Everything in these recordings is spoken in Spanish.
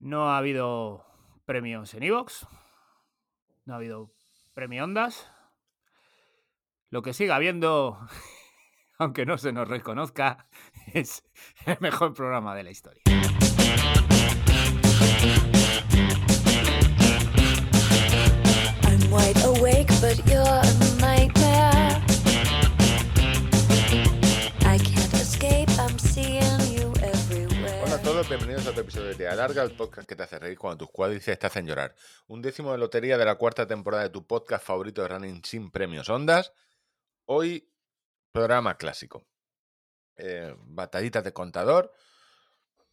No ha habido premios en Evox. No ha habido premio Ondas. Lo que siga habiendo, aunque no se nos reconozca, es el mejor programa de la historia. Bienvenidos a otro episodio de Te Alarga, el podcast que te hace reír cuando tus cuádriceps te hacen llorar. Un décimo de lotería de la cuarta temporada de tu podcast favorito de running sin premios ondas. Hoy, programa clásico. Eh, batallitas de contador.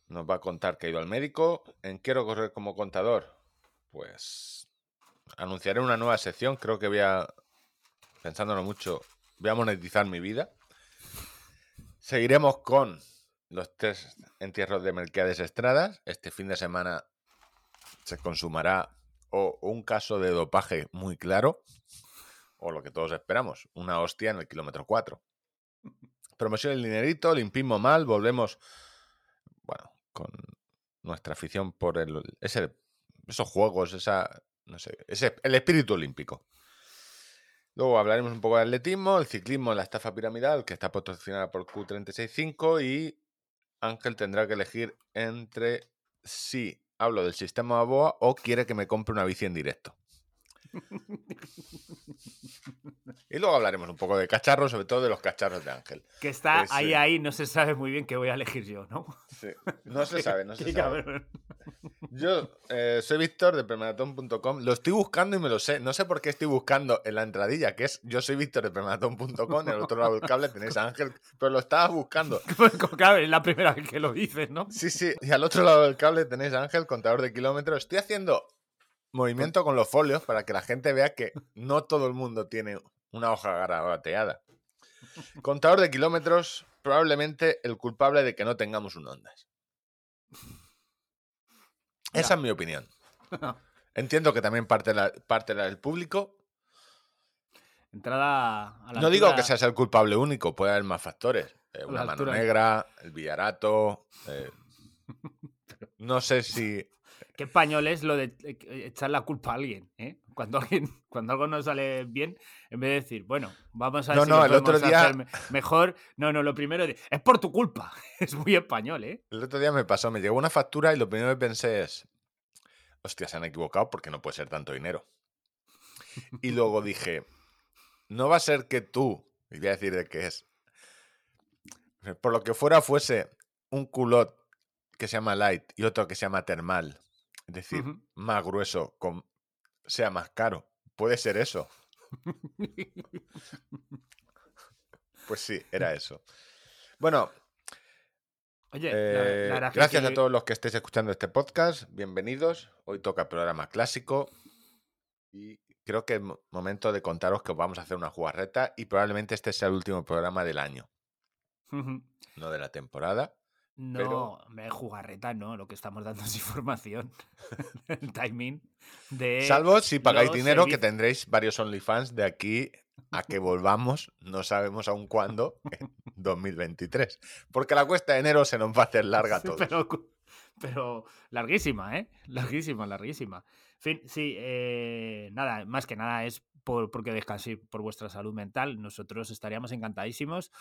Nos va a contar que ha ido al médico. En Quiero correr como contador. Pues anunciaré una nueva sección. Creo que voy a, pensándolo mucho, voy a monetizar mi vida. Seguiremos con los tres entierros de Melquiades Estradas. Este fin de semana se consumará o un caso de dopaje muy claro, o lo que todos esperamos, una hostia en el kilómetro 4. Promoción el dinerito, limpismo mal, volvemos, bueno, con nuestra afición por el, ese, esos juegos, esa, no sé, ese, el espíritu olímpico. Luego hablaremos un poco de atletismo, el ciclismo la estafa piramidal, que está patrocinada por Q365, y Ángel tendrá que elegir entre si hablo del sistema ABOA o quiere que me compre una bici en directo. Y luego hablaremos un poco de cacharros, sobre todo de los cacharros de Ángel. Que está Pues, ahí, eh, ahí, no se sabe muy bien qué voy a elegir yo, ¿no? Sí. No se sabe, no se sabe. cabrón. Yo eh, soy Víctor de premaratón.com. Lo estoy buscando y me lo sé. No sé por qué estoy buscando en la entradilla, que es yo soy Víctor de premaratón.com. En el otro lado del cable tenéis a Ángel, pero lo estaba buscando. Claro, es la primera vez que lo dices, ¿no? Sí, sí. Y al otro lado del cable tenéis a Ángel, contador de kilómetros. Estoy haciendo movimiento con los folios para que la gente vea que no todo el mundo tiene una hoja garabateada. Contador de kilómetros, probablemente el culpable de que no tengamos un Ondas. Esa Ya. es mi opinión. Entiendo que también parte la, parte la del público. Entrada a la No digo que seas el culpable único, puede haber más factores. Eh, una la mano altura. negra, el villarato. eh, no sé si. Qué español es lo de eh, echar la culpa a alguien, ¿eh? Cuando, alguien, cuando algo no sale bien, en vez de decir, bueno, vamos a No, si no, el otro día- mejor. No, no, lo primero es, es por tu culpa. Es muy español, ¿eh? El otro día me pasó, me llegó una factura y lo primero que pensé es. Hostia, se han equivocado porque no puede ser tanto dinero. Y luego dije, no va a ser que tú, y voy a decir de qué es, por lo que fuera fuese un culot que se llama light y otro que se llama termal, es decir, más grueso, con, sea más caro. Puede ser eso. Pues sí, era eso. Bueno, Oye, eh, la verdad que gracias a todos los que estéis escuchando este podcast. Bienvenidos. Hoy toca programa clásico. Y creo que es mo- momento de contaros que os vamos a hacer una jugarreta. Y probablemente este sea el último programa del año, no de la temporada. No, Pero- me jugarreta, no. Lo que estamos dando es información. El timing de. Salvo si pagáis dinero, que tendréis varios OnlyFans de aquí a que volvamos, no sabemos aún cuándo, en 2023. Porque la cuesta de enero se nos va a hacer larga a todos. Pero, pero larguísima, ¿eh? Larguísima, larguísima. En fin, sí, eh, nada, más que nada es por, porque descanséis por vuestra salud mental. Nosotros estaríamos encantadísimos.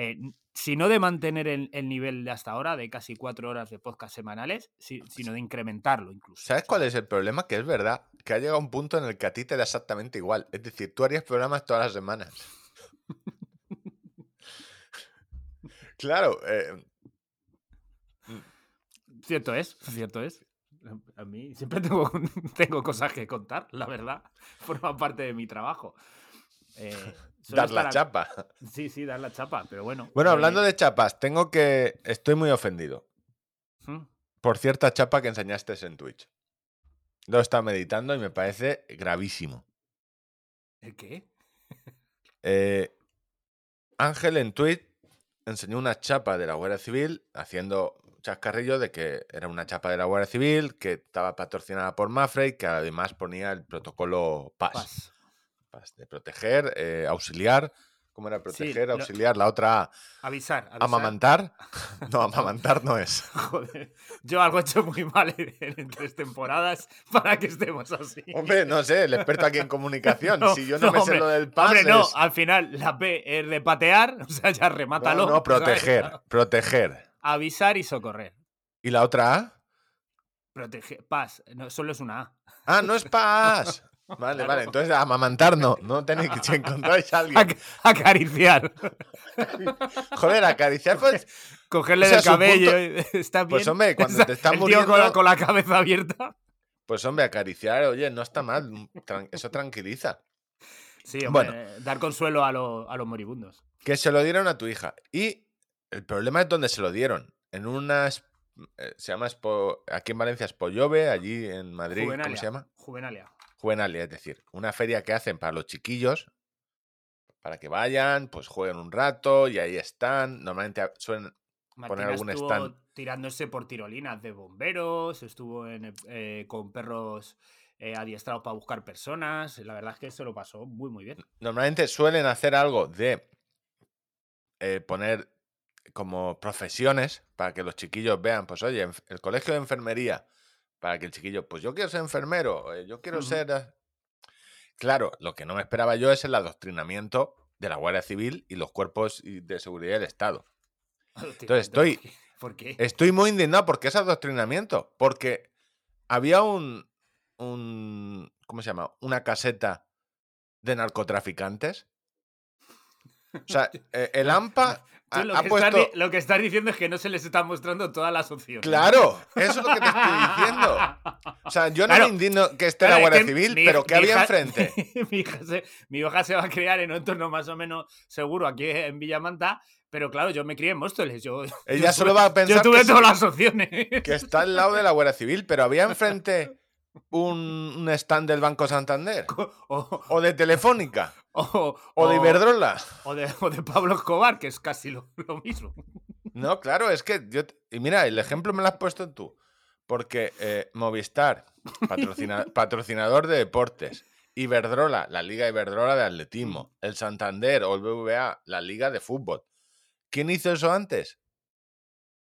Eh, si no de mantener el, el nivel de hasta ahora, de casi cuatro horas de podcast semanales, si- sino de incrementarlo incluso. ¿Sabes cuál es el problema? Que es verdad, que ha llegado un punto en el que a ti te da exactamente igual. Es decir, tú harías programas todas las semanas. claro, eh, Cierto es, cierto es. A mí siempre tengo, tengo cosas que contar, la verdad. Forma parte de mi trabajo. Eh, dar la chapa. Sí, sí, dar la chapa, pero bueno. Bueno, eh, hablando de chapas, tengo que... Estoy muy ofendido ¿hmm? por cierta chapa que enseñaste en Twitch. Lo está meditando y me parece gravísimo. ¿El qué? Eh, Ángel en Twitch enseñó una chapa de la Guardia Civil haciendo chascarrillo de que era una chapa de la Guardia Civil que estaba patrocinada por Mafre y que además ponía el protocolo PAS, Paz. De proteger, eh, auxiliar ¿Cómo era? Sí, Proteger, lo- auxiliar. La otra A. Avisar, avisar. Amamantar. No, amamantar no es. Joder, yo algo he hecho muy mal en, tres temporadas para que estemos así. Hombre, no sé, el experto aquí en comunicación. No, si yo no, me hombre, sé lo del pas, Hombre, no, es- al final la P es de patear, o sea, ya remátalo. no, no, ¿sabes? proteger, proteger. Avisar y socorrer. ¿Y la otra A? Proteger. Paz, no, solo es una A. Ah, no es pas. Vale, Claro. vale, entonces amamantar no. No tenéis que si encontráis a alguien. Ac- acariciar. Joder, acariciar, pues. Cogerle O sea, del cabello. punto- Está bien. Pues, hombre, cuando Está- te están el tío con la, muriendo- con la cabeza abierta. Pues hombre, acariciar, oye, no está mal. Eso tranquiliza. Sí, hombre, Bueno. eh, dar consuelo a, lo- a los moribundos. Que se lo dieron a tu hija. Y el problema es dónde se lo dieron. En una. es- eh, Se llama aquí en Valencia Spollove, allí en Madrid, ¿cómo se llama? Juvenalia. Juvenalia, es decir, una feria que hacen para los chiquillos, para que vayan, pues jueguen un rato y ahí están. Normalmente suelen. Martina algún estuvo stand. tirándose por tirolinas de bomberos, estuvo en, eh, con perros eh, adiestrados para buscar personas. La verdad es que se lo pasó muy, muy bien. Normalmente suelen hacer algo de eh, poner como profesiones para que los chiquillos vean, pues oye, el colegio de enfermería, para que el chiquillo, pues yo quiero ser enfermero, eh, yo quiero ser... eh". Claro, lo que no me esperaba yo es el adoctrinamiento de la Guardia Civil y los cuerpos de seguridad del Estado. Entonces, estoy- ¿Por qué? Estoy muy indignado porque es adoctrinamiento. Porque había un, un. ¿Cómo se llama? Una caseta de narcotraficantes. O sea, eh, el AMPA Tú lo, ha que puesto. estás, di- lo que estás diciendo es que no se les está mostrando todas las opciones. Claro, eso es lo que te estoy diciendo. O sea, yo no Claro. me indigno que esté Claro, la es Guardia que Civil, mi- pero ¿qué mi había hija- enfrente? mi, hija se, mi hija se va a criar en un entorno más o menos seguro aquí en Villamanta, pero claro, yo me crié en Móstoles. Yo, Ella yo solo tuve- va a pensar Yo tuve que, todas las opciones. que está al lado de la Guardia Civil, pero había enfrente un, un stand del Banco Santander. O, O de Telefónica. o- O de Iberdrola. o de, o de Pablo Escobar, que es casi lo, lo mismo. No, claro, es que yo. Y mira, el ejemplo me lo has puesto tú. Porque eh, Movistar, patrocina- patrocinador de deportes. Iberdrola, la Liga Iberdrola de Atletismo. El Santander o el BVA, la Liga de Fútbol. ¿Quién hizo eso antes?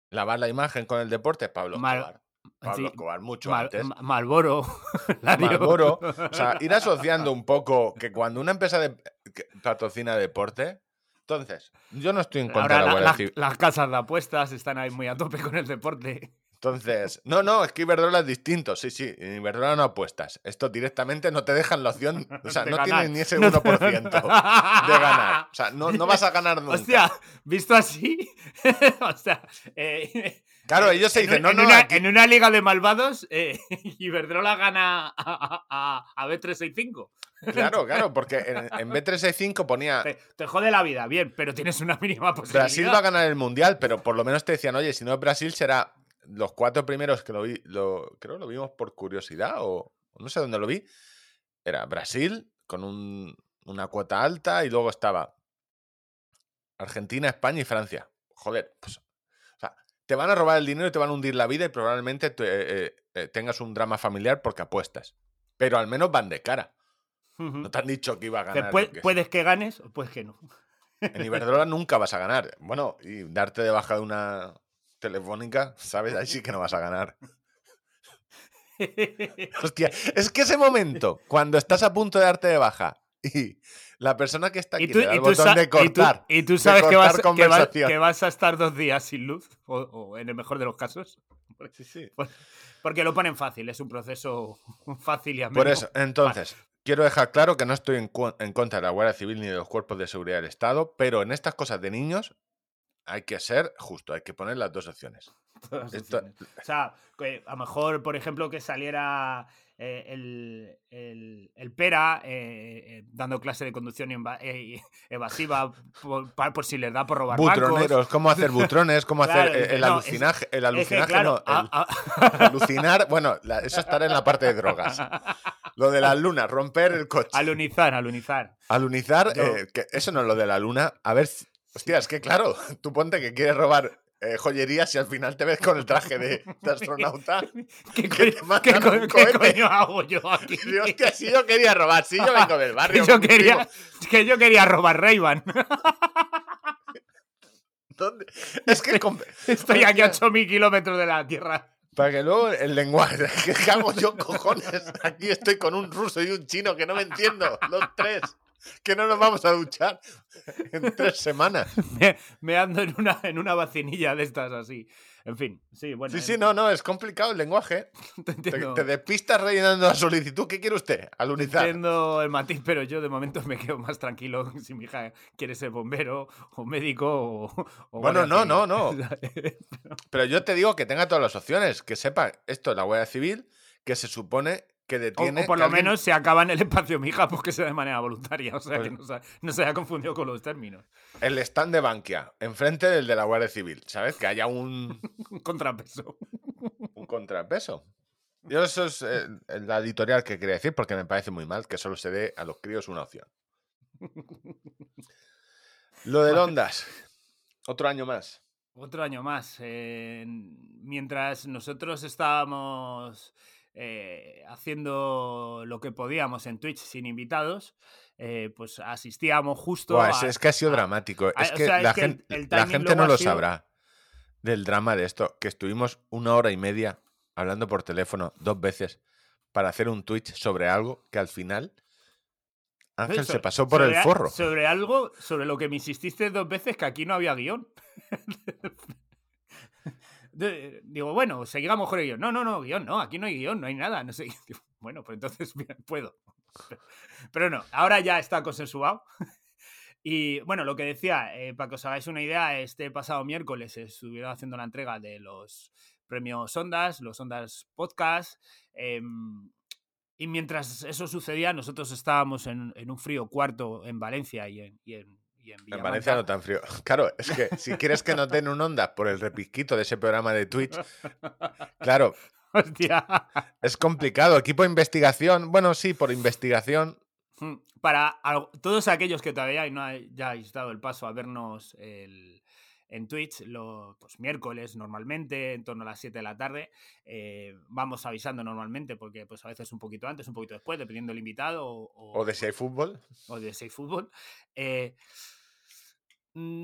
Lavar la imagen con el deporte, Pablo Escobar. Pablo sí, Escobar, mucho Mal- antes. Ma- Malboro. Malboro. O sea, ir asociando un poco que cuando una empresa de, que patrocina deporte. Entonces, yo no estoy en contra Ahora de la la- las casas de apuestas están ahí muy a tope con el deporte. Entonces, no, no, es que Iberdrola es distinto. Sí, sí, en Iberdrola no apuestas. Esto directamente no te dejan la opción, o sea, De no ganar. tienes ni ese No 1% te- de ganar. O sea, no, no vas a ganar nunca. Hostia, visto así, o sea, eh, Claro, ellos se en, dicen, un- no, en no, una, aquí- en una liga de malvados, eh, Iberdrola gana a, a- a B365. Claro, claro, porque en, en B365 ponía Te, te jode la vida, bien, pero tienes una mínima posibilidad. Brasil va a ganar el mundial, pero por lo menos te decían, oye, si no es Brasil será los cuatro primeros que lo vi, lo, creo que lo vimos por curiosidad o no sé dónde lo vi. Era Brasil con un- una cuota alta y luego estaba Argentina, España y Francia. Joder, pues, o sea, te van a robar el dinero y te van a hundir la vida y probablemente te- eh, eh, tengas un drama familiar porque apuestas. Pero al menos van de cara. No te han dicho que iba a ganar. pue- yo qué sé. puedes que ganes o puedes que no. En Iberdrola nunca vas a ganar. Bueno, y darte de baja de una telefónica, ¿sabes? Ahí sí que no vas a ganar. Hostia, es que ese momento, cuando estás a punto de darte de baja y la persona que está aquí Y tú, le da y el tú botón de y tú- cortar. y tú sabes que, cortar vas, que, vas, conversación. que vas a estar dos días sin luz, o, o en el mejor de los casos. Sí, sí. Porque lo ponen fácil, es un proceso fácil y ameno. Por eso, entonces, quiero dejar claro que no estoy en, en contra de la Guardia Civil ni de los cuerpos de seguridad del Estado, pero en estas cosas de niños hay que ser justo, hay que poner las dos opciones. Las Esto-. O sea, que a lo mejor, por ejemplo, que saliera eh, el, el- el Pera eh, eh, dando clase de conducción evasiva por, si les da por robar bancos. Butroneros, cómo hacer butrones, cómo Claro, hacer el, no, es- alucinaje, el Es que, alucinaje, claro, no, el- a- a- alucinar, bueno, la- eso estará en la parte de drogas. Lo de la luna, romper el coche. alunizar, alunizar. Alunizar, Yo- que eso no es lo de la luna. A ver, hostia, es que claro, tú ponte que quieres robar eh, joyería si al final te ves con el traje de, de astronauta? ¿Qué, que coño, te mandan qué co- un qué cohete. coño hago yo aquí? Y, hostia, si yo quería robar, si yo vengo del que, barrio. yo con mi quería, que yo quería robar Ray-Ban. ¿dónde? Es que Estoy aquí a Hostia. 8.000 kilómetros de la Tierra. Para que luego el lenguaje, ¿qué hago yo, cojones? Aquí estoy con un ruso y un chino que no me entiendo, los tres. Que no nos vamos a duchar en tres semanas. Me, me ando en una, en una vacinilla de estas así. En fin, sí, bueno. Sí, sí, no, no, es complicado el lenguaje. te Te, entiendo, te despistas rellenando la solicitud. ¿Qué quiere usted? Alunizar. entiendo el matiz, pero yo de momento me quedo más tranquilo si mi hija quiere ser bombero o médico o. o Bueno, no, civil. no, no. Pero yo te digo que tenga todas las opciones. Que sepa esto, la Guardia Civil, que se supone que detiene. o por lo alguien- menos se acaba en el espacio mi hija porque sea de manera voluntaria. O sea, Pues- que no se, no se haya confundido con los términos. El stand de Bankia, enfrente del de la Guardia Civil. ¿Sabes? Que haya un, Un contrapeso. un contrapeso. Yo eso es eh, la editorial que quería decir porque me parece muy mal que solo se dé a los críos una opción. Lo del Ondas. Otro año más. Otro año más. eh, mientras nosotros estábamos eh, haciendo lo que podíamos en Twitch sin invitados, eh, pues asistíamos justo a... es, es que ha sido a- dramático. a- Es o que es la que gente, el la timing gente luego no lo sido- sabrá del drama de esto. Que estuvimos una hora y media hablando por teléfono dos veces para hacer un Twitch sobre algo que al final Ángel se pasó por el a- forro. Sobre algo sobre lo que me insististe dos veces que aquí no había guion. Digo, bueno, sigamos mejor el guion. No, no, no, guion, no, aquí no hay guion, no hay nada. No sé. Bueno, pues entonces puedo. Pero no, ahora ya está consensuado. Y bueno, lo que decía, eh, para que os hagáis una idea, este pasado miércoles estuvieron haciendo la entrega de los premios Ondas, los Ondas Podcast. em, y mientras eso sucedía, nosotros estábamos en, en un frío cuarto en Valencia y en, y en, y en En Villamanta. Valencia no tan frío. Claro, es que si quieres que no den un onda por el repisquito de ese programa de Twitch, claro, Hostia. es complicado. Equipo de investigación, bueno, sí, por investigación. Mm, Para todos aquellos que todavía no hayáis dado el paso a vernos el- en Twitch, los pues, miércoles normalmente, en torno a las 7 de la tarde, eh, vamos avisando normalmente, porque pues a veces un poquito antes, un poquito después, dependiendo del invitado o, O de si hay fútbol. o de Safe Fútbol. Eh,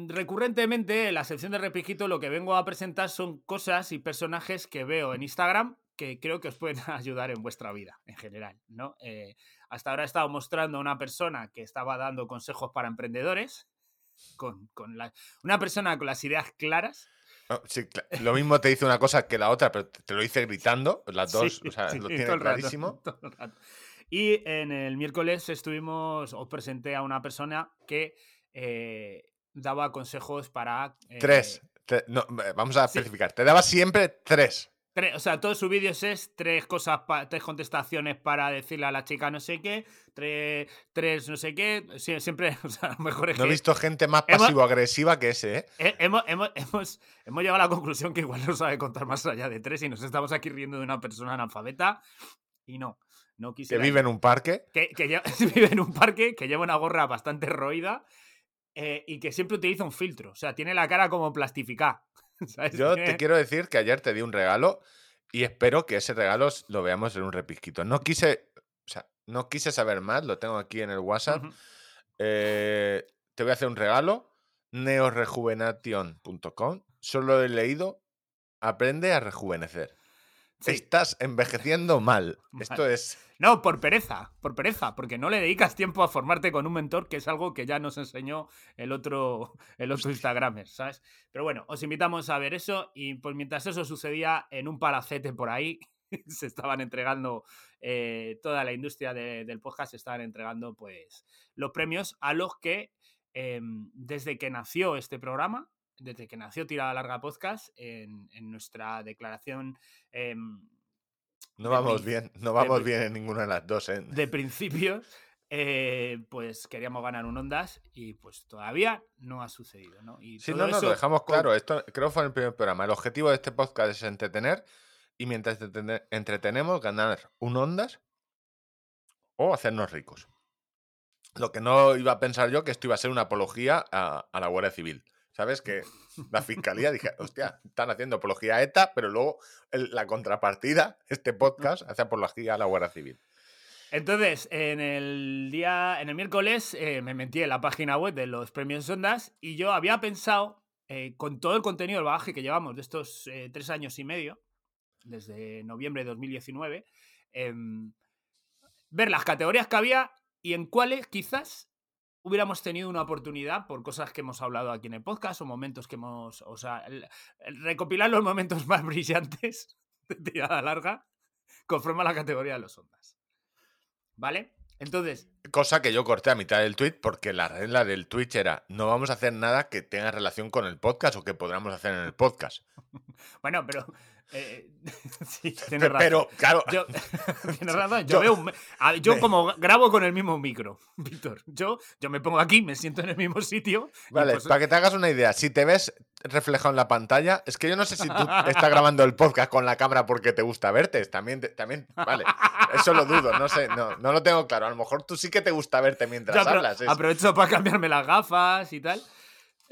recurrentemente, en la sección de Repiquito, lo que vengo a presentar son cosas y personajes que veo en Instagram que creo que os pueden ayudar en vuestra vida en general, ¿no? Eh, hasta ahora he estado mostrando a una persona que estaba dando consejos para emprendedores, con, con la- una persona con las ideas claras. No, sí, lo mismo te dice una cosa que la otra, pero te lo dice gritando. Las dos, Sí, o sea, sí, lo tiene rato, clarísimo. el rato. Y en el miércoles estuvimos, os presenté a una persona que eh, daba consejos para... eh, Tres. Te- no, eh, vamos a Sí. especificar. Te daba siempre tres. Tres, o sea, todos sus vídeos es tres cosas, pa- tres contestaciones para decirle a la chica no sé qué, tres, tres no sé qué, sie- siempre, o sea, lo mejor es No he que visto gente más pasivo-agresiva que ese, ¿eh? he- hemos, hemos, hemos, hemos llegado a la conclusión que igual no sabe contar más allá de tres y nos estamos aquí riendo de una persona analfabeta y no, no Que quisiera. vive en un parque. que, que lle- vive en un parque, que lleva una gorra bastante roída eh, y que siempre utiliza un filtro, o sea, tiene la cara como plastificada. ¿sabes? Yo te quiero decir que ayer te di un regalo y espero que ese regalo lo veamos en un repisquito. No quise, o sea, no quise saber más, lo tengo aquí en el WhatsApp. Eh, te voy a hacer un regalo, neorejuvenation.com. Solo he leído, aprende a rejuvenecer. Sí. Estás envejeciendo mal. Esto es... No, por pereza, por pereza, porque no le dedicas tiempo a formarte con un mentor, que es algo que ya nos enseñó el otro, el otro Instagramer, ¿sabes? Pero bueno, os invitamos a ver eso y pues mientras eso sucedía en un palacete por ahí, se estaban entregando, eh, toda la industria de- del podcast se estaban entregando pues los premios a los que em, desde que nació este programa, desde que nació Tirada Larga Podcast, en, en nuestra declaración em, No vamos bien, no vamos bien en ninguna de las dos. ¿eh? de principios, eh, pues queríamos ganar un Ondas y pues todavía no ha sucedido, ¿no? Y Sí, no, no, eso lo dejamos claro. Esto creo que fue en el primer programa. El objetivo de este podcast es entretener y mientras entretene- entretenemos, ganar un ondas o hacernos ricos. Lo que no iba a pensar yo que esto iba a ser una apología a, a la Guardia Civil. ¿Sabes? Que la fiscalía dije, hostia, están haciendo apología a ETA, pero luego el- la contrapartida, este podcast, hace apología a la Guardia Civil. Entonces, en el día, en el miércoles, eh, me metí en la página web de los premios Ondas y yo había pensado, eh, con todo el contenido del bagaje que llevamos de estos eh, tres años y medio, desde noviembre de 2019, em, ver las categorías que había y en cuáles quizás hubiéramos tenido una oportunidad por cosas que hemos hablado aquí en el podcast o momentos que hemos, o sea, el- el recopilar los momentos más brillantes de tirada larga conforme a la categoría de los ondas. ¿Vale? Entonces, Cosa que yo corté a mitad del tweet porque la regla del Twitch era no vamos a hacer nada que tenga relación con el podcast o que podamos hacer en el podcast. bueno, pero... eh, sí, Pe- tienes razón. Pero, claro, Yo, tienes razón, yo, Yo- veo un- yo como grabo con el mismo micro, Víctor. Yo, yo me pongo aquí, me siento en el mismo sitio. Vale, pues- para que te hagas una idea, si te ves reflejado en la pantalla, es que yo no sé si tú estás grabando el podcast con la cámara porque te gusta verte, también, también, vale, eso lo dudo, no sé, no, no lo tengo claro, a lo mejor tú sí que te gusta verte yo mientras apro- hablas. es- aprovecho para cambiarme las gafas y tal.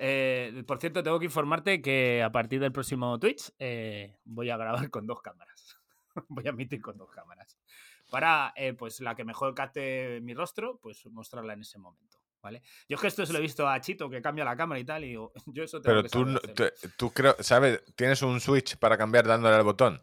Eh, por cierto, tengo que informarte que a partir del próximo Twitch eh, voy a grabar con dos cámaras. voy a emitir con dos cámaras. Para, eh, pues, la que mejor capte mi rostro, pues mostrarla en ese momento. ¿Vale? Yo es que esto se lo he visto a Chito que cambia la cámara y tal, y digo, yo eso tengo Pero que tú, no- tú, tú creo, ¿sabes? Tienes un switch para cambiar dándole al botón.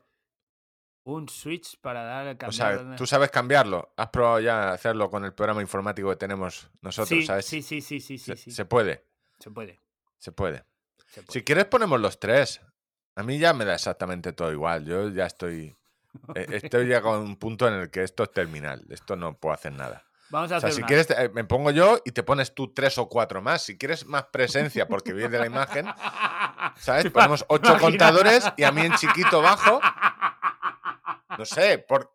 Un switch para dar O cambiar. sea, donde- tú sabes cambiarlo. Has probado ya hacerlo con el programa informático que tenemos nosotros, sí, ¿sabes? sí, sí, sí, sí, sí, se, sí. se puede, Se puede. Se puede. se puede. Si quieres ponemos los tres. A mí ya me da exactamente todo igual. Yo ya estoy... eh, Estoy ya con un punto en el que esto es terminal. Esto no puedo hacer nada. Vamos a O sea, hacer si una- quieres, eh, me pongo yo y te pones tú tres o cuatro más. Si quieres más presencia porque vives de la imagen, ¿sabes? Ponemos ocho contadores y a mí en chiquito bajo. No sé, por...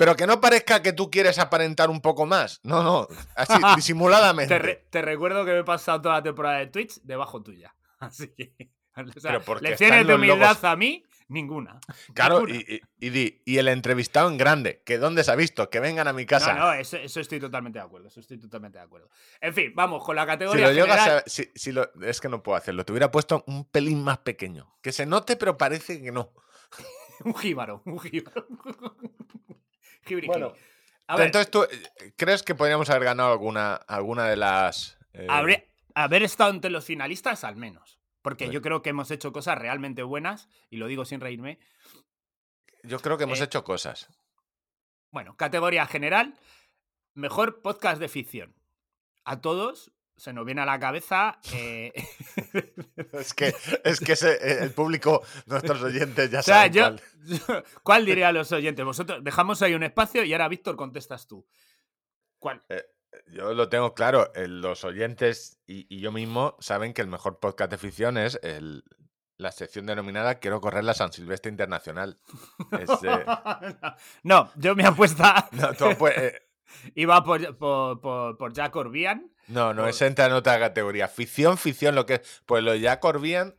pero que no parezca que tú quieres aparentar un poco más. No, no, así, disimuladamente. Te, re- te recuerdo que me he pasado toda la temporada de Twitch debajo tuya. Así que. o sea, Pero lecciones de humildad logos- a mí, ninguna. Claro, Ninguna. y, y, y di, y el entrevistado en grande, que dónde se ha visto, que vengan a mi casa. No, no, eso, eso estoy totalmente de acuerdo. Eso estoy totalmente de acuerdo. En fin, vamos con la Si categoría. lo llegas a- si- si lo- es que no puedo hacerlo. Te hubiera puesto un pelín más pequeño. Que se note, pero parece que no. Un jíbaro. Un jíbaro. Bueno, jibri. a ver, Entonces, ¿tú eh, crees que podríamos haber ganado alguna, alguna de las. eh, haber estado entre los finalistas al menos. Porque Sí. yo creo que hemos hecho cosas realmente buenas, y lo digo sin reírme. Yo creo que hemos eh, hecho cosas. Bueno, categoría general, mejor podcast de ficción. A todos se nos viene a la cabeza. eh, Es que, es que ese- eh, el público, nuestros oyentes ya o sea, saben yo, cuál. yo- ¿Cuál diría a los oyentes? Vosotros dejamos ahí un espacio y ahora, Víctor, contestas tú. ¿Cuál? Yo lo tengo claro. eh, Los oyentes y, y yo mismo saben que el mejor podcast de ficción es el- la sección denominada Quiero correr la San Silvestre Internacional. Es, eh, no, yo mi apuesta no, tú, pues, eh, iba por, por, por, por Jack Orbian. No, no, ese entra en otra categoría. Ficción, ficción, lo que es. Pues lo de Jack Orbian,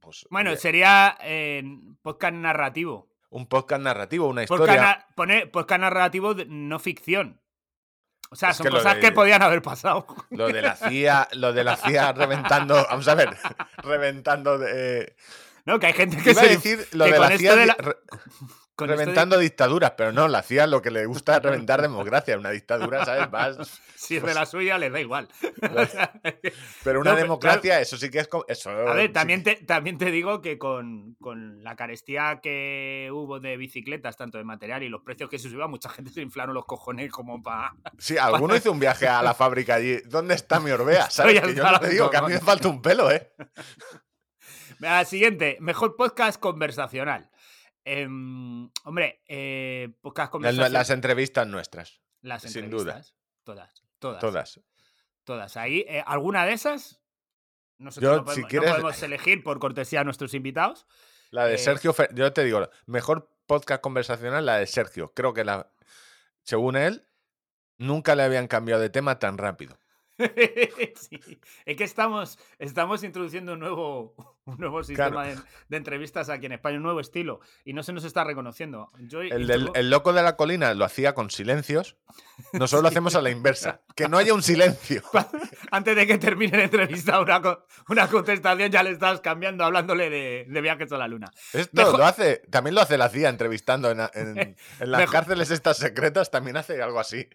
pues. Bueno, sería eh, podcast narrativo. un podcast narrativo, una Podcast, historia. na- poner podcast narrativo, no ficción. O sea, Es son que cosas de- que podían haber pasado. Lo de la CIA, lo de la CIA reventando, vamos a ver, reventando de, No, que hay gente que iba a se. decir lo que de la CIA de la- con esto de- reventando dictaduras, pero no, la CIA lo que le gusta reventar democracia, una dictadura, ¿sabes? Más, Si es de la suya, le da igual. pero una No, democracia, eso sí que es eso, A ver, sí también te, también te digo que con, con la carestía que hubo de bicicletas, tanto de material y los precios que se subían, mucha gente se inflaron los cojones como para... Sí, alguno hizo un viaje a la fábrica allí. ¿Dónde está mi Orbea? ¿Sabes? Que yo no te digo que a mí me falta un pelo, ¿eh? siguiente, mejor podcast conversacional. Em, hombre, eh, Las, entrevistas nuestras, las sin duda. entrevistas. Todas, todas. todas. Todas. Ahí, eh, ¿alguna de esas? Nosotros Yo, no, podemos, si no quieres- podemos elegir por cortesía a nuestros invitados. La de Eh, Sergio, yo te digo, mejor podcast conversacional, la de Sergio. Creo que la, según él, nunca le habían cambiado de tema tan rápido. Sí, Es que estamos, estamos introduciendo un nuevo, un nuevo sistema de, de entrevistas aquí en España, un nuevo estilo, y no se nos está reconociendo. Yo El, del, el loco de la colina lo hacía con silencios. Nosotros lo hacemos a la inversa. Que no haya un silencio. Antes de que termine la entrevista, una, una contestación ya le estás cambiando hablándole de, de viajes a la luna. Esto Mejor- lo hace, también lo hace la CIA entrevistando en, en- en las Mejor- cárceles estas secretas, también hace algo así.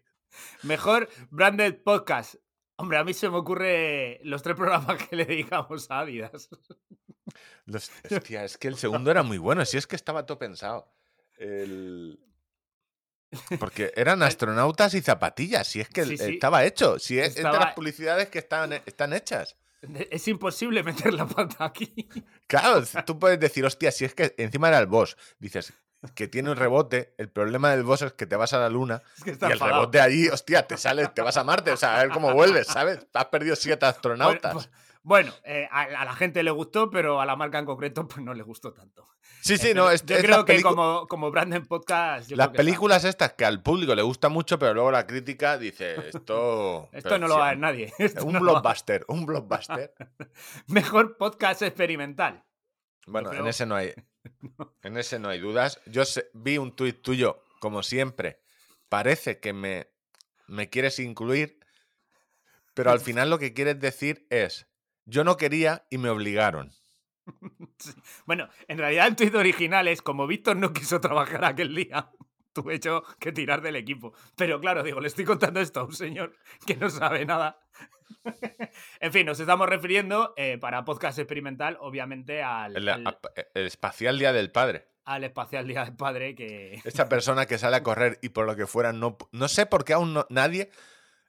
Mejor branded podcast. Hombre, a mí se me ocurre los tres programas que le dedicamos a Adidas. Los- hostia, es que el segundo era muy bueno, si es que estaba todo pensado. El- Porque eran astronautas y zapatillas, si es que Sí, sí. estaba hecho, si es, Estaba- las publicidades que están, están hechas. Es imposible meter la pata aquí. Claro, tú puedes decir, hostia, si es que encima era el boss, dices que tiene un rebote, el problema del boss es que te vas a la luna Es que y el enfadado. rebote allí, hostia, te sales, te vas a Marte, o sea, a ver cómo vuelves, ¿sabes? Has perdido siete astronautas. Bueno, Bueno, eh, a, a la gente le gustó, pero a la marca en concreto pues no le gustó tanto. Sí, sí, Eh, no, es, yo es creo que como, como branded podcast. yo Las creo que está- películas estas que al público le gusta mucho, pero luego la crítica dice, esto... Esto no lo va a ver nadie. Un no blockbuster, un blockbuster. Mejor podcast experimental. Bueno, en ese no hay, en ese no hay dudas. Yo sé- vi un tuit tuyo, como siempre. Parece que me, me quieres incluir, pero al final lo que quieres decir es, yo no quería y me obligaron. Bueno, en realidad el tuit original es como Víctor no quiso trabajar aquel día. Tuve yo que tirar del equipo. Pero claro, digo, le estoy contando esto a un señor que no sabe nada. en fin, nos estamos refiriendo eh, para podcast experimental, obviamente, al, El, al- ap- el espacial Día del Padre. al espacial Día del Padre que... Esa persona que sale a correr y por lo que fuera no... No sé por qué aún no- nadie...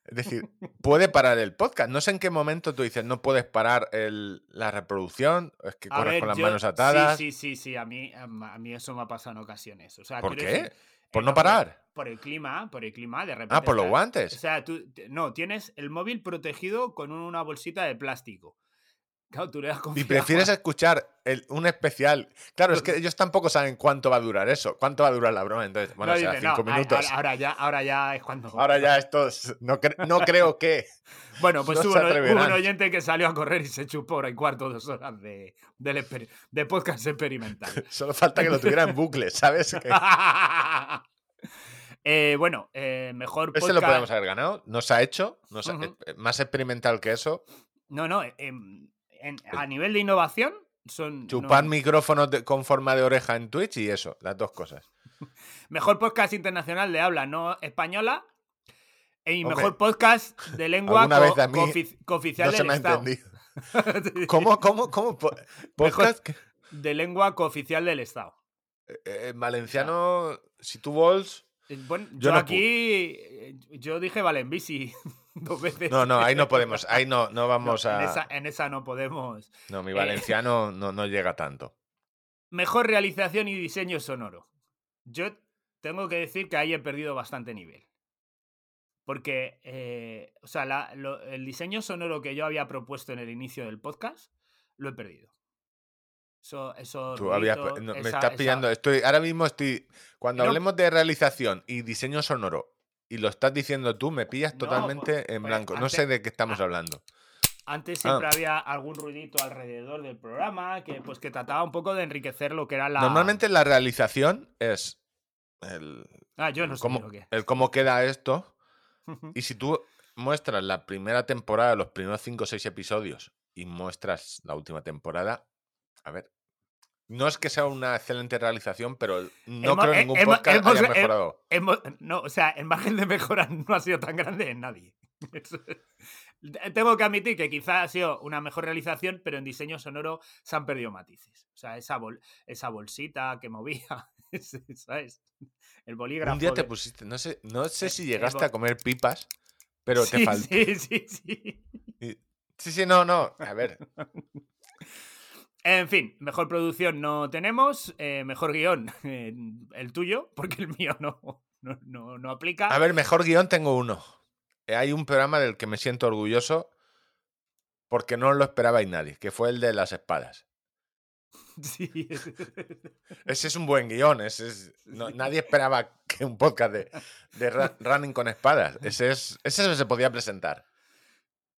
Es decir, puede parar el podcast. No sé en qué momento tú dices, no puedes parar el- la reproducción, es que A corres ver, con las yo- manos atadas. Sí, sí, sí, sí, a mí, a mí eso me ha pasado en ocasiones. O sea, ¿Por qué? decir, ¿Por no parar? Por el clima, por el clima, de repente. Ah, por los guantes. O sea, tú, no, tienes el móvil protegido con una bolsita de plástico. Claro, tú le das Y prefieres escuchar el- un especial. Claro, es que ellos tampoco saben cuánto va a durar eso. ¿Cuánto va a durar la broma? Entonces, bueno, No, o sea, dice, cinco minutos. Ahora, ahora ya, ahora ya es cuando. Ahora ya esto es- no, cre- no creo que. Bueno, pues hubo, hubo un oyente que salió a correr y se chupó hora y cuarto, dos horas de, exper- de podcast experimental. Solo falta que lo tuviera en bucle, ¿sabes? Que Eh, bueno, eh, mejor ese podcast. lo podemos haber ganado. No se ha hecho. eh, Más experimental que eso. No, no, em, en- a nivel de innovación son. Chupar no- micrófonos de- con forma de oreja en Twitch y eso, las dos cosas. Mejor podcast internacional de habla no española. Y Hombre, mejor podcast de lengua co- cooficial No se del me ha Estado. entendido. ¿Cómo, cómo, cómo? Po- Podcast De lengua cooficial del Estado. eh, en valenciano, si tú vols. Eh, Bueno, Yo yo, no aquí. eh, Yo dije Valenbici dos veces. No, no, ahí no podemos. Ahí no, no No, vamos en, a. esa, en esa no podemos. No, mi eh, valenciano no, no llega tanto. Mejor realización y diseño sonoro. Yo tengo que decir que ahí he perdido bastante nivel. Porque, eh, o sea, la- lo- el diseño sonoro que yo había propuesto en el inicio del podcast, lo he perdido. Eso, eso Tú habías- me estás esa- pillando. Estoy, ahora mismo estoy. Cuando hablemos de realización y diseño sonoro y lo estás diciendo tú, me pillas No, totalmente pues- en pues blanco. No sé de qué estamos hablando. Antes Ah. siempre había algún ruidito alrededor del programa que, pues, que trataba un poco de enriquecer lo que era la. Normalmente la realización es el, Ah, yo no sé cómo, que. el cómo queda esto. Y si tú muestras la primera temporada, los primeros 5 o 6 episodios, y muestras la última temporada, a ver. No es que sea una excelente realización, pero no Hemos- creo que ningún hemos- podcast hemos- haya eh, mejorado. No, o sea, el margen de mejora no ha sido tan grande en nadie. Tengo que admitir que quizá ha sido una mejor realización, pero en diseño sonoro se han perdido matices. O sea, esa, bol- esa bolsita que movía, ¿sabes? El bolígrafo. Un día te pusiste, no sé, no sé si llegaste a comer pipas, pero te faltó. Sí, sí, sí. Sí, sí, no, no. A ver, En fin, mejor producción no tenemos, eh, mejor guion eh, el tuyo, porque el mío no, no, no, no aplica. a ver, mejor guion tengo uno. Eh, Hay un programa del que me siento orgulloso porque no lo esperabais nadie, que fue el de las espadas. Sí. Ese es un buen guion. Ese es, no- nadie esperaba que un podcast de, de running con espadas. Ese, es, ese se podía presentar.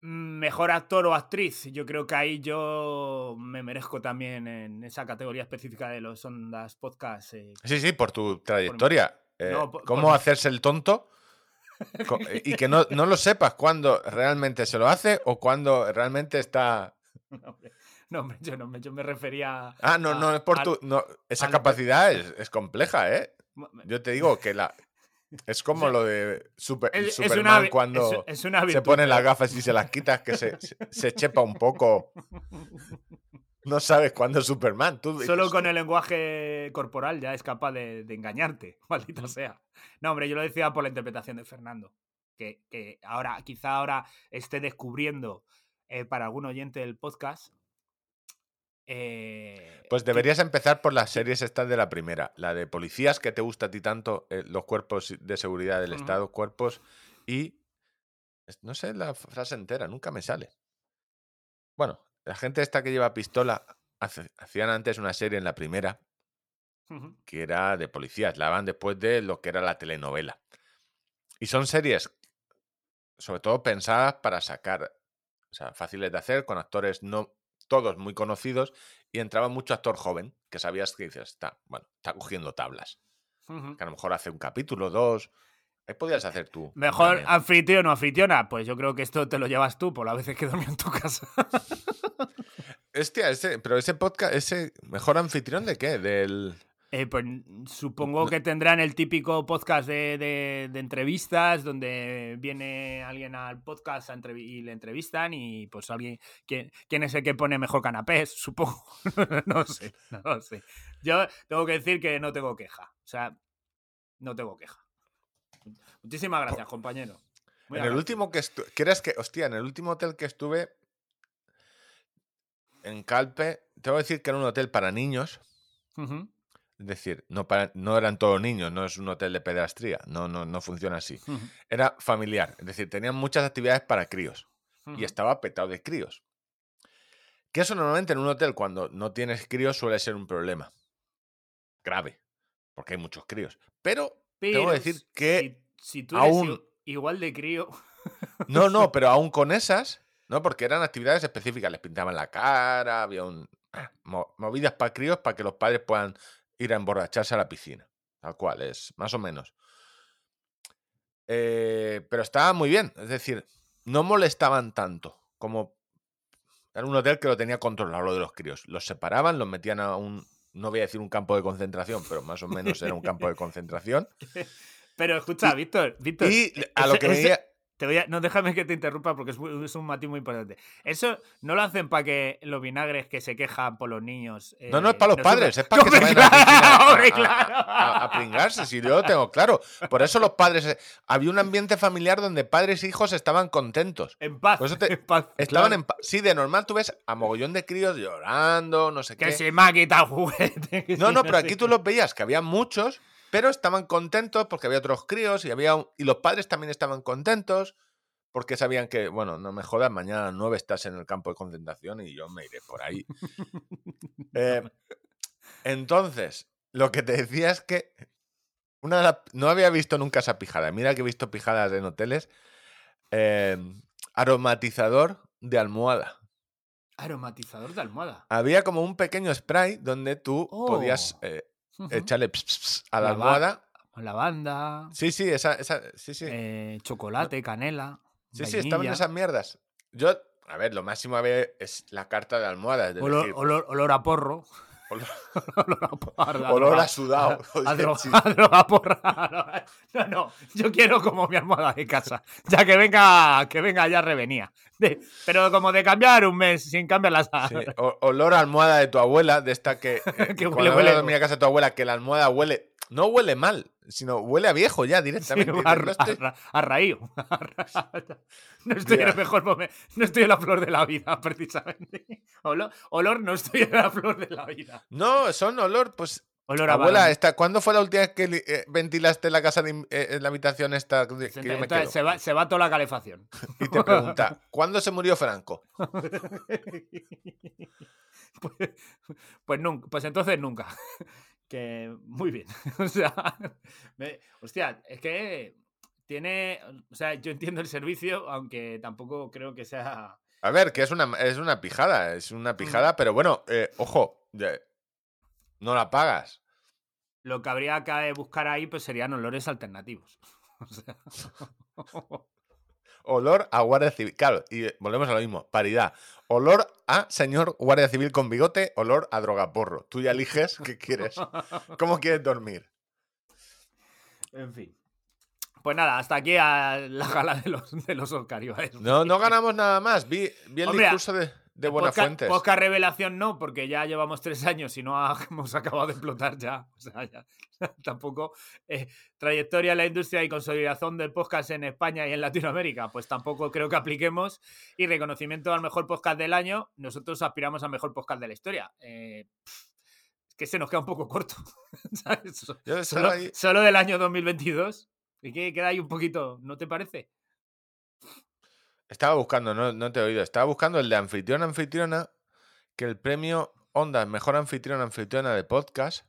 Mejor actor o actriz. Yo creo que ahí yo me merezco también en esa categoría específica de los Ondas Podcast. eh, Sí, sí, por tu trayectoria. Eh, No, por- ¿Cómo por- hacerse el tonto? Co- Y que no, no lo sepas cuando realmente se lo hace o cuando realmente está. no, hombre, no, hombre, yo no yo me refería. Ah, no, no, es por tu. No, esa capacidad es, es compleja, ¿eh? Yo te digo que la. Es como lo de Super- Superman una, cuando es, es una se pone las gafas y se las quitas, que se, se, se chepa un poco. No sabes cuándo es Superman. Tú Solo dices, con el lenguaje corporal ya es capaz de, de engañarte, maldita sea. No, hombre, yo lo decía por la interpretación de Fernando. Que, que ahora, quizá ahora esté descubriendo eh, para algún oyente del podcast. Eh, Pues que- deberías empezar por las series estas de la primera. La de policías que te gusta a ti tanto, eh, los cuerpos de seguridad del. Estado, cuerpos y... No sé la frase entera, nunca me sale. Bueno, la gente esta que lleva pistola, hace- hacían antes una serie en la primera que era de policías, la daban después de lo que era la telenovela. Y son series, sobre todo pensadas para sacar, o sea, fáciles de hacer, con actores no todos muy conocidos, y entraba mucho actor joven, que sabías que dices, está, bueno, está cogiendo tablas, que a lo mejor hace un capítulo, dos, ahí podías hacer tú. Mejor anfitrión o anfitriona, pues yo creo que esto te lo llevas tú por las veces que dormí en tu casa. Hostia, ese, pero ese podcast, ese mejor anfitrión de qué? Del... Eh, pues supongo que tendrán el típico podcast de, de- de entrevistas donde viene alguien al podcast a y le entrevistan y pues alguien, ¿quién, quién es el que pone mejor canapés? Supongo. no sé, no sé. Yo tengo que decir que no tengo queja. O sea, no tengo queja. Muchísimas gracias, compañero. Muy en el último que estuve, ¿quieres que, hostia, en el último hotel que estuve en Calpe, tengo que decir que era un hotel para niños, Ujú, es decir, no, para, no eran todos niños, no es un hotel de pedastría, no, no, no funciona así. Era familiar, es decir, tenían muchas actividades para críos y estaba petado de críos. Que eso normalmente en un hotel cuando no tienes críos suele ser un problema grave, porque hay muchos críos. Pero tengo que decir que si, si tú eres aún- igual de crío, No, no, pero aún con esas, ¿no? Porque eran actividades específicas, les pintaban la cara, había un. ah, mo- movidas para críos para que los padres puedan ir a emborracharse a la piscina. Tal cual, es más o menos. Eh, pero estaba muy bien, es decir, no molestaban tanto como. Era un hotel que lo tenía controlado lo de los críos. Los separaban, los metían a un. No voy a decir un campo de concentración, pero más o menos era un campo de concentración. Pero escucha, Víctor, Víctor. Y a lo que me ese- te voy a- no, déjame que te interrumpa porque es, un matiz muy importante. Eso no lo hacen para que los vinagres que se quejan por los niños. No, no es eh, para los no padres, es para que se ¡Hombre, vayan a la claro! piscina a- ¡Hombre, a- claro! a, a pringarse, si yo lo tengo claro. Por eso los padres. eh, Había un ambiente familiar donde padres e hijos estaban contentos. En paz. Por eso te- en paz, Estaban claro. en. pa- Sí, de normal tú ves a mogollón de críos llorando, no sé Que qué. se me ha quitado juguete. que No, no, pero aquí tú los veías que había muchos, pero estaban contentos porque había otros críos y había un- y los padres también estaban contentos porque sabían que, bueno, no me jodas, mañana 9 estás en el campo de concentración y yo me iré por ahí. Eh, entonces, lo que te decía es que una de no había visto nunca esa pijada. Mira que he visto pijadas en hoteles. eh, aromatizador de almohada. Aromatizador de almohada. Había como un pequeño spray donde tú podías Oh. Eh, Ujú. echarle ps, ps, ps a la Lava- almohada. Lavanda, Sí, sí, esa, esa, sí, sí. eh, chocolate, canela. sí, sí, estaban vainilla. esas mierdas. Yo, a ver, lo máximo a ver es la carta de almohada. es Olor, decir, olor, olor a porro. Olor- olor a, a olor a sudado. A, droga, a droga porra. No, no, yo quiero como mi almohada de casa. Ya que venga, que venga ya revenía. De- pero como de cambiar un mes sin cambiar las Sí, olor a almohada de tu abuela, de esta que, eh, Que cuando huele- huele, a mi casa de tu abuela, que la almohada huele, no huele mal, sino huele a viejo ya directamente. a, No estoy- a a No estoy en el mejor momento. No estoy en la flor de la vida, precisamente. Olor, olor no estoy en la flor de la vida. No, son olor, pues. Olor a Abuela, esta, ¿cuándo fue la última vez que eh, ventilaste la casa, de eh, en la habitación esta que que yo me Entonces, quedo? se, va, se va toda la calefacción. Y te pregunta, ¿cuándo se murió Franco? pues, pues nunca, pues entonces nunca. Que muy bien. O sea, me- hostia, es que tiene. O sea, yo entiendo el servicio, aunque tampoco creo que sea. A ver, que es una, es una pijada, es una pijada, pero bueno, eh, ojo, no la pagas. Lo que habría que buscar ahí pues serían olores alternativos. O sea, Olor a Guardia Civil. Claro, y volvemos a lo mismo. Paridad. Olor a señor Guardia Civil con bigote, olor a drogaporro. Tú ya eliges qué quieres. ¿Cómo quieres dormir? en fin. Pues nada, hasta aquí a la gala de los, de los Oscar. No, no ganamos nada más. Vi, vi el Hombre, discurso de, de Buenafuentes. Poca revelación no, porque ya llevamos tres años y no ha- hemos acabado de explotar ya. O sea, ya. Tampoco. eh, trayectoria en la industria y consolidación del podcast en España y en Latinoamérica, pues tampoco creo que apliquemos. Y reconocimiento al mejor podcast del año, nosotros aspiramos al mejor podcast de la historia. Eh, que se nos queda un poco corto. ¿sabes? Solo, solo del año 2022. Y que queda ahí un poquito, ¿no te parece? Estaba buscando, no, no te he oído. Estaba buscando el de anfitrión anfitriona, que el premio Onda Mejor Anfitrión Anfitriona de Podcast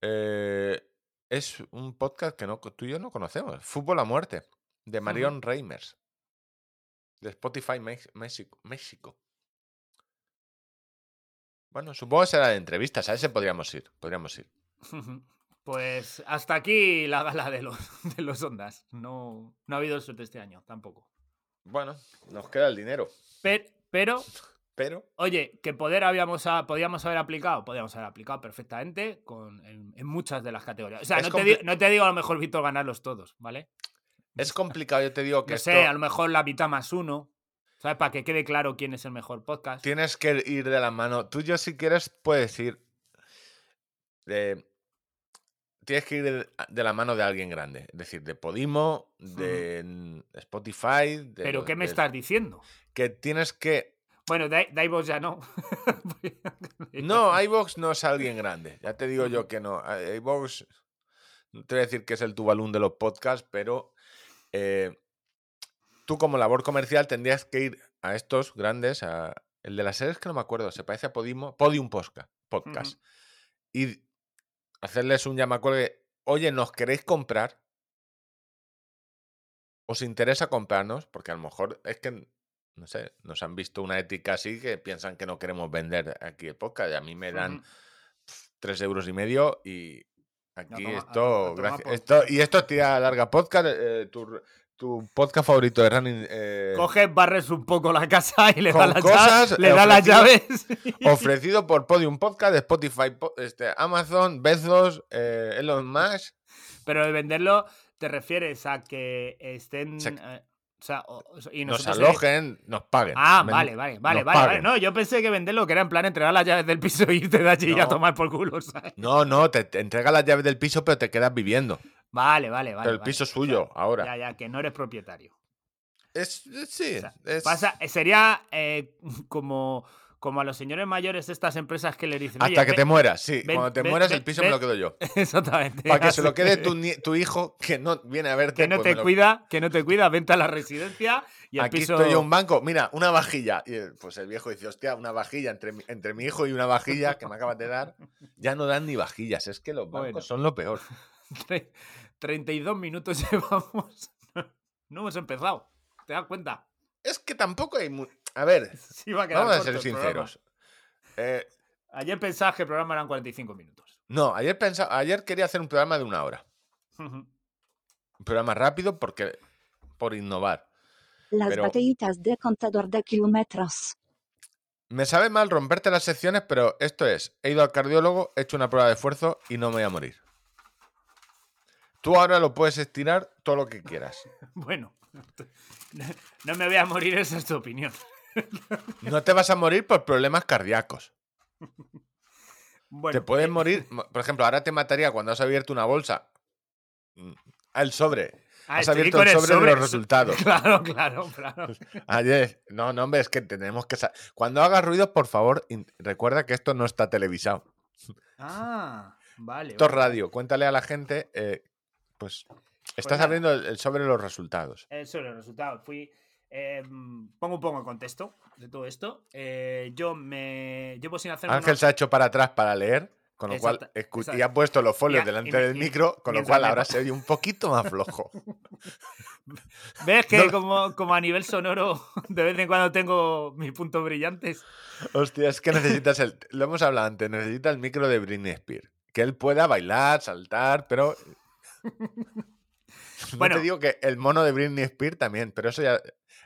eh, es un podcast que no, tú y yo no conocemos. Fútbol a muerte, de Marion Reimers. De Spotify México. México. Bueno, supongo que será de entrevistas. A ese podríamos ir. Podríamos ir. Pues hasta aquí la gala de los, de los ondas. No, no ha habido suerte este año, tampoco. Bueno, nos queda el dinero. Pero, pero Pero oye, que poder habíamos a- podíamos haber aplicado, podíamos haber aplicado perfectamente con, en, en muchas de las categorías. O sea, no te, no digo a lo mejor, Víctor, ganarlos todos, ¿vale? es complicado, yo te digo que No esto- sé, a lo mejor la mitad más uno. ¿Sabes? Para que quede claro quién es el mejor podcast. Tienes que ir de la mano. Tú, yo, si quieres, puedes ir. de- tienes que ir de, la mano de alguien grande. Es decir, de Podimo, de mm, Spotify. de ¿Pero qué me de- estás diciendo? Que tienes que. Bueno, de, de ya no. No, iVox no es alguien grande. Ya te digo yo que no. iVox. No te voy a decir que es el tubalún de los podcasts, pero. eh, tú, como labor comercial, tendrías que ir a estos grandes. A, el de las series que no me acuerdo, se parece a Podimo. Podium Posca- Podcast. y hacerles un llamacuelgue, oye, ¿nos queréis comprar? ¿Os interesa comprarnos? Porque a lo mejor es que, no sé, nos han visto una ética así que piensan que no queremos vender aquí el podcast y a mí me dan tres euros y medio y aquí toma- esto, a gracias- esto- y esto es tira larga podcast, eh, tu, tu podcast favorito de running eh, Coges, barres un poco la casa y le das las cosas, llaves. Le das las ofrecido- llaves. ofrecido por Podium Podcast, Spotify, po- este, Amazon, Bezos, eh, Elon Musk. Pero de venderlo, ¿te refieres a que estén. Se- eh, o sea, o- y nos eh, alojen, nos paguen. Ah, Ven- vale, vale, vale, vale, vale. No, yo pensé que venderlo que era en plan entregar las llaves del piso y irte de allí y a tomar por culo, ¿sabes? No, no, te, te entrega las llaves del piso, pero te quedas viviendo. Vale, vale, vale. pero el vale. piso es O suyo sea, ahora. Ya, ya, que no eres propietario. Es, es- sí, O sea, es- Pasa, sería eh, como, como a los señores mayores de estas empresas que le dicen. hasta "Oye, que te mueras, sí. ven- Cuando te ven- mueras, el piso me lo quedo yo. Exactamente. Para que se lo quede tu, hijo que no viene a verte. Que no pues te lo- cuida, que no te cuida, vente a la residencia y el Aquí piso. estoy yo un banco, mira, una vajilla. Y pues el viejo dice, hostia, una vajilla entre mi, entre mi hijo y una vajilla que me acabas de dar. Ya no dan ni vajillas, es que los bancos Bueno. son lo peor. Tre- 32 minutos llevamos. No hemos empezado. ¿Te das cuenta? Es que tampoco hay... mu- A ver, Sí, va a quedar vamos a ser sinceros. Eh, Ayer pensabas que el programa eran 45 minutos. no, ayer, pensaba, ayer quería hacer un programa de una hora. Un programa rápido porque por innovar. Las Pero- batallitas de contador de kilómetros. Me sabe mal romperte las secciones, pero esto es, he ido al cardiólogo, he hecho una prueba de esfuerzo y no me voy a morir. Tú ahora lo puedes estirar todo lo que quieras. Bueno, no me voy a morir, esa es tu opinión. No te vas a morir por problemas cardíacos. Bueno, te puedes eh, morir, mo- por ejemplo, ahora te mataría cuando has abierto una bolsa. Mm, El sobre. ah, has abierto el sobre de los resultados. Claro, claro, claro. Ayer, no, no, hombre, es que tenemos que... Cuando hagas ruido, por favor, recuerda que esto no está televisado. Ah, vale. Esto es vale. radio. Cuéntale a la gente, eh, pues, estás nada. abriendo el, el sobre los resultados. Eh, sobre el resultado. Fui. eh, pongo un poco en contexto de todo esto. Eh, yo me llevo sin hacer Ángel se ha hecho para atrás para leer Con lo cual, y ha puesto los folios delante me- del y micro, con lo cual ahora se oye un poquito más flojo. ¿Ves que No- como, como a nivel sonoro de vez en cuando tengo mis puntos brillantes? Hostia, es que necesitas el. Lo hemos hablado antes, necesita el micro de Britney Spears. Que él pueda bailar, saltar, pero. No Bueno. te digo que el mono de Britney Spears también, pero eso ya.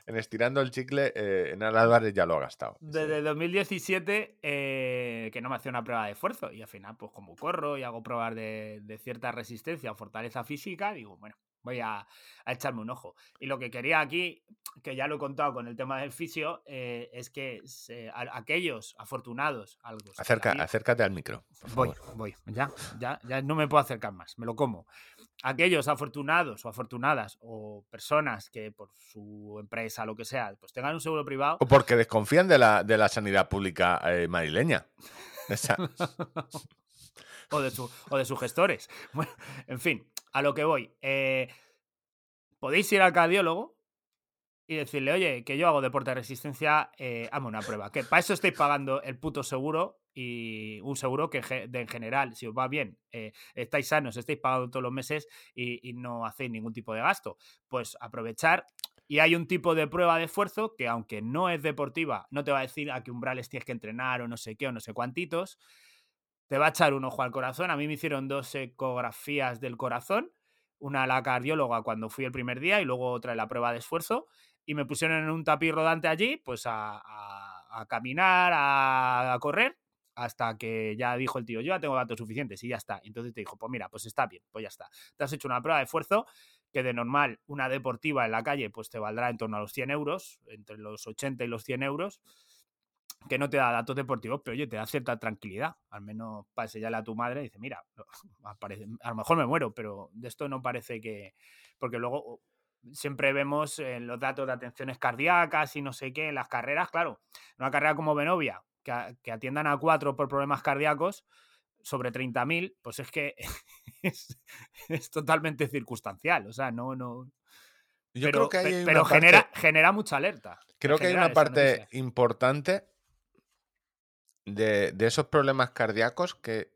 En estirando el chicle, eh, en Álvarez ya lo ha gastado. Desde 2017 eh, que no me hacía una prueba de esfuerzo y al final pues como corro y hago pruebas de, de cierta resistencia o fortaleza física, digo, bueno, voy a, a echarme un ojo. Y lo que quería aquí, que ya lo he contado con el tema del fisio, eh, es que se- a- aquellos afortunados, algo. Acerca, acércate al micro. por Voy, voy, ya, ya, ya no me puedo acercar más, me lo como. Aquellos afortunados o afortunadas o personas que por su empresa, lo que sea, pues tengan un seguro privado, O porque desconfían de la, de la sanidad pública eh, madrileña. O, de su- o de sus gestores. Bueno, en fin, a lo que voy. eh, podéis ir al cardiólogo y decirle, oye, que yo hago deporte de resistencia, eh, hazme una prueba. Que para eso estáis pagando el puto seguro y un seguro que en general, si os va bien, eh, estáis sanos, estáis pagando todos los meses y, no hacéis ningún tipo de gasto. Pues aprovechar. Y hay un tipo de prueba de esfuerzo que, aunque no es deportiva, no te va a decir a qué umbrales tienes que entrenar o no sé qué o no sé cuantitos, te va a echar un ojo al corazón. A mí me hicieron dos ecografías del corazón, una a la cardióloga cuando fui el primer día y luego otra en la prueba de esfuerzo. Y me pusieron en un tapiz rodante allí, pues a, caminar, a correr, hasta que ya dijo el tío, yo ya tengo datos suficientes y ya está. Entonces te dijo, pues mira, pues está bien, pues ya está. Te has hecho una prueba de esfuerzo que de normal una deportiva en la calle pues te valdrá en torno a los 100 euros, entre los 80 y los 100 euros que no te da datos deportivos, pero oye, te da cierta tranquilidad. Al menos para enseñarle a tu madre y dice, mira, a lo mejor me muero, pero de esto no parece que. Porque luego siempre vemos en los datos de atenciones cardíacas y no sé qué, en las carreras, claro, una carrera como Benovia, que, atiendan a cuatro por problemas cardíacos sobre 30.000, pues es que es, es totalmente circunstancial. O sea, no, no. Yo pero creo que hay pero parte- genera, genera mucha alerta. Creo que hay una parte noticia. importante de, de esos problemas cardíacos que.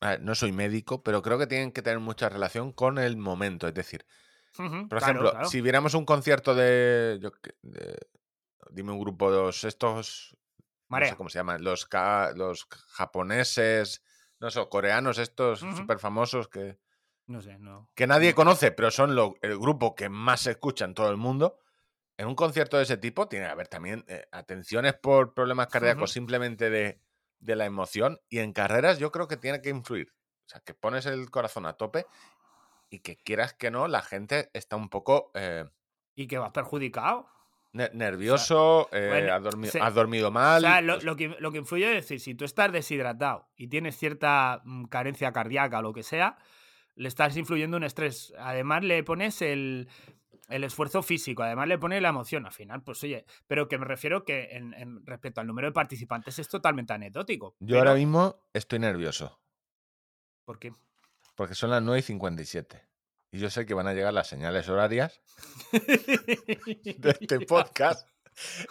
a ver, no soy médico, pero creo que tienen que tener mucha relación con el momento. Es decir, por ejemplo, claro. si viéramos un concierto de. yo qué- de- dime un grupo de los, estos. No sé cómo se llaman. Los, ka- los japoneses. No sé, coreanos estos Ujú. súper famosos que, No sé, no. que nadie No. conoce, pero son lo- el grupo que más se escucha en todo el mundo. En un concierto de ese tipo tiene que haber también eh, atenciones por problemas cardíacos simplemente de, de la emoción. Y en carreras yo creo que tiene que influir. O sea, que pones el corazón a tope y que quieras que no, la gente está un poco eh, Y que vas perjudicado. Ne- nervioso, eh, bueno, has, dormi- se- has dormido O mal. sea, lo, pues, lo que, lo que influye es decir, si tú estás deshidratado y tienes cierta mm, carencia cardíaca o lo que sea, le estás influyendo un estrés. Además, le pones el, el esfuerzo físico, además le pones la emoción. Al final, pues oye, pero que me refiero que en, en respecto al número de participantes es totalmente anecdótico. yo ahora mismo estoy nervioso ¿Por qué? porque son las 9 y 57. Y yo sé que van a llegar las señales horarias de este podcast.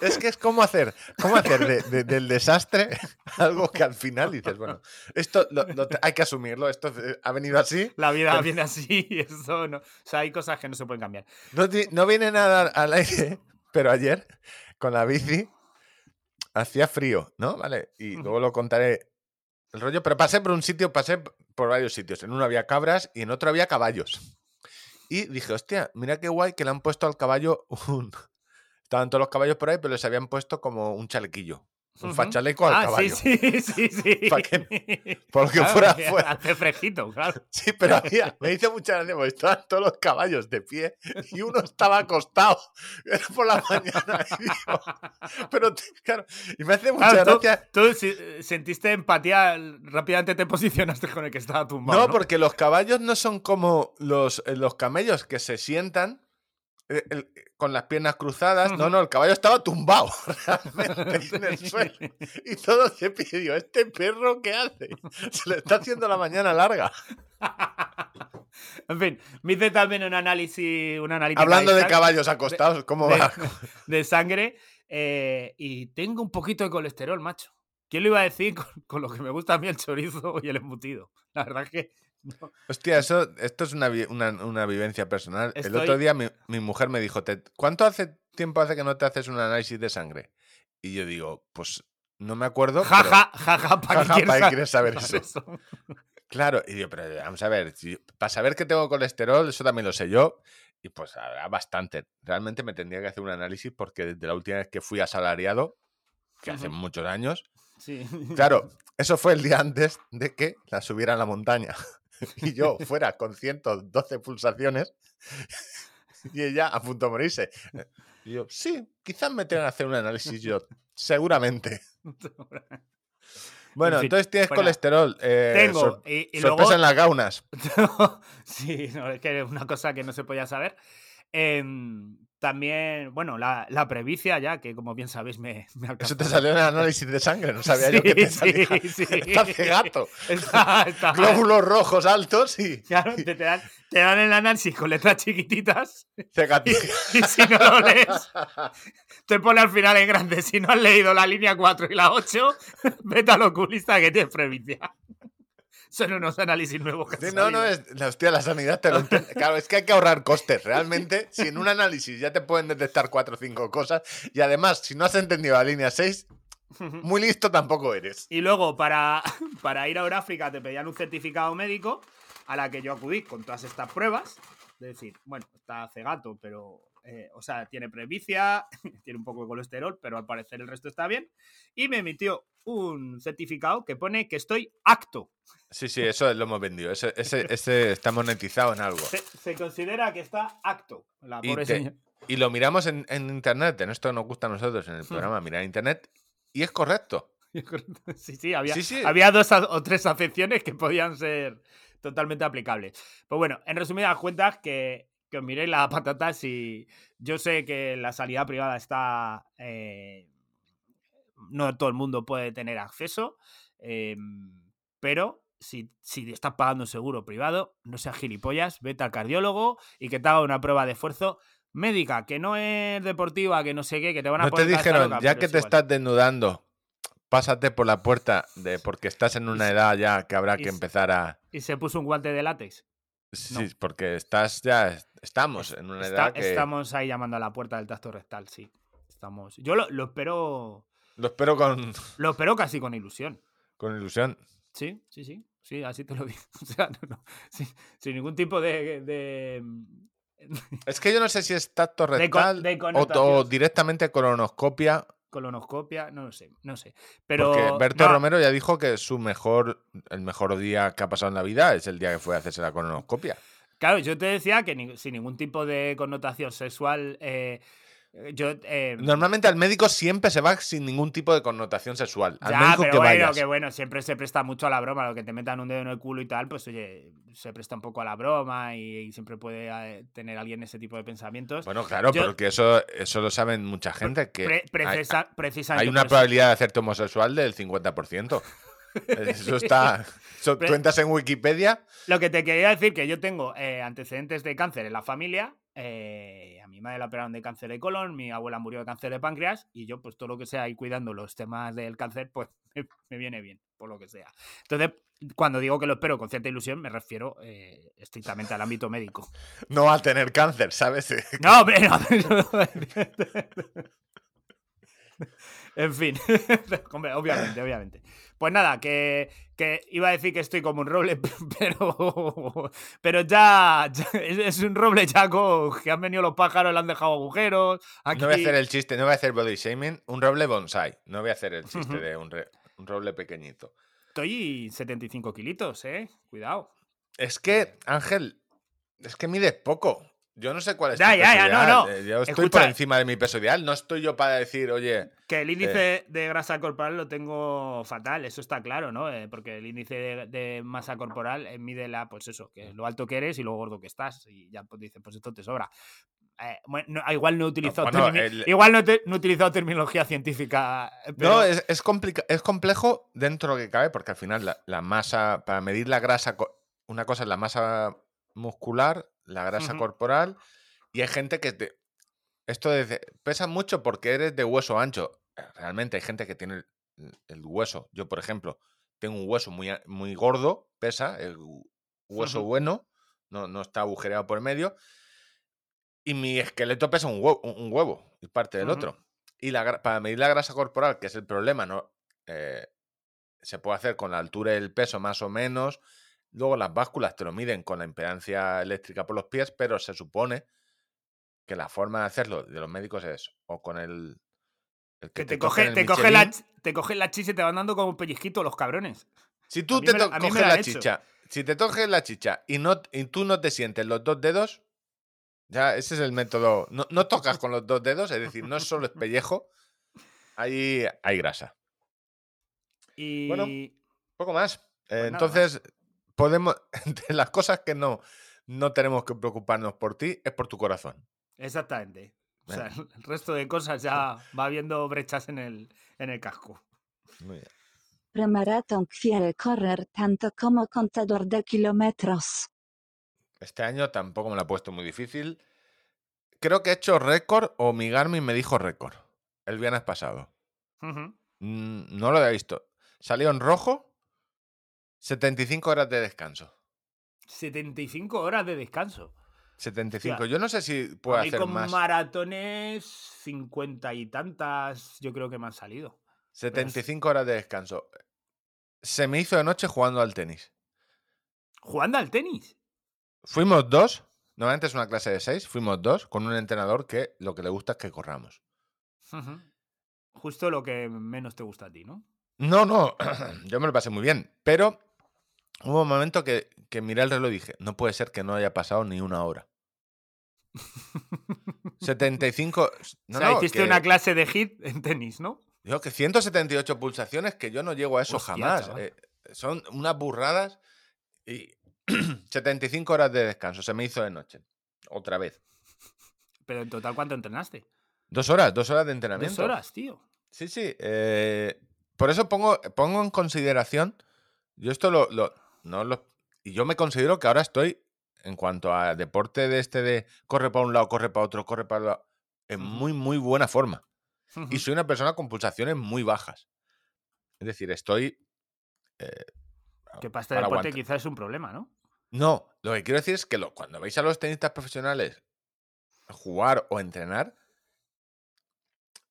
Es que es como hacer, cómo hacer de- de- del desastre algo que al final dices, bueno, esto lo- lo te- hay que asumirlo, esto eh, ha venido así. La vida Pero- viene así eso no. O sea, hay cosas que no se pueden cambiar. No, no viene nada al aire, pero ayer con la bici hacía frío, ¿no? Vale, y luego lo contaré el rollo, pero pasé por un sitio, pasé por varios sitios. En uno había cabras y en otro había caballos. Y dije, hostia, mira qué guay que le han puesto al caballo un... Estaban todos los caballos por ahí, pero les habían puesto como un chalequillo. Un Ujú. fachaleco al ah, caballo. sí, sí, sí, sí. Pa' que- por lo que Claro, fuera, fuera. Hace fresquito, claro. Sí, pero había, me hizo mucha gracia porque estaban todos los caballos de pie y uno estaba acostado. Era por la mañana. y digo, pero claro, y me hace mucha Claro, tú, gracia. tú si- sentiste empatía, rápidamente te posicionaste con el que estaba tumbado. No, No, porque los caballos no son como los, eh, los camellos que se sientan eh, el- con las piernas cruzadas. No, no, el caballo estaba tumbado realmente en el suelo. Y todo se pidió, ¿este perro qué hace? Se le está haciendo la mañana larga. En fin, me hice también un análisis, analítica Hablando de caballos acostados, ¿cómo de, va? de sangre eh, y tengo un poquito de colesterol, macho. ¿Quién lo iba a decir con, con lo que me gusta a mí el chorizo y el embutido? La verdad es que no. Hostia, eso, esto es una, una, una vivencia personal. El otro día mi, mi mujer me dijo, "Te- ¿cuánto hace tiempo hace que no te haces un análisis de sangre? Y yo digo, pues no me acuerdo. Jaja, jaja, ¿para Jaja, qué quieres, ¿para qué sa- quieres saber eso? Claro, y yo, pero vamos a ver, si- para saber que tengo colesterol, eso también lo sé yo, y pues habrá bastante. Realmente me tendría que hacer un análisis porque desde la última vez que fui asalariado, que hace muchos años, Sí. claro, eso fue el día antes de que la subiera a la montaña. Y yo fuera con 112 pulsaciones y ella a punto de morirse. Y yo, sí, quizás me tengan que hacer un análisis yo, seguramente. Bueno, En fin, entonces tienes bueno, colesterol. eh, Tengo, sor- y, y sorpresa luego... en las gaunas. sí, no, es que es una cosa que no se podía saber. Em, también, bueno, la, la previcia ya, que como bien sabéis me, me Eso te salió en el análisis de sangre, no sabía yo que te Sí, salía. sí, sí. Estás cegato. Está- está- Glóbulos rojos altos y Claro, te, te dan, te dan el análisis con letras chiquititas cegato. y si no lo lees, te pone al final en grande. Si no has leído la línea 4 y la 8, vete al oculista que tienes previcia. Son unos análisis nuevos que Sí, no, no, es, hostia, la sanidad te lo entiende. Claro, es que hay que ahorrar costes. Realmente, si en un análisis ya te pueden detectar cuatro o cinco cosas, y además, si no has entendido la línea 6, muy listo tampoco eres. Y luego, para, para ir a Euráfrica, te pedían un certificado médico a la que yo acudí con todas estas pruebas. De decir, bueno, está cegato, pero. Eh, o sea, tiene previcia, tiene un poco de colesterol, pero al parecer el resto está bien. Y me emitió un certificado que pone que estoy acto. Sí, sí, eso lo hemos vendido. Ese, ese, ese está monetizado en algo. Se, se considera que está acto. La Y pobre te- señora. Y lo miramos en, en internet. En esto nos gusta a nosotros en el programa, mirar internet. Y es correcto. Sí, sí, había, Sí, sí. había dos o tres acepciones que podían ser totalmente aplicables. Pues bueno, en resumidas cuentas, que, que os miréis las patatas y yo sé que la sanidad privada está... eh, no todo el mundo puede tener acceso, eh, pero si, si estás pagando un seguro privado, no seas gilipollas, vete al cardiólogo y que te haga una prueba de esfuerzo médica, que no es deportiva, que no sé qué, que te van a No te poner cabeza dijeron, loca, ya que es te igual. estás desnudando, pásate por la puerta de porque estás en una edad ya que habrá que se- empezar a. Y se puso un guante de látex. Sí, porque estás ya. Estamos en una Está- edad que. Estamos ahí llamando a la puerta del tacto rectal, sí. Estamos. Yo lo, lo espero. Lo espero con, Lo espero casi con ilusión. con ilusión. Sí, sí, sí. Sí, así te lo digo. O sea, no, no, sin, sin ningún tipo de. de- Es que yo no sé si es tacto rectal de o, o directamente colonoscopia. Colonoscopia, no lo sé, no sé. Pero. porque Berto no, Romero ya dijo que su mejor, el mejor día que ha pasado en la vida es el día que fue a hacerse la colonoscopia. Claro, yo te decía que ni- sin ningún tipo de connotación sexual. eh, yo. eh, Normalmente al médico siempre se va sin ningún tipo de connotación sexual. Al Ya, médico pero que bueno, vayas. que bueno, siempre se presta mucho a la broma, lo que te metan un dedo en el culo y tal, pues oye, se presta un poco a la broma y, y siempre puede eh, tener alguien ese tipo de pensamientos. Bueno, claro, Yo- pero que eso, eso lo saben mucha gente. Que Pre- hay- precisa- precisamente hay una eso. probabilidad de hacerte homosexual del 50%. Eso está. eso- tú entras en Wikipedia. Lo que te quería decir que yo tengo eh, antecedentes de cáncer en la familia. eh, mi madre la operaron de cáncer de colon, mi abuela murió de cáncer de páncreas y yo pues todo lo que sea ir cuidando los temas del cáncer pues me, me viene bien, por lo que sea. Entonces, cuando digo que lo espero con cierta ilusión me refiero eh, estrictamente al ámbito médico. No a tener cáncer, ¿sabes? No, no. En fin, hombre, obviamente, obviamente. Pues nada, que, que iba a decir que estoy como un roble, pero, pero ya, ya es, un roble ya que han venido los pájaros, le han dejado agujeros. Aquí... No voy a hacer el chiste, no voy a hacer body shaming. Un roble bonsai. No voy a hacer el chiste de un, re- un roble pequeñito. Estoy 75 kilitos, eh. Cuidado. Es que, Ángel, es que mides poco. Yo no sé cuál es Ya, tu ya, peso ya, no, ideal. no. Eh, Yo estoy Escucha. por encima de mi peso ideal. No estoy yo para decir, oye, Que el índice de grasa corporal lo tengo fatal, eso está claro, ¿no? Eh, porque el índice de, de masa corporal eh, mide la, pues eso, que lo alto que eres y lo gordo que estás. Y ya pues dice, pues esto te sobra. Eh, bueno, no, igual no he utilizado, bueno, termi- el- igual no, te- no he utilizado terminología científica. eh, pero- No, es, es, es complejo dentro de lo que cabe, porque al final la, la masa, para medir la grasa, una cosa es la masa muscular, la grasa corporal, y hay gente que te... Esto de, pesa mucho porque eres de hueso ancho. Realmente hay gente que tiene el hueso. Yo, por ejemplo, tengo un hueso muy, muy gordo, pesa, el hu- hueso bueno, no, no está agujereado por medio. Y mi esqueleto pesa un huevo, un huevo y parte del otro. Y la, para medir la grasa corporal, que es el problema, no eh, se puede hacer con la altura y el peso más o menos. Luego las básculas te lo miden con la impedancia eléctrica por los pies, pero se supone que la forma de hacerlo de los médicos es o con el... el Que te, cogen coge, te, coge la, te cogen la chis y te van dando como un pellizquito los cabrones. Si tú te lo- coges la chicha, si te coges la chicha y, no, y tú no te sientes los dos dedos, ya ese es el método. No, no tocas con los dos dedos, es decir, no es solo el pellejo, ahí hay grasa. Y Bueno, Poco más. Eh, Pues nada entonces, podemos. Entre las cosas que no, no tenemos que preocuparnos por ti, es por tu corazón. exactamente. O sea, el resto de cosas ya va habiendo brechas en el, en el casco. Muy bien. Quiere correr tanto como contador de kilómetros. Este año tampoco me lo ha puesto muy difícil. Creo que he hecho récord o mi Garmin me dijo récord el viernes pasado. Mm, No lo había visto. Salió en rojo 75 horas de descanso. 75 horas de descanso. 75. Hostia. Yo no sé si puedo hacer con más. maratones, 50 y tantas, yo creo que me han salido. 75 horas de descanso. Se me hizo de noche jugando al tenis. Jugando al tenis. Fuimos dos. Normalmente es una clase de seis. Fuimos dos con un entrenador que lo que le gusta es que corramos. Justo lo que menos te gusta a ti, ¿no? No, no. Yo me lo pasé muy bien. Pero hubo un momento que, que miré el reloj y dije: No puede ser que no haya pasado ni una hora. 75. No, o sea, no, hiciste que- una clase de hit en tenis, ¿no? Digo que 178 pulsaciones, que yo no llego a eso Hostia, jamás. eh, son unas burradas y 75 horas de descanso. Se me hizo de noche. Otra vez. Pero en total, ¿cuánto entrenaste? Dos horas, dos horas de entrenamiento. Dos horas, tío. Sí, sí. eh, por eso pongo, pongo en consideración. Yo esto lo, lo- no lo. Y yo me considero que ahora estoy, en cuanto a deporte de este de corre para un lado, corre para otro, corre para otro, en Ujú. muy, muy buena forma. Y soy una persona con pulsaciones muy bajas. Es decir, estoy. eh, Que para este deporte aguantar. quizás es un problema, ¿no? No, lo que quiero decir es que lo- cuando veis a los tenistas profesionales jugar o entrenar,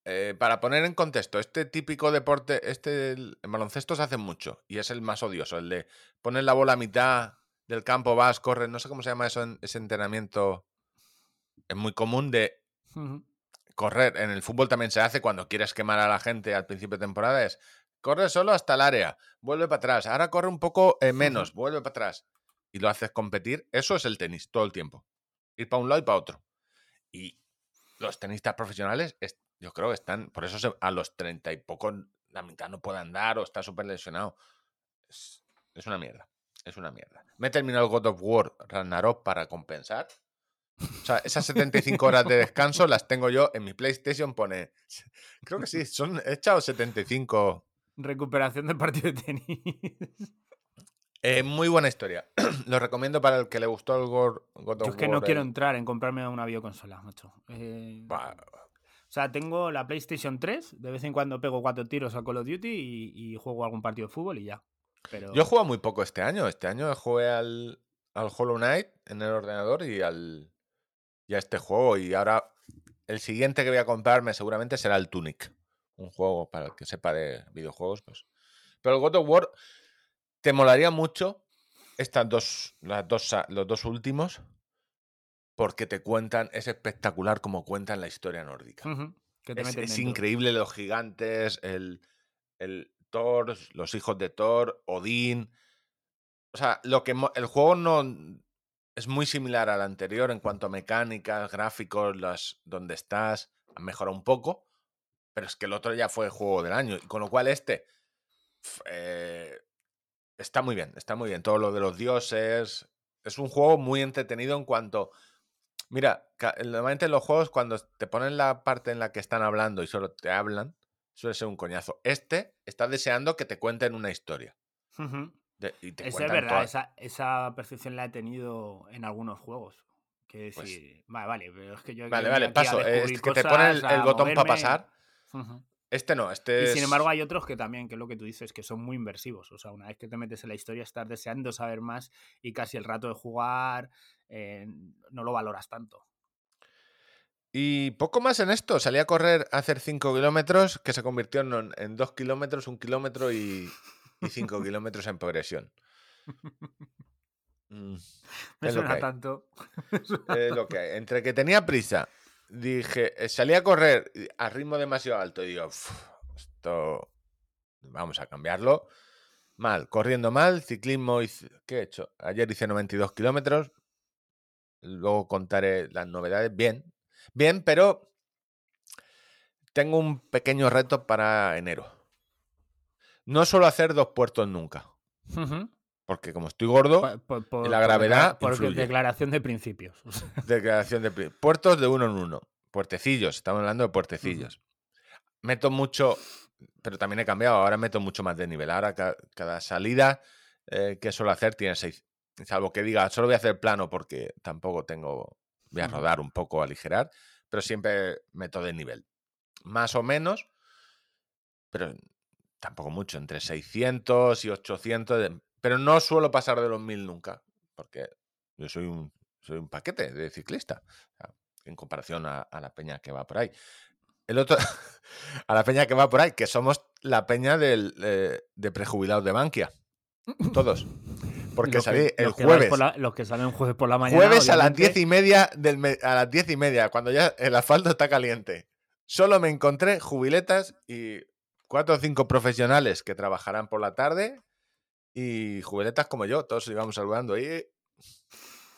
eh, para poner en contexto, este típico deporte, este el- en baloncesto se hace mucho y es el más odioso, el de poner la bola a mitad del campo, vas, corres, no sé cómo se llama eso, en- ese entrenamiento. Es muy común de correr. En el fútbol también se hace cuando quieres quemar a la gente al principio de temporada, es corre solo hasta el área, vuelve para atrás, ahora corre un poco eh, menos, vuelve para atrás y lo haces competir. Eso es el tenis todo el tiempo. Ir para un lado y para otro. Y los tenistas profesionales, es- yo creo que están, por eso se- a los treinta y poco, la mitad no puede andar o está súper lesionado. Es, es una mierda. Es una mierda. Me he terminado el God of War Ragnarok para compensar. O sea, esas 75 horas de descanso las tengo yo en mi PlayStation. Pone. Creo que sí, son. He echado 75. Recuperación del partido de tenis. Eh, muy buena historia. Lo recomiendo para el que le gustó el God, of Yo es que War, no quiero entrar en comprarme una bioconsola, macho. Eh, Bah, O sea, tengo la PlayStation 3, de vez en cuando pego cuatro tiros a Call of Duty y, juego algún partido de fútbol y ya. Yo he jugado muy poco este año. Este año jugué al, al Hollow Knight en el ordenador y al y a este juego. Y ahora el siguiente que voy a comprarme seguramente será el Tunic. Un juego para el que sepa de videojuegos. Pues. Pero el God of War te molaría mucho estas dos, las dos, los dos últimos. Porque te cuentan, es espectacular como cuentan la historia nórdica. Es, increíble los gigantes, el, el Thor, los hijos de Thor, Odín. O sea, lo que el juego no es muy similar al anterior en cuanto a mecánicas, gráficos, las donde estás, ha mejorado un poco, pero es que el otro ya fue juego del año, y con lo cual este eh, está muy bien, está muy bien. Todo lo de los dioses es un juego muy entretenido en cuanto Mira, normalmente en los juegos cuando te ponen la parte en la que están hablando y solo te hablan, suele ser un coñazo. Este está deseando que te cuenten una historia. Ujú. de- y te Eso es verdad, esa, esa percepción la he tenido en algunos juegos. Que Pues- vale, vale, pero es que yo Vale, vale, paso. eh, Es que te ponen el, botón para pasar. Este no, este Y sin embargo hay otros que también, que es lo que tú dices, que son muy inversivos. O sea, una vez que te metes en la historia estás deseando saber más y casi el rato de jugar eh, no lo valoras tanto. Y poco más en esto. Salí a correr a hacer 5 kilómetros, que se convirtió en 2 kilómetros, 1 kilómetro y 5 kilómetros en progresión. Mm, Me suena tanto. Lo que hay. Entre que tenía prisa, dije, eh, salí a correr a ritmo demasiado alto y digo, "Uf, esto vamos a cambiarlo. Mal, corriendo mal, ciclismo, hice- ¿qué he hecho? Ayer hice 92 kilómetros, luego contaré las novedades. Bien, bien, pero tengo un pequeño reto para enero. No suelo hacer dos puertos nunca, porque como estoy gordo, Por- la gravedad por declaración de principios. Declaración de pri- puertos de uno en uno. Puertecillos, estamos hablando de puertecillos. Meto mucho, pero también he cambiado. Ahora meto mucho más de nivel. Ahora ca- cada, salida eh, que suelo hacer tiene seis. Salvo que diga, solo voy a hacer plano porque tampoco tengo. Voy a rodar un poco, aligerar, pero siempre meto de nivel. Más o menos, pero tampoco mucho, entre 600 y 800. de- pero no suelo pasar de los 1000 nunca, porque yo soy un, soy un paquete de ciclista, en comparación a, a la peña que va por ahí. El otro, a la peña que va por ahí, que somos la peña del, eh, de prejubilados de Bankia, todos. Porque salí el jueves. la- los que salen jueves por la mañana. Jueves a las diez y media del me- a las diez y media, cuando ya el asfalto está caliente. Solo me encontré jubiletas y cuatro o cinco profesionales que trabajarán por la tarde y jubiletas como yo, todos íbamos saludando ahí.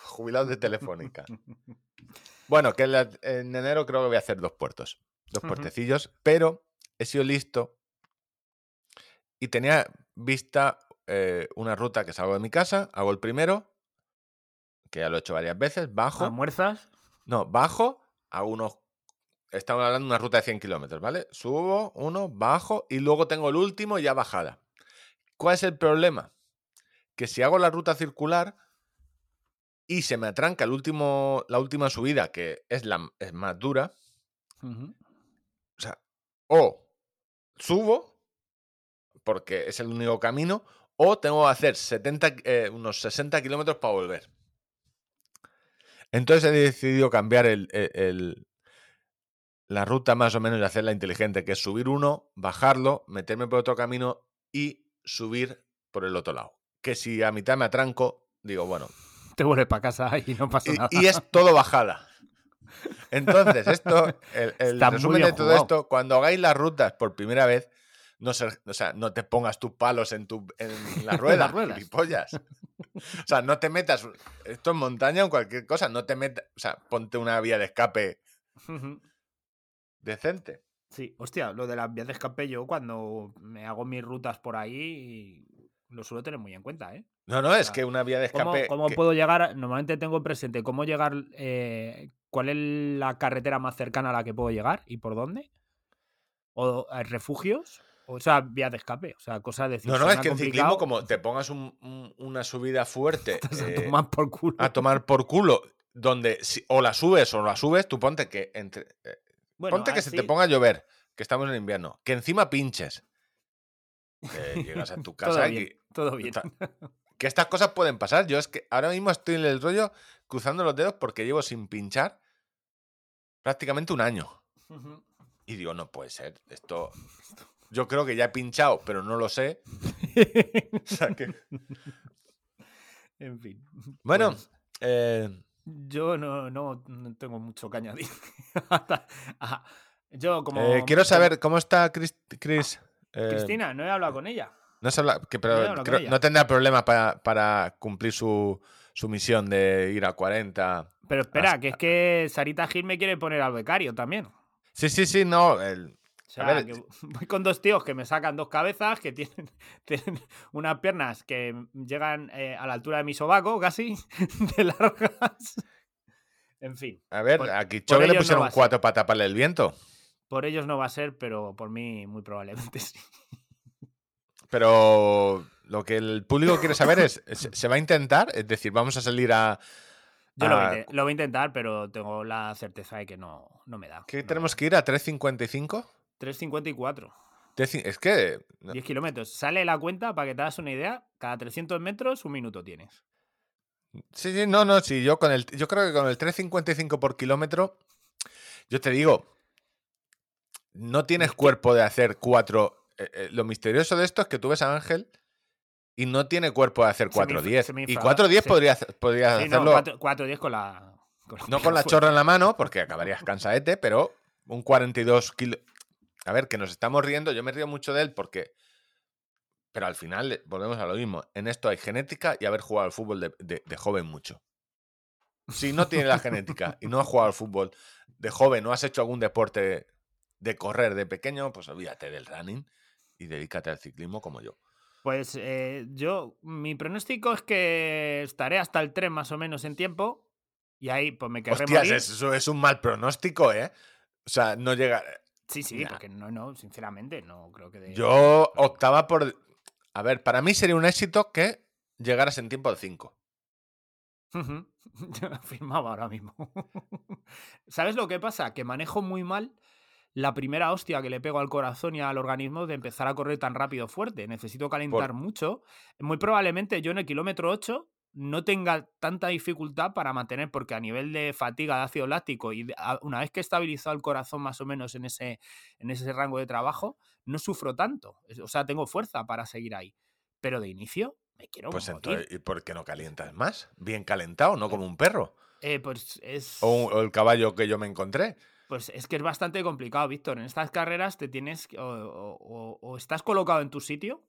Jubilados de Telefónica. Bueno, que en, la- en enero creo que voy a hacer dos puertos, dos puertecillos, pero he sido listo y tenía vista eh, una ruta que salgo de mi casa, hago el primero, que ya lo he hecho varias veces, bajo. ¿Almuerzas? No, bajo a unos. Estamos hablando de una ruta de 100 kilómetros, ¿vale? Subo uno, bajo y luego tengo el último ya bajada. ¿Cuál es el problema? Que si hago la ruta circular y se me atranca el último, la última subida, que es la es más dura, o sea, o subo, porque es el único camino, o tengo que hacer 70, eh, unos 60 kilómetros para volver. Entonces he decidido cambiar el, el- el- la ruta más o menos y hacerla inteligente, que es subir uno, bajarlo, meterme por otro camino y subir por el otro lado. Que si a mitad me atranco, digo, bueno, Te vuelves para casa y no pasa nada. y, es todo bajada. Entonces, esto, el, resumen de todo jugado. esto, cuando hagáis las rutas por primera vez, no, se- o sea, no te pongas tus palos en, tu, en la rueda, las ruedas. gilipollas. O sea, no te metas, esto en montaña o cualquier cosa, no te metas, o sea, ponte una vía de escape decente. Sí, hostia, lo de las vías de escape yo cuando me hago mis rutas por ahí lo suelo tener muy en cuenta, ¿eh? No, no, es que una vía de ¿Cómo, escape... cómo que- puedo llegar? a- Normalmente tengo presente cómo llegar, eh, cuál es la carretera más cercana a la que puedo llegar y por dónde. O refugios, o sea, vías de escape, o sea, cosas de No, no, es que en ciclismo como te pongas un- un- una subida fuerte eh, por culo. a tomar por culo, donde si- o la subes o la subes, tú ponte que entre, eh, Bueno, Ponte que se te ponga a llover, que estamos en invierno, que encima pinches. Que llegas a tu casa y bien, todo bien. que estas cosas pueden pasar. Yo es que ahora mismo estoy en el rollo cruzando los dedos porque llevo sin pinchar prácticamente un año. Y digo, no puede ser. Esto. Yo creo que ya he pinchado, pero no lo sé. O sea que- en fin. Bueno, pues, eh, yo no, no, no tengo mucho que añadir. Yo como... eh, quiero saber cómo está Chris. Chris? Eh, Cristina, no he hablado con ella. No, se habla- que, pero No creo- tendrá problema para, para cumplir su, su misión de ir a 40. Pero espera, As- que es que Sarita Gil me quiere poner al becario también. Sí, sí, sí, no. el- O sea, ver, que voy con dos tíos que me sacan dos cabezas, que tienen, tienen unas piernas que llegan eh, a la altura de mi sobaco, casi, de largas. En fin, a ver, por- a Kichogue le no pusieron ser. cuatro para taparle el viento. por ellos no va a ser, pero por mí muy probablemente sí. Pero lo que el público quiere saber es, ¿se, va a intentar? Es decir, vamos a salir a... Yo lo, voy a a- inte- lo voy a intentar, pero tengo la certeza de que no, no me da. ¿Qué no tenemos da. que ir a 3.55? 3.54. Te ci- Es que. no, 10 kilómetros. Sale la cuenta para que te hagas una idea. Cada 300 metros, un minuto tienes. Sí, sí, no, no, sí, yo con el. Yo creo que con el 3.55 por kilómetro. Yo te digo. No tienes cuerpo de hacer cuatro. eh, eh, lo misterioso de esto es que tú ves a Ángel y no tiene cuerpo de hacer Se me 4.10. infra- se me Y infra- 4.10 se- podría, hacer- podría Sí, no, hacerlo. 4, 4.10 con la. con No con la fuera. chorra en la mano, porque acabarías cansaete, pero un 42 kilos. A ver, que nos estamos riendo, yo me río mucho de él porque. Pero al final eh, volvemos a lo mismo. En esto hay genética y haber jugado al fútbol de, de- de joven mucho. Si no tiene la genética y no has jugado al fútbol de joven, no has hecho algún deporte de correr de pequeño, pues olvídate del running y dedícate al ciclismo como yo. Pues eh, yo, mi pronóstico es que estaré hasta el 3 más o menos en tiempo. Y ahí pues me querré Hostias, morir. eso es un mal pronóstico, ¿eh? O sea, no llega. Sí, sí, Nah. porque no, no, sinceramente, no creo que... de- Yo optaba por. A ver, para mí sería un éxito que llegaras en tiempo de 5. Ujú. Yo lo firmaba ahora mismo. ¿Sabes lo que pasa? Que manejo muy mal la primera hostia que le pego al corazón y al organismo de empezar a correr tan rápido fuerte. Necesito calentar mucho. Muy probablemente yo en el kilómetro 8 no tenga tanta dificultad para mantener, porque a nivel de fatiga de ácido láctico y una vez que he estabilizado el corazón más o menos en ese, en ese rango de trabajo, no sufro tanto. O sea, tengo fuerza para seguir ahí. Pero de inicio me quiero Pues morir. entonces, ¿y por qué no calientas más? Bien calentado, no como un perro. Eh, pues es... O, un- o el caballo que yo me encontré. Pues es que es bastante complicado, Víctor. En estas carreras te tienes o estás colocado en tu sitio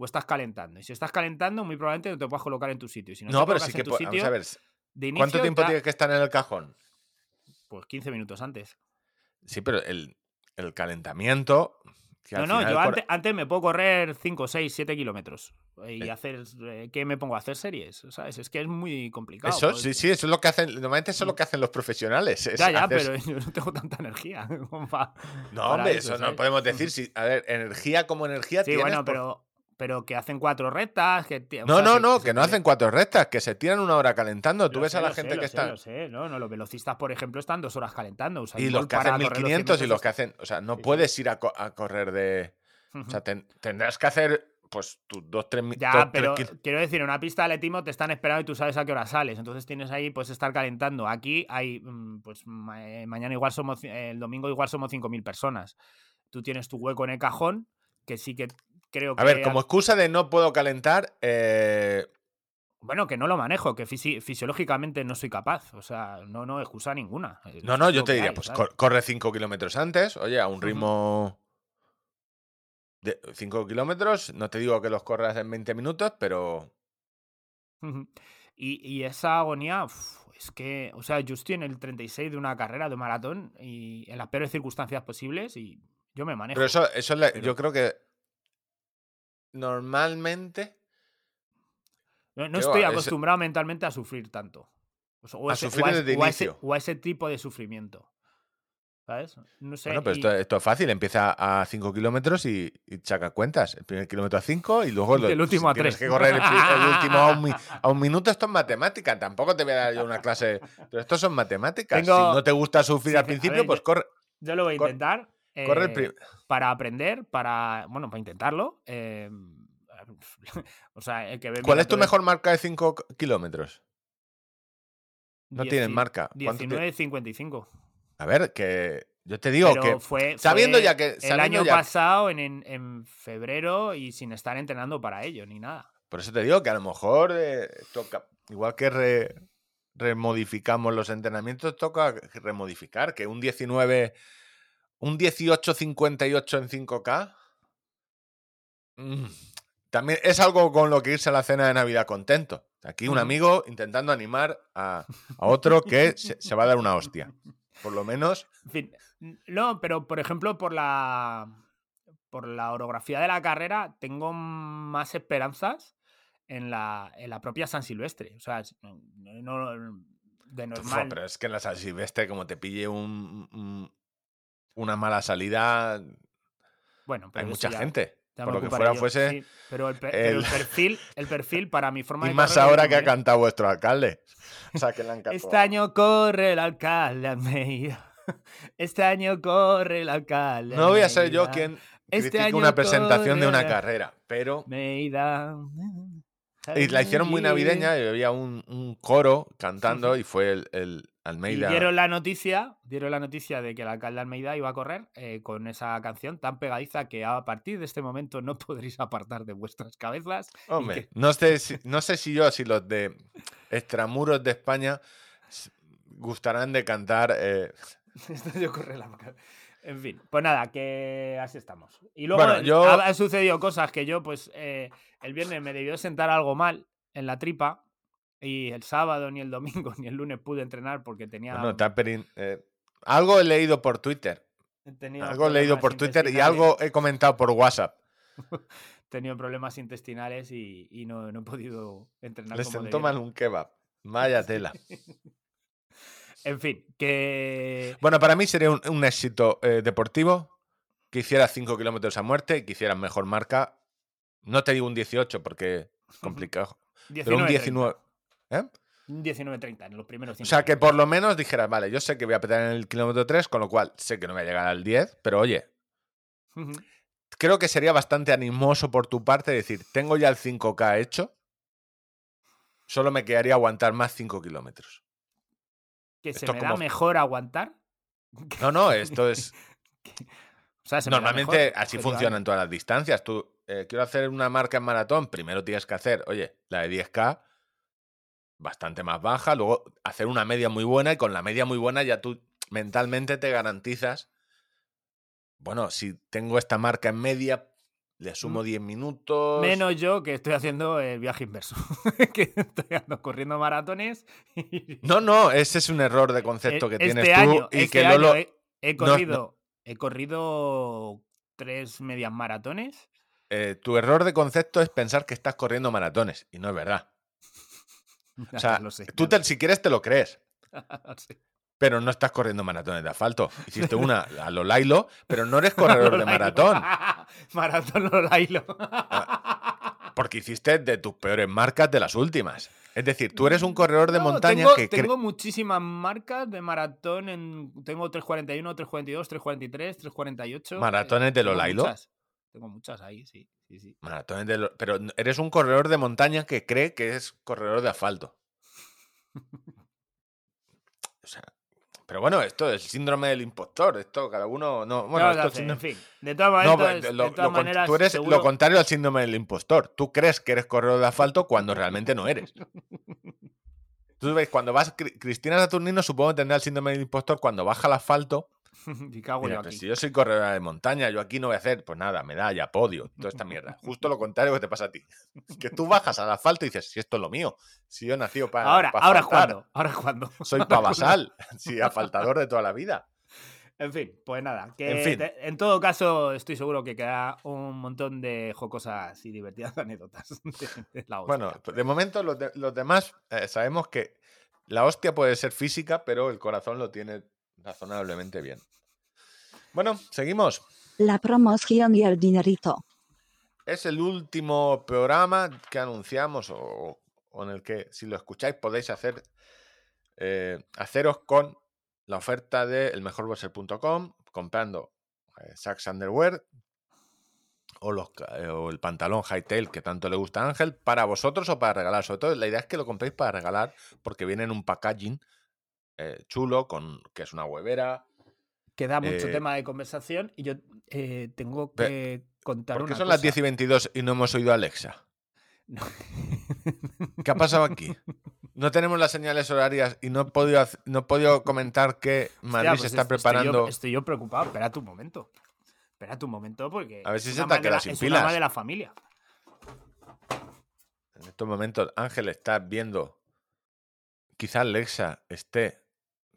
o estás calentando. Y si estás calentando, muy probablemente no te puedas colocar en tu sitio. Si no, No, te pero sí que. sitio, Vamos a ver. inicio ¿Cuánto tiempo ya- tiene que estar en el cajón? Pues 15 minutos antes. Sí, pero el, el calentamiento. que No, al no, final yo antes, antes me puedo correr 5, 6, 7 kilómetros. eh, Y Eh. hacer. eh, ¿Qué me pongo a hacer series? ¿Sabes? Es que es muy complicado. Eso, pues. sí, sí, eso es lo que hacen. Normalmente eso es lo que hacen los profesionales. es Ya, ya, hacer- pero yo no tengo tanta energía. como pa- No, para hombre, eso, eso no podemos decir. Si, a ver, energía como energía Sí, tienes. bueno, por- pero, que hacen cuatro rectas. Que, No, sea, no, se- no, se que no hacen cuatro rectas, que se tiran una hora calentando. Tú ves sé, a la sé, gente que está. lo sé, no, no, los velocistas, por ejemplo, están dos horas calentando. Y los que hacen correr los 100 1500 y los que hacen. O sea, no Sí, puedes ir a, co- a correr de. O sea, ten- tendrás que hacer, pues, tus dos, tres mil. Ya, pero quiero decir, en una pista de atletismo te están esperando y tú sabes a qué hora sales. Entonces tienes ahí, pues, estar calentando. Aquí hay, mm, pues, eh, mañana igual somos, ci- el domingo igual somos 5.000 personas. Tú tienes tu hueco en el cajón, que sí que creo que... A ver, como excusa de no puedo calentar, eh, Bueno, que no lo manejo, que fisi- fisiológicamente no soy capaz. O sea, no, no excusa ninguna. Es No, no, yo te diría, hay, pues corre 5 kilómetros antes, oye, a un ritmo de 5 kilómetros, no te digo que los corras en 20 minutos, pero. Y, y esa agonía, uf, es que, o sea, yo estoy en el 36 de una carrera de maratón y en las peores circunstancias posibles y yo me manejo. Pero eso, eso es la- pero- yo creo que normalmente no no estoy ese- acostumbrado mentalmente a sufrir tanto. O, o A ese, o sufrir ese- desde o ese- inicio. o a ese tipo de sufrimiento. ¿Sabes? No sé. Bueno, pero y- esto, esto es fácil, empieza a 5 kilómetros y, y saca cuentas. El primer kilómetro a 5 y luego El último si a tienes tres. que correr el, el último a un, a un minuto. Esto es matemática, tampoco te voy a dar yo una clase. Pero esto son matemáticas. Tengo- Si no te gusta sufrir Sí, al principio, ver, pues yo- corre, Yo lo voy a intentar. Eh, para aprender, para. Bueno, para intentarlo. eh, o sea, el que ve ¿Cuál es tu mejor marca de 5 kilómetros? No tienen dieci- marca. ¿Cuánto te- 19.55. A ver, que yo te digo Pero que fue, sabiendo fue ya que- el año ya- pasado en, en, en febrero y sin estar entrenando para ello ni nada. Por eso te digo que a lo mejor eh, toca, igual que re- remodificamos los entrenamientos, toca remodificar, que un 19, un 18-58 en 5K, mm, también es algo con lo que irse a la cena de Navidad contento. Aquí un amigo intentando animar a, a otro que se, se va a dar una hostia. Por lo menos, En fin, no, pero por ejemplo, por la por la orografía de la carrera, tengo más esperanzas en la, en la propia San Silvestre. O sea, no, no- de Uf, normal. pero es que en la San Silvestre, como te pille un- un- una mala salida, bueno, hay pero eso mucha ya- gente. ya Por lo que fuera yo, fuese. sí, pero, el, pero el el- perfil, el perfil para mi forma Y de más correr lo ahora que ha cantado vuestro alcalde. O sea, que le han cantado. Este año corre el alcalde Almeida. Este año corre la alcalde. No voy a ser yo quien Este critique año una presentación de una carrera, pero Almeida. y la hicieron muy navideña y había un, un coro cantando y fue el, el Y Almeida. dieron la noticia, dieron la noticia de que el alcalde Almeida iba a correr eh, con esa canción tan pegadiza que a partir de este momento no podréis apartar de vuestras cabezas. y Hombre, que- no sé, si, no sé si yo, si los de extramuros de España gustarán de cantar. eh, Esto yo corre la boca. En fin, pues nada, que así estamos. Y luego Bueno, yo- han sucedido cosas que yo, pues, eh, el viernes me debió sentar algo mal en la tripa. Y el sábado, ni el domingo, ni el lunes pude entrenar porque tenía. bueno, eh, algo he leído por Twitter. he Algo he leído por Twitter y algo he comentado por WhatsApp. He tenido problemas intestinales y, y no, no he podido entrenar. Le como sentó mal un kebab. Vaya tela. En fin, que. Bueno, para mí sería un, un éxito eh, deportivo que hicieras 5 kilómetros a muerte que hicieras mejor marca. No te digo un 18 porque es complicado. pero un 19. ¿Eh? Un 19.30 en los primeros O 5 sea, que por lo menos dijeras, vale, yo sé que voy a petar en el kilómetro 3, con lo cual sé que no voy a llegar al 10, pero oye, creo que sería bastante animoso por tu parte decir, tengo ya el 5K hecho, solo me quedaría aguantar más 5 kilómetros. Que se me da mejor aguantar. No, no, esto es... O sea, se Normalmente mejor, así funcionan todas las distancias. Tú, eh, quiero hacer una marca en maratón, primero tienes que hacer, oye, la de 10K, bastante más baja, luego hacer una media muy buena y con la media muy buena ya tú mentalmente te garantizas, bueno, si tengo esta marca en media, le sumo Mm. 10 minutos. Menos yo que estoy haciendo el viaje inverso. que estoy ando corriendo maratones. y- No, no, ese es un error de concepto que este tienes tú año, y este que año Lolo... he, he no- no- corrido, he corrido tres medias maratones. eh, tu error de concepto es pensar que estás corriendo maratones y no es verdad. O sea, lo sé, tú te- lo si quieres te lo crees. Pero no estás corriendo maratones de asfalto. Hiciste una a lo Lailo, pero no eres corredor de maratón. maratón Lolailo. Porque hiciste de tus peores marcas de las últimas. Es decir, tú eres un corredor de No, montaña tengo, que... tengo muchísimas marcas de maratón. En, tengo 341, 342, 343, 348. ¿Maratones de Lolailo? muchas. Tengo muchas ahí, sí. sí, sí. Maratones de lo- Pero eres un corredor de montaña que cree que es corredor de asfalto. O sea, pero bueno, esto es el síndrome del impostor. Esto cada uno... No, bueno, esto hace, síndrome- En fin, de todas maneras, pues, lo- de lo todas con- maneras tú eres seguro- lo contrario al síndrome del impostor. Tú crees que eres corredor de asfalto cuando realmente no eres. Tú ves, cuando vas, Cri- Cristina Saturnino supongo que tendrá el síndrome del impostor cuando baja al asfalto. y cago Mira, yo pues si yo soy corredora de montaña, yo aquí no voy a hacer, pues nada, medalla, podio, toda esta mierda. Justo lo contrario que te pasa a ti. Que tú bajas al asfalto y dices, si esto es lo mío, si yo nacido para. ahora, para ahora cuando. Ahora cuando. Soy pavasal, sí, asfaltador de toda la vida. En fin, pues nada. Que En fin. te- en todo caso, estoy seguro que queda un montón de jocosas y divertidas anécdotas. de- de la hostia. Bueno, de momento los, de- los demás eh, sabemos que la hostia puede ser física, pero el corazón lo tiene razonablemente bien. Bueno, seguimos. La promoción y el dinerito. Es el último programa que anunciamos o, o en el que, si lo escucháis, podéis hacer eh, haceros con la oferta de elmejorboxer.com comprando eh, Sax Underwear o, los, eh, o el pantalón Hightail que tanto le gusta a Ángel para vosotros o para regalar. Sobre todo, la idea es que lo compréis para regalar porque viene en un packaging eh, chulo, con que es una huevera. Queda mucho eh, tema de conversación y yo eh, tengo que contar ¿Por qué una son las cosa. 10 y 22 y no hemos oído a Alexa? No. ¿Qué ha pasado aquí? No tenemos las señales horarias y no he podido, no he podido comentar que Madrid se pues está yo- preparando. Estoy yo, preocupado. Espera un momento. Espera un momento porque. A ver si se te la- sin es pilas. de la familia. En estos momentos Ángel está viendo. Quizá Alexa esté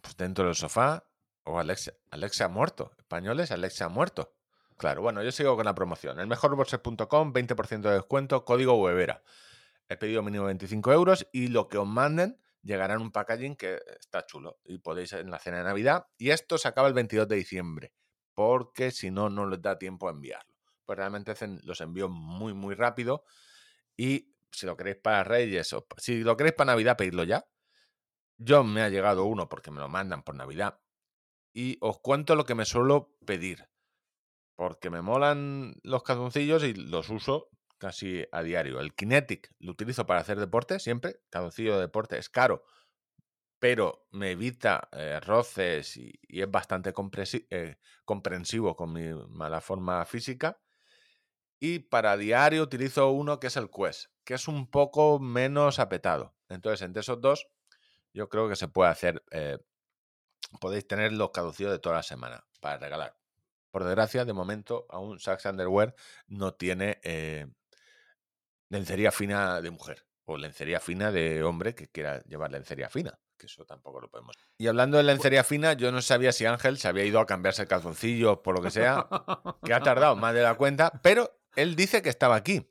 pues, dentro del sofá o Alexa, Alexa ha muerto. Españoles, Alexa ha muerto. Claro, bueno, yo sigo con la promoción. El mejorboxer.com, 20% de descuento, código Webera. El pedido mínimo 25 euros y lo que os manden llegará en un packaging que está chulo y podéis en la cena de Navidad. Y esto se acaba el 22 de diciembre, porque si no, no les da tiempo a enviarlo. Pues realmente hacen los envíos muy, muy rápido y si lo queréis para Reyes o si lo queréis para Navidad, pedidlo ya. Yo me ha llegado uno porque me lo mandan por Navidad y os cuento lo que me suelo pedir. Porque me molan los calzoncillos y los uso casi a diario. El Kinetic lo utilizo para hacer deporte siempre. Calzoncillo de deporte es caro, pero me evita eh, roces y, es bastante eh, comprensivo con mi mala forma física. Y para diario utilizo uno que es el Quest, que es un poco menos apetado. Entonces, entre esos dos, yo creo que se puede hacer. eh, podéis tener los caducidos de toda la semana para regalar. Por desgracia, de momento, aún Saks Underwear no tiene eh, lencería fina de mujer o lencería fina de hombre que quiera llevar lencería fina, que eso tampoco lo podemos. Y hablando de lencería fina, yo no sabía si Ángel se había ido a cambiarse el calzoncillo por lo que sea, que ha tardado más de la cuenta, pero él dice que estaba aquí.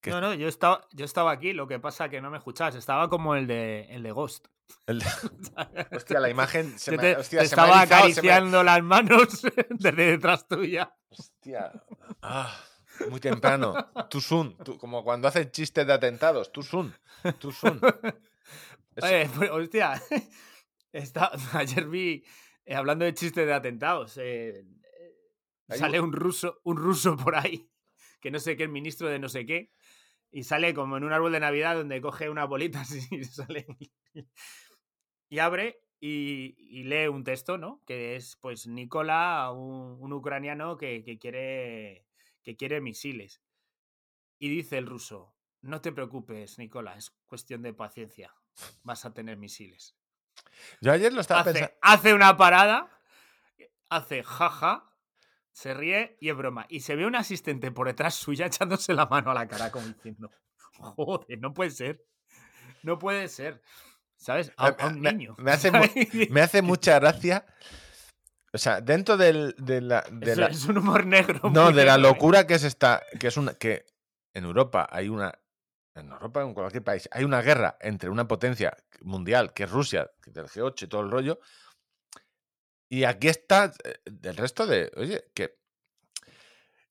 que- No, no, yo estaba, yo estaba aquí, lo que pasa que no me escuchabas. Estaba como el de, el de Ghost. El- Hostia, la imagen se me, te, hostia, te se me ha estaba erizado, se me- acariciando las manos desde detrás tuya. Hostia. Ah, muy temprano. Too soon. Tú- como cuando hacen chistes de atentados. Too soon. Too soon. Oye, pues, hostia, está- ayer vi, eh, hablando de chistes de atentados, eh, eh, sale un- un ruso, un ruso por ahí, que no sé qué, el ministro de no sé qué, y sale como en un árbol de Navidad donde coge unas bolitas y sale y abre y, y lee un texto, ¿no? Que es, pues, Nicola, un, un ucraniano que, que quiere, que quiere misiles. Y dice el ruso, no te preocupes, Nicola, es cuestión de paciencia. Vas a tener misiles. Yo ayer lo estaba Hace, pensando. hace una parada, hace jaja, se ríe y es broma. Y se ve un asistente por detrás suya echándose la mano a la cara como diciendo, joder, no puede ser. No puede ser. ¿Sabes? A, a un Me- niño. me hace. Me hace mucha gracia. O sea, dentro del, de la. de es, la- es un humor negro. no, de la ¿eh? locura que es esta. Que es una. Que en Europa hay una. En Europa, en cualquier país, hay una guerra entre una potencia mundial, que es Rusia, que es del G8 y todo el rollo. Y aquí está eh, el resto de. Oye, que.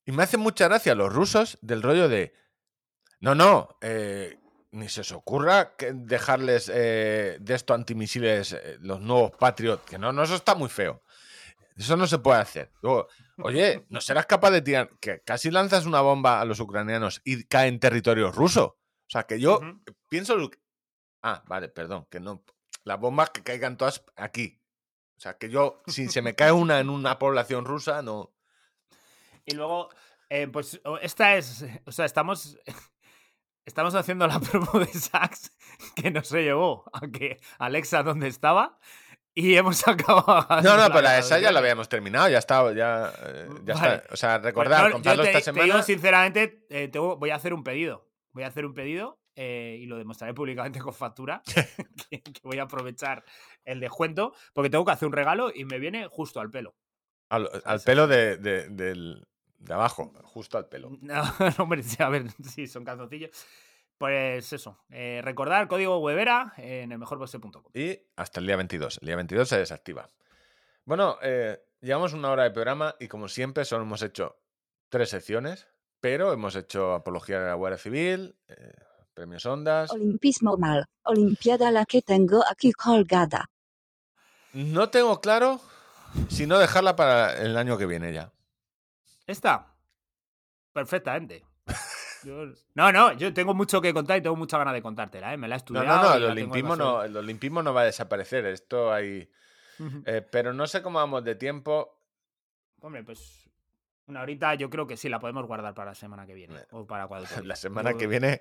Y me hace mucha gracia los rusos del rollo de. No, no, eh, ni se os ocurra que dejarles eh, de estos antimisiles eh, los nuevos Patriot, que no, no, eso está muy feo. Eso no se puede hacer. Luego, oye, ¿no serás capaz de tirar? Que casi lanzas una bomba a los ucranianos y cae en territorio ruso. O sea, que yo pienso. Ah, vale, perdón, que no. Las bombas que caigan todas aquí. O sea, que yo, si se me cae una en una población rusa, no. Y luego, eh, pues esta es, o sea, estamos, estamos haciendo la promo de Sax que no se llevó a que Alexa donde estaba y hemos acabado. No, no, pero esa ya la habíamos terminado, ya está, ya, eh, ya Vale. está. O sea, Pues contadlo te, esta te semana. digo sinceramente, eh, tengo- voy a hacer un pedido. Voy a hacer un pedido eh, y lo demostraré públicamente con factura. que, que voy a aprovechar el descuento porque tengo que hacer un regalo y me viene justo al pelo. Al, pelo de, de- del- de abajo, justo al pelo. No, no, hombre, a ver, sí, son calzoncillos. Pues eso, eh, recordar código webera en el mejorboxe.com. Y hasta el día 22. El día 22 se desactiva. Bueno, eh, llevamos una hora de programa y como siempre solo hemos hecho tres secciones, pero hemos hecho apología de la Guardia Civil, eh, premios Ondas. Olimpismo mal. Olimpiada la que tengo aquí colgada. No tengo claro si no dejarla para el año que viene ya. Esta, perfectamente. Yo- no, no, yo tengo mucho que contar y tengo mucha ganas de contártela, ¿eh? Me la he No, estudiado. no, no, y el olimpismo no, el olimpismo no va a desaparecer. Esto hay. Eh, pero no sé cómo vamos de tiempo. Hombre, pues una horita yo creo que sí la podemos guardar para la semana que viene. O para cuando toque. La semana que viene.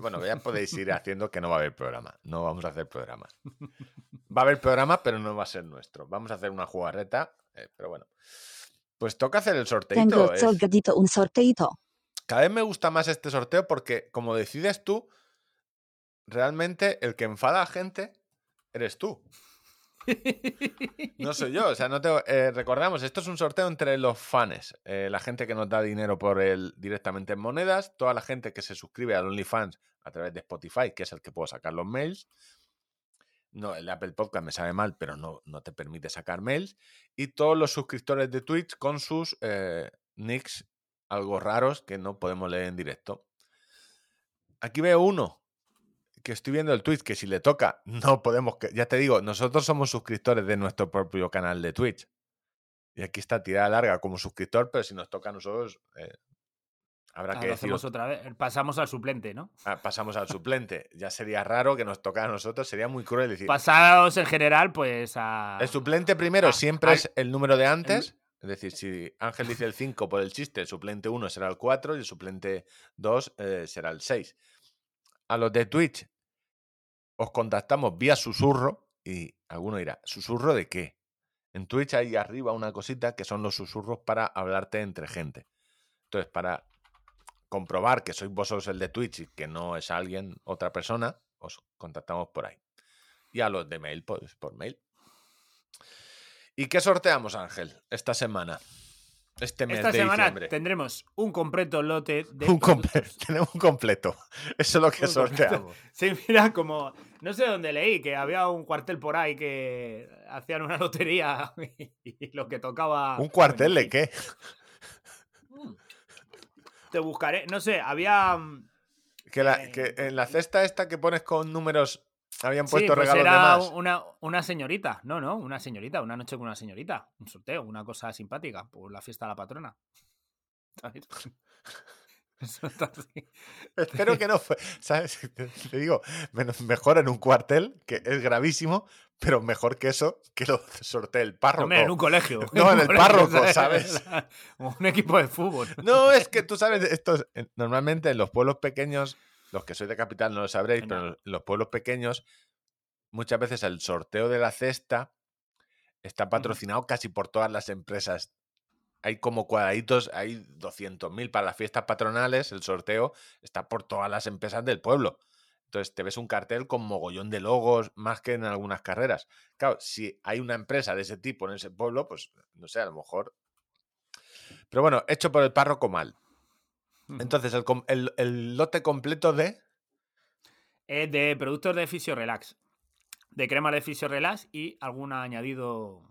Bueno, ya podéis ir haciendo que no va a haber programa. No vamos a hacer programas. Va a haber programa, pero no va a ser nuestro. Vamos a hacer una jugarreta, eh, pero bueno. Pues toca hacer el sorteito. Tengo es- un sorteito. Cada vez me gusta más este sorteo porque, como decides tú, realmente el que enfada a gente eres tú. No soy yo, o sea, no te, eh, recordamos, esto es un sorteo entre los fans, eh, la gente que nos da dinero por él directamente en monedas, toda la gente que se suscribe al OnlyFans a través de Spotify, que es el que puedo sacar los mails. No, el Apple Podcast me sabe mal, pero no, no te permite sacar mails. Y todos los suscriptores de Twitch con sus eh, nicks algo raros que no podemos leer en directo. Aquí veo uno que estoy viendo el tweet, que si le toca, no podemos. Que, ya te digo, nosotros somos suscriptores de nuestro propio canal de Twitch. Y aquí está tirada larga como suscriptor, pero si nos toca a nosotros, eh, habrá Ah, que decir. hacemos otra vez. Pasamos al suplente, ¿no? Ah, pasamos al suplente. Ya sería raro que nos tocara a nosotros, sería muy cruel decir. Pasados en general, pues a. El suplente primero siempre es el número de antes. Es decir, si Ángel dice el 5 por el chiste, el suplente 1 será el 4 y el suplente 2 eh, será el 6. A los de Twitch os contactamos vía susurro y alguno dirá, ¿susurro de qué? En Twitch hay arriba una cosita que son los susurros para hablarte entre gente. Entonces, para comprobar que sois vosotros el de Twitch y que no es alguien, otra persona, os contactamos por ahí. Y a los de mail, pues por mail. ¿Y qué sorteamos, Ángel, esta semana? Este mes Esta de semana diciembre. tendremos un completo lote de. Un comple- tenemos un completo. Eso es lo que Un completo. sorteamos. Sí, mira, como. No sé dónde leí que había un cuartel por ahí que hacían una lotería y lo que tocaba. ¿Un cuartel de qué? Te buscaré. No sé, había. mm, Que, la- Eh, que en la cesta esta que pones con números habían Sí, puesto pues regalos de más. una, una señorita. No, no, una señorita. Una noche con una señorita. Un sorteo, una cosa simpática. Por la fiesta de la patrona. Espero que no fue. ¿Sabes? Te, digo, mejor en un cuartel, que es gravísimo, pero mejor que eso, que lo sortee el párroco. En un colegio. No, en el párroco, ¿sabes? Un equipo de fútbol. No, es que tú sabes, estos, en- normalmente en los pueblos pequeños, los que sois de capital no lo sabréis, pero en los pueblos pequeños, muchas veces el sorteo de la cesta está patrocinado casi por todas las empresas. Hay como cuadraditos, hay 200.000 para las fiestas patronales, el sorteo está por todas las empresas del pueblo. Entonces te ves un cartel con mogollón de logos, más que en algunas carreras. Claro, si hay una empresa de ese tipo en ese pueblo, pues no sé, a lo mejor. Pero bueno, hecho por el párroco mal. Entonces, el, el- el lote completo de. De productos de Fisio Relax. De crema de Fisio Relax y algún añadido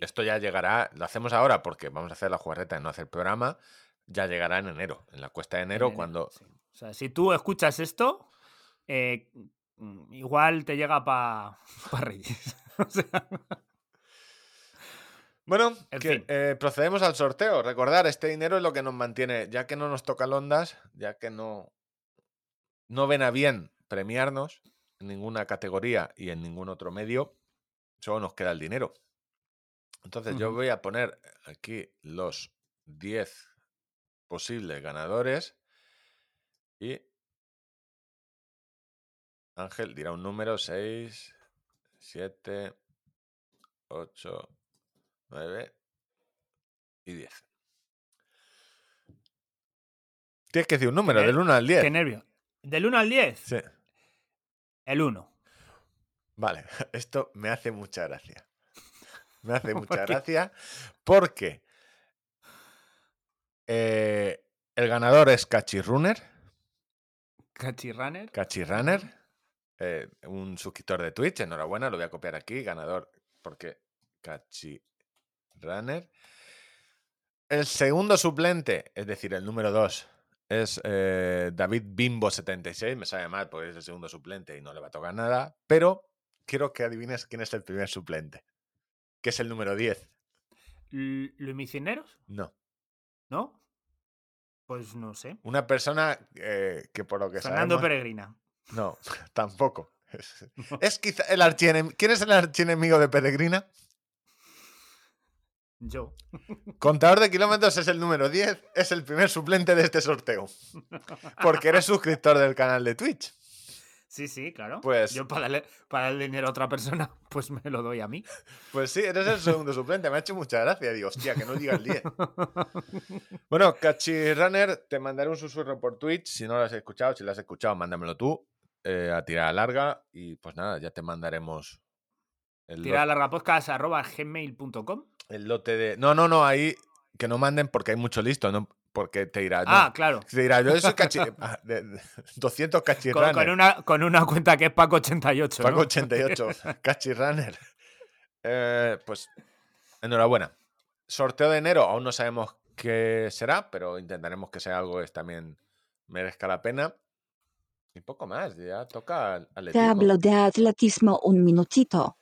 Esto ya llegará, lo hacemos ahora porque vamos a hacer la jugarreta y no hacer programa. Ya llegará en enero, en la cuesta de En enero, cuando. sí. O sea, si tú escuchas esto, eh, mm, igual te llega para Reyes. O sea, Bueno, que, eh, procedemos al sorteo. Recordar, este dinero es lo que nos mantiene, ya que no nos tocan ondas, ya que no, no ven a bien premiarnos en ninguna categoría y en ningún otro medio, solo nos queda el dinero. Entonces yo Ujú. voy a poner aquí los 10 posibles ganadores y Ángel dirá un número 6, 7, 8, 9 y 10. Tienes que decir un número, Qué- del 1 al 10. qué nervio. Del 1 al 10, Sí, el 1. vale, esto me hace mucha gracia. Me hace ¿Por mucha gracia porque eh, el ganador es Cachirunner, Cachirunner. Cachirunner, eh, un suscriptor de Twitch, enhorabuena, lo voy a copiar aquí, ganador, porque Cachirunner. El segundo suplente, es decir, el número 2, es eh, David Bimbo76, me sabe mal porque es el segundo suplente y no le va a tocar nada, pero quiero que adivines quién es el primer suplente, que es el número 10. L- ¿Luis Cisneros? No, ¿No? Pues no sé. una persona eh, que por lo que Fernando sabemos... Peregrina. No, tampoco. Es, es quizá el archienem- ¿Quién es el archienemigo de Peregrina? Yo. Contador de kilómetros es el número 10, es el primer suplente de este sorteo. Porque eres suscriptor del canal de Twitch. Sí, sí, claro. Pues- Yo para darle, para darle dinero a otra persona, pues me lo doy a mí. Pues sí, eres el segundo suplente. Me ha hecho mucha gracia. Digo, hostia, que no diga el 10. Bueno, Cachirunner, te mandaré un susurro por Twitch. Si no lo has escuchado, si lo has escuchado, mándamelo tú. eh, a tirada larga. Y pues nada, ya te mandaremos el, Tira lot- larga podcast arroba gmail.com. el lote de. No, no, no, ahí que no manden porque hay mucho listo, ¿no? Porque te dirá. no, Ah, claro. Te dirá, yo soy cachi... ah, de- de- 200 Con, cachirrunner. con una, con una cuenta que es Paco88. Paco ¿no? 88, cachirrunner. Eh, pues enhorabuena. Sorteo de enero, aún no sabemos qué será, pero intentaremos que sea algo que también merezca la pena. Y poco más, ya toca al- Te atletismo. hablo de atletismo un minutito.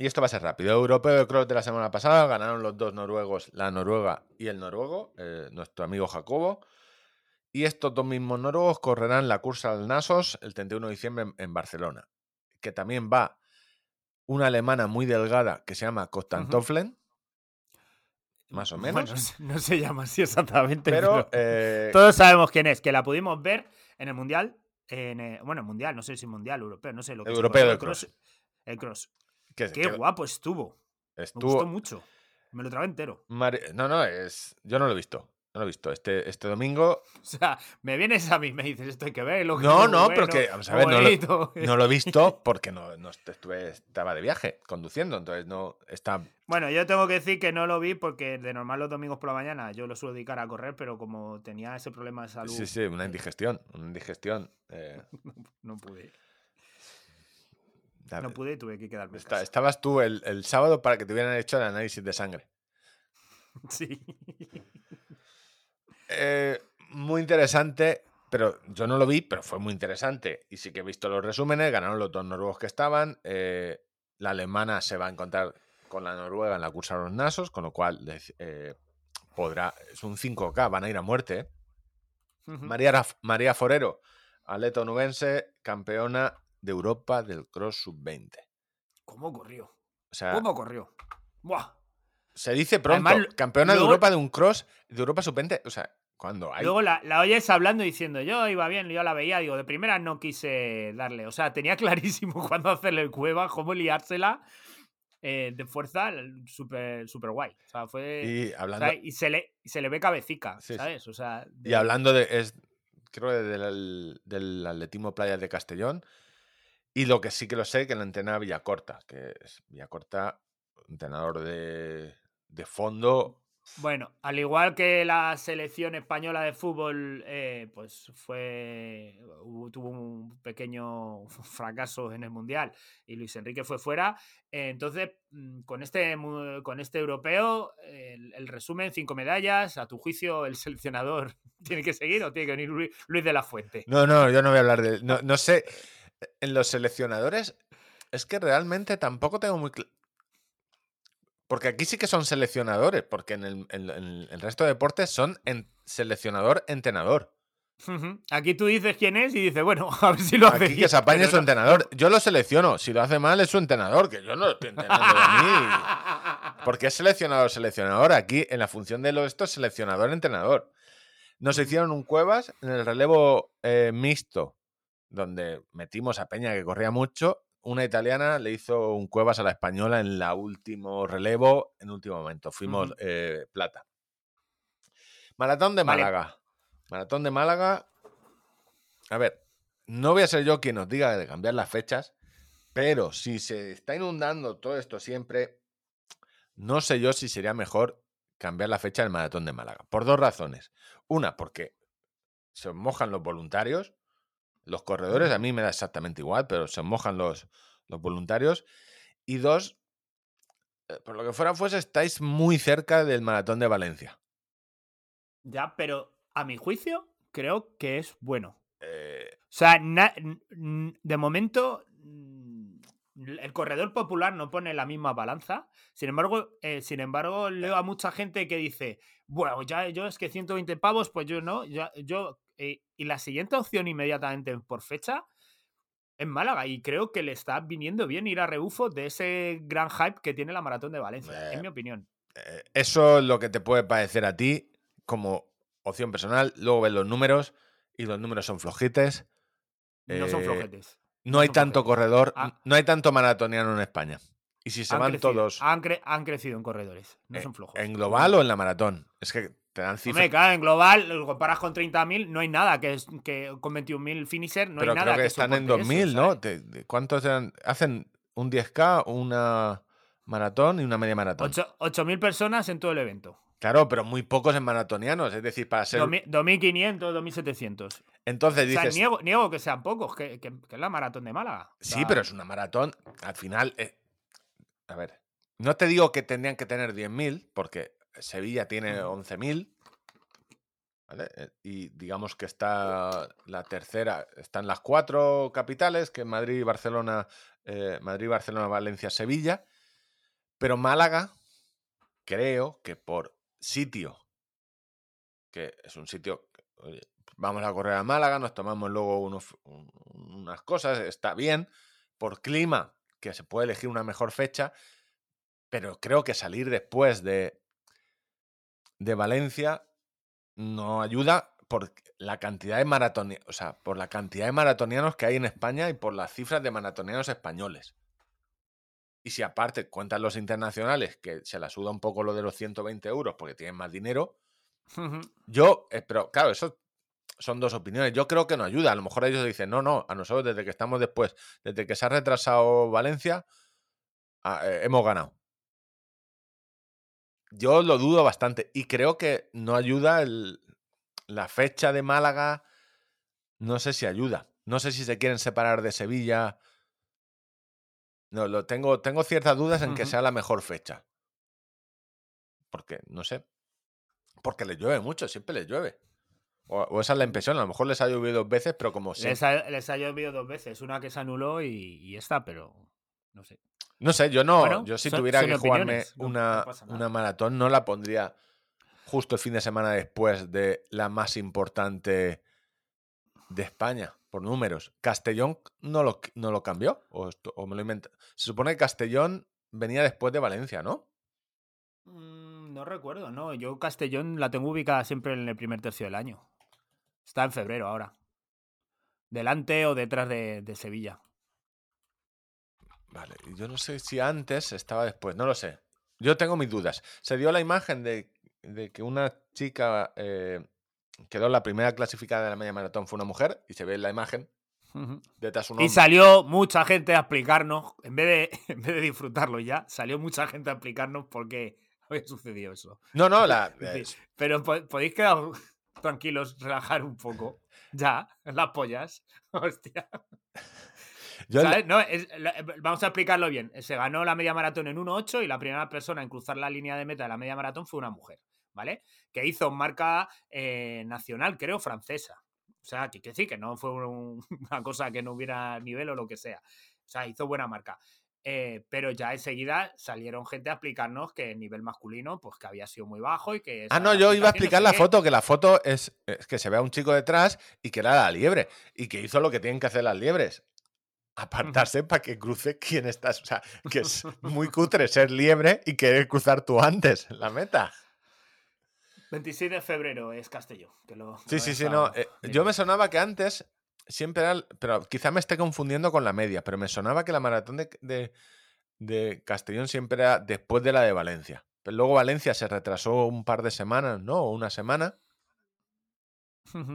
Y esto va a ser rápido. Europeo de Cross de la semana pasada ganaron los dos noruegos, la noruega y el noruego, eh, nuestro amigo Jacobo. Y estos dos mismos noruegos correrán la cursa al Nasos el 31 de diciembre en, en Barcelona. Que también va una alemana muy delgada que se llama Kostantoflen, más o menos. Bueno, no se llama así exactamente, pero pero, eh, todos sabemos quién es, que la pudimos ver en el Mundial, en, eh, bueno, Mundial, no sé si Mundial, Europeo, no sé lo que Europeo corrió, de el cross. El cross. Que- Qué que guapo estuvo. Me gustó mucho. Me lo trago entero. No, no, es. Yo no lo he visto. No lo he visto. Este, este domingo O sea, me vienes a mí, me dices, esto hay que verlo. que No, no, pero bueno, que, vamos a ver, no lo- bonito". no lo he visto porque no, no est- estuve, estaba de viaje conduciendo. Entonces no está. Bueno, yo tengo que decir que no lo vi porque de normal los domingos por la mañana yo lo suelo dedicar a correr, pero como tenía ese problema de salud, Sí, sí, una indigestión. Una indigestión. eh, no pude. No pude y tuve que quedarme en está- casa. estabas tú el, el sábado para que te hubieran hecho el análisis de sangre. Sí. Eh, muy interesante, pero yo no lo vi, pero fue muy interesante. Y sí que he visto los resúmenes, ganaron los dos noruegos que estaban. eh, la alemana se va a encontrar con la noruega en la cursa de los nasos, con lo cual eh, podrá. Es un 5K, van a ir a muerte. María, María Forero, atleta onubense, campeona de Europa del Cross Sub-20. ¿Cómo corrió? O sea, ¿Cómo corrió? Buah. se dice pronto, Además, campeona de Europa de un Cross, de Europa Sub-20. O sea, cuando hay. Luego la, la oyes hablando diciendo, yo iba bien, yo la veía, digo, de primera no quise darle. O sea, tenía clarísimo cuándo hacerle el cueva, cómo liársela eh, de fuerza, súper super guay. O sea, fue... y o hablando. sea, y, se le, se le ve cabecica, Sí. ¿sabes? O sea, Y hablando de. Es, creo que del, del atletismo Playas de Castellón. Y lo que sí que lo sé, que lo entrena Villacorta, que es Villacorta, entrenador de, de fondo. Bueno, al igual que la selección española de fútbol, eh, pues fue hubo- tuvo un pequeño fracaso en el mundial y Luis Enrique fue fuera. eh, entonces, mm, con este con este europeo, el, el resumen cinco medallas. A tu juicio, el seleccionador tiene que seguir o tiene que venir Luis, Luis de la Fuente. No, no, yo no voy a hablar de. No, no sé. En los seleccionadores, es que realmente tampoco tengo muy. cl- Porque aquí sí que son seleccionadores, porque en el, en- en el resto de deportes son en- seleccionador-entrenador. Aquí tú dices quién es y dices, bueno, a ver si lo hace Aquí que se apañe su no. entrenador. Yo lo selecciono. Si lo hace mal, es su entrenador, que yo no lo estoy entrenando de mí. Porque es seleccionador, seleccionador. Aquí, en la función de lo esto, es seleccionador, entrenador. Nos hicieron un Cuevas en el relevo eh, mixto, donde metimos a Peña que corría mucho. Una italiana le hizo un Cuevas a la española en la último relevo, en último momento. Fuimos eh, plata. Maratón de Vale. Málaga. Maratón de Málaga. A ver, no voy a ser yo quien nos diga de cambiar las fechas, pero si se está inundando todo esto siempre, no sé yo si sería mejor cambiar la fecha del maratón de Málaga. Por dos razones. Una, porque se mojan los voluntarios. Los corredores, a mí me da exactamente igual, pero se mojan los, los voluntarios. Y dos, eh, por lo que fuera fuese, estáis muy cerca del maratón de Valencia. Ya, pero a mi juicio, creo que es bueno. Eh, O sea, de momento, el corredor popular no pone la misma balanza. Sin embargo, eh, sin embargo, leo a mucha gente que dice, bueno, ya yo es que 120 pavos, pues yo no, ya, yo. Eh, y la siguiente opción inmediatamente por fecha es Málaga. Y creo que le está viniendo bien ir a rebufo de ese gran hype que tiene la maratón de Valencia, Eh, en mi opinión. Eh, Eso es lo que te puede parecer a ti como opción personal. Luego ves los números y los números son flojites. No son eh, flojetes. No hay tanto flojetes. corredor, Ah. no hay tanto maratoniano en España. Y si se Han van crecido, todos Han, cre- han crecido en corredores, no eh, son flojos. en global o en la maratón, es que te dan cifras. Hombre, claro, en global, lo comparas con 30.000, no hay nada que, es, que con 21.000 finisher, no pero hay nada creo que, están en soporte 2000, eso, ¿no? ¿Cuántos eran? Hacen un 10K, una maratón y una media maratón. Ocho- 8.000 personas en todo el evento. Claro, pero muy pocos en maratonianos, es decir, para ser... 2.000 2.500, 2.700. Entonces O sea, dices... niego, niego que sean pocos, que, que- que es la maratón de Málaga. O Sí, pero es una maratón. Al final, eh, a ver, no te digo que tendrían que tener 10.000, porque Sevilla tiene Ujú. 11.000. ¿vale? Eh, Y digamos que está la tercera, están las cuatro capitales, que Madrid, Barcelona, eh, Madrid, Barcelona, Valencia, Sevilla. Pero Málaga, creo que por sitio, que es un sitio, oye, vamos a correr a Málaga, nos tomamos luego unos- unas cosas, está bien. Por clima, que se puede elegir una mejor fecha, pero creo que salir después de, de Valencia no ayuda por la cantidad de maratonianos, o sea, por la cantidad de maratonianos que hay en España y por las cifras de maratonianos españoles. Y si aparte cuentan los internacionales, que se la suda un poco lo de los 120 euros porque tienen más dinero, yo, eh, pero claro, eso son dos opiniones. Yo creo que no ayuda. A lo mejor ellos dicen, no, no, a nosotros desde que estamos después, desde que se ha retrasado Valencia, ah, eh, hemos ganado. Yo lo dudo bastante y creo que no ayuda el- la fecha de Málaga. No sé si ayuda. No sé si se quieren separar de Sevilla. No, lo tengo, tengo ciertas dudas en que sea la mejor fecha. Porque, no sé. Porque les llueve mucho, siempre les llueve. O, o esa es la impresión. A lo mejor les ha llovido dos veces, pero como Les siempre. ha, les ha llovido dos veces, una que se anuló y, y esta, pero no sé. No sé, yo no. Bueno, yo si son- tuviera son que jugarme no- una, una maratón, no la pondría justo el fin de semana después de la más importante de España, por números. Castellón no lo, no lo cambió, o, esto- o me lo invento. Se supone que Castellón venía después de Valencia, ¿no? Mm, No recuerdo, no. Yo Castellón la tengo ubicada siempre en el primer tercio del año. Está en febrero ahora. Delante o detrás de, de Sevilla. Vale, yo no sé si antes estaba después, no lo sé. Yo tengo mis dudas. Se dio la imagen de, de que una chica eh, quedó la primera clasificada de la media maratón, fue una mujer, y se ve en la imagen Ujú. detrás un Y salió mucha gente a explicarnos, en vez, de, en vez de disfrutarlo ya, salió mucha gente a explicarnos por qué había sucedido eso. No, no, la, Pero po- podéis quedar tranquilos, relajar un poco. Ya, las pollas. Hostia. yo la- ¿Sabes? No, es- eh, vamos a explicarlo bien. Se ganó la media maratón en 1.8 y la primera persona en cruzar la línea de meta de la media maratón fue una mujer, ¿vale? Que hizo marca eh, nacional, creo, francesa. O sea, que, sí, que no fue un- una cosa que no hubiera nivel o lo que sea. O sea, hizo buena marca. Eh, pero ya enseguida salieron gente a explicarnos que el nivel masculino, pues que había sido muy bajo y que... Ah, no, yo iba a no explicar sé la qué. foto, que la foto es, es que se ve a un chico detrás y que era la liebre. Y que hizo lo que tienen que hacer las liebres. Apartarse para que cruce quien estás. O sea, que es muy cutre ser liebre y querer cruzar tú antes la meta. 26 de febrero es Castelló. Que lo, Sí, lo sí, sí, no. eh, yo me sonaba que antes siempre era. Pero quizá me esté confundiendo con la media. Pero me sonaba que la maratón de, de, de Castellón siempre era después de la de Valencia. Pero luego Valencia se retrasó un par de semanas, ¿no? O una semana.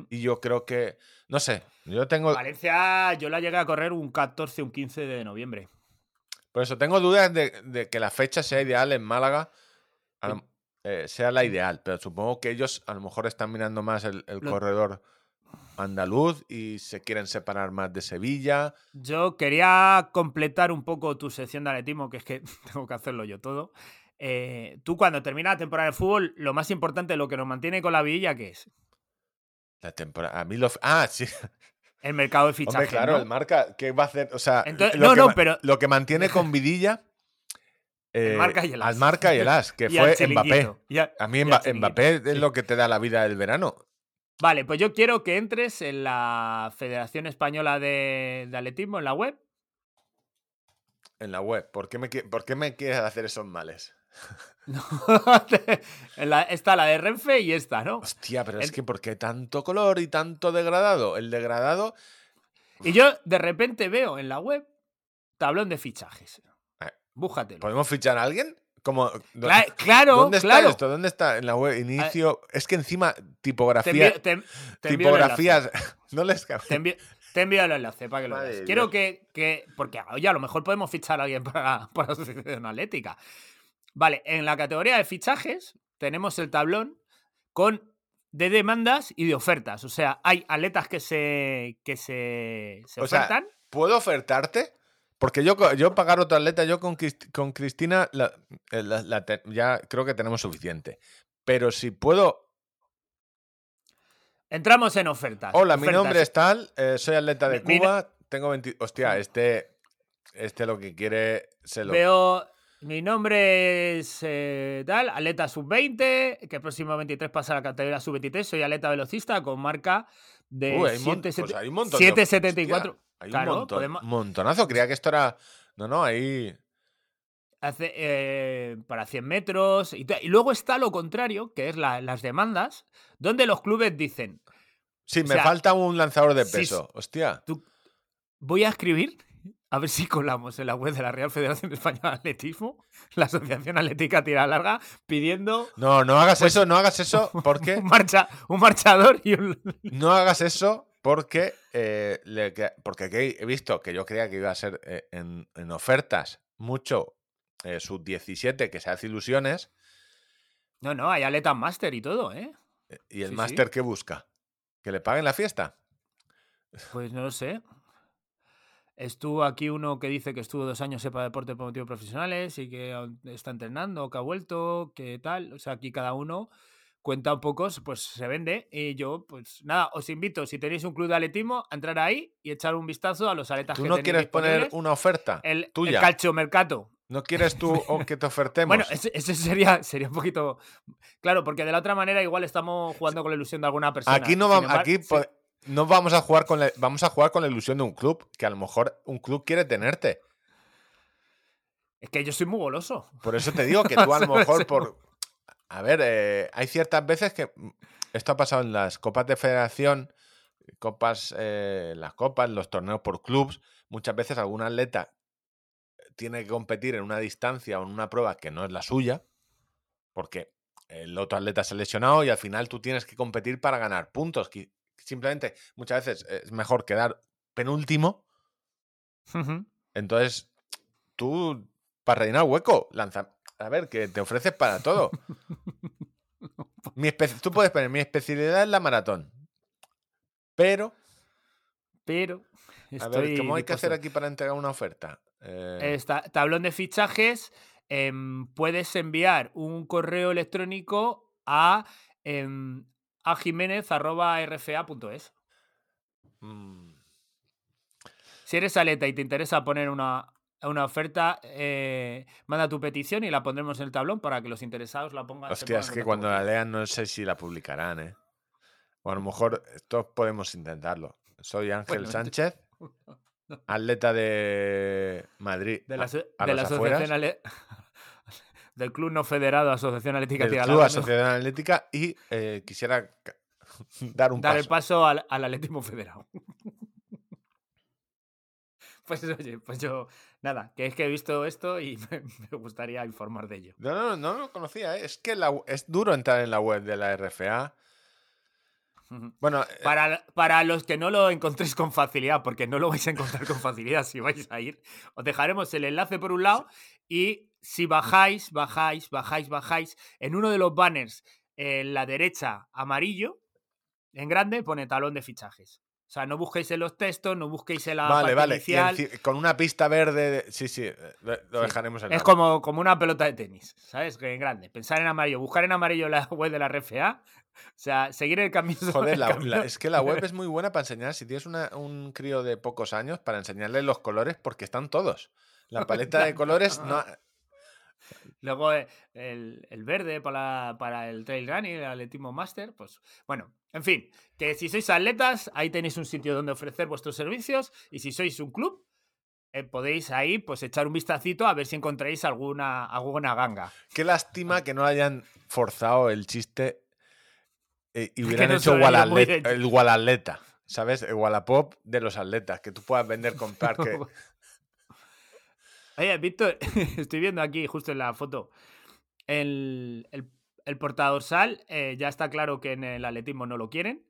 Y yo creo que. No sé. Yo tengo. Valencia, yo la llegué a correr un 14 un 15 de noviembre. Por eso tengo dudas de, de que la fecha sea ideal en Málaga. a eh, sea la ideal. Pero supongo que ellos a lo mejor están mirando más el, el Lo- corredor andaluz y se quieren separar más de Sevilla. Yo quería completar un poco tu sección de atletismo, que es que tengo que hacerlo yo todo. Eh, tú cuando termina la temporada de fútbol, lo más importante, lo que nos mantiene con la vidilla, ¿qué es? La temporada. A mí lo. Ah, sí. El mercado de fichajes. Hombre, claro, ¿no? el marca. ¿Qué va a hacer? O sea, Entonces- lo no, que no, pero- Lo que mantiene con vidilla. eh, Marca y el Al As. marca y el as, que Y al fue Mbappé. a- A mí al Mbappé es lo que te da la vida del verano. Vale, pues yo quiero que entres en la Federación Española de, de Atletismo, en la web. En la web. ¿Por qué me, por qué me quieres hacer esos males? No, en la- está la de Renfe y esta, ¿no? Hostia, pero es que ¿por qué tanto color y tanto degradado? El degradado. Y yo de repente veo en la web tablón de fichajes. Eh, Búscatelo. ¿Podemos fichar a alguien? Como, Cla- claro, ¿Dónde está claro. esto? ¿Dónde está? En la web. Inicio. Es que encima, Te tipografía. envío, te- te envío el enlace. tipografías. no les Te envío, te envío el enlace para que lo Madre veas. Quiero que, que- Porque, oye, a lo mejor podemos fichar a alguien para, para la asociación atlética. Vale, en la categoría de fichajes tenemos el tablón con de demandas y de ofertas. O sea, hay atletas que se, que se, se O sea, ofertan. ¿Puedo ofertarte? Porque yo, yo pagar otro atleta, yo con, con Cristina la- eh, la- la te- ya creo que tenemos suficiente. Pero si puedo Entramos en ofertas. Hola, mi nombre es tal, eh, soy atleta de Mi- mi no- Cuba, tengo 20... Hostia, este, este lo que quiere se lo... Veo. Mi nombre es eh, tal, atleta sub-20, que el próximo 23 pasa a la categoría sub-23. Soy atleta velocista con marca de Uy, hay, mon- 7, hay un montón de- 774. Hay Claro, un montón- podemos- montonazo. Creía que esto era... No, no, ahí... hace, eh, para 100 metros. Y, luego está lo contrario, que es la- las demandas, donde los clubes dicen: Sí, me sea, falta un lanzador de si- peso. Hostia. Voy a escribir, a ver si colamos en la web de la Real Federación Española de Atletismo, la Asociación Atlética Tira Larga, pidiendo No, no hagas eso, no hagas eso porque... un, marcha, un marchador y un. No hagas eso porque, eh, le porque aquí he visto que yo creía que iba a ser eh, en, en ofertas mucho eh, sub-17 que se hace ilusiones No, no, hay atletas máster y todo, ¿eh? y el Sí, sí. máster que busca. ¿Que le paguen la fiesta? Pues no lo sé. Estuvo aquí uno que dice que estuvo dos años sepa deporte por motivos profesionales y que está entrenando, que ha vuelto, que tal. O sea, aquí cada uno cuenta un poco, pues se vende. Y yo, pues nada, os invito, si tenéis un club de atletismo, a entrar ahí y echar un vistazo a los atletas ¿Tú que no quieres poner una oferta? el, tuya? el calcio mercato. ¿No quieres tú que te ofertemos? Bueno, ese, sería, sería un poquito. Claro, porque de la otra manera igual estamos jugando con la ilusión de alguna persona. aquí no vamos, aquí sí. po- no vamos a jugar con la, vamos a jugar con la ilusión de un club, que a lo mejor un club quiere tenerte. Es que yo soy muy goloso. Por eso te digo que tú a lo mejor por... A ver, eh, hay ciertas veces que... mm, Esto ha pasado en las copas de federación, copas, eh, las copas, los torneos por clubs. Muchas veces algún atleta tiene que competir en una distancia o en una prueba que no es la suya, porque el otro atleta se ha lesionado y al final tú tienes que competir para ganar puntos. Simplemente, muchas veces es mejor quedar penúltimo entonces, tú, para rellenar hueco, lanza. A ver, que te ofreces para todo. Mi tú puedes poner, mi especialidad es la maratón. Pero, Pero. a ver, ¿cómo hay que hacer aquí para entregar una oferta? Eh, tablón de fichajes. em, puedes enviar un correo electrónico a, em, a jiménez.rfa.es. mm, Si eres aleta y te interesa poner una, una oferta, eh, manda tu petición y la pondremos en el tablón para que los interesados la pongan. hostia, es que cuando la lean no sé si la publicarán, ¿eh? O a lo mejor todos podemos intentarlo. Soy Ángel Bueno, Sánchez, atleta de Madrid. De la, a- de la asociación ale- del Club No Federado Asociación Atlética del Club. Asociación Atlética y eh, quisiera dar un dar paso. el paso al, al atletismo federado. pues oye, pues yo, nada, que es que he visto esto y me, me gustaría informar de ello. No, no, no lo conocía. ¿eh? Es que la- es duro entrar en la web de la RFA. Bueno, eh, Para, para los que no lo encontréis con facilidad, porque no lo vais a encontrar con facilidad si vais a ir, os dejaremos el enlace por un lado y si bajáis, bajáis, bajáis, bajáis, en uno de los banners en la derecha amarillo, en grande, pone talón de fichajes. O sea, no busquéis en los textos, no busquéis en la vale, parte vale. inicial. con una pista verde. de- Sí, sí, eh, lo, Sí. dejaremos en Es como, como una pelota de tenis, ¿sabes? Que en grande. Pensar en amarillo, buscar en amarillo la web de la RFA. O sea, seguir el camino. Joder, el la- camino- la- es que la web es muy buena para enseñar. Si tienes una- un crío de pocos años, para enseñarle los colores, porque están todos. La paleta de colores no. Luego eh, el, el verde para, para el trail running, el atletismo master, pues bueno, en fin, que si sois atletas, ahí tenéis un sitio donde ofrecer vuestros servicios y si sois un club, eh, podéis ahí pues echar un vistacito a ver si encontráis alguna, alguna ganga. Qué lástima que no hayan forzado el chiste eh, y que hubieran no hecho Gualalet- el Gualatleta. ¿Sabes? El Wallapop de los atletas. Que tú puedas vender con parque. Oye, Víctor, estoy viendo aquí justo en la foto el, el, el portadorsal. eh, ya está claro que en el atletismo no lo quieren.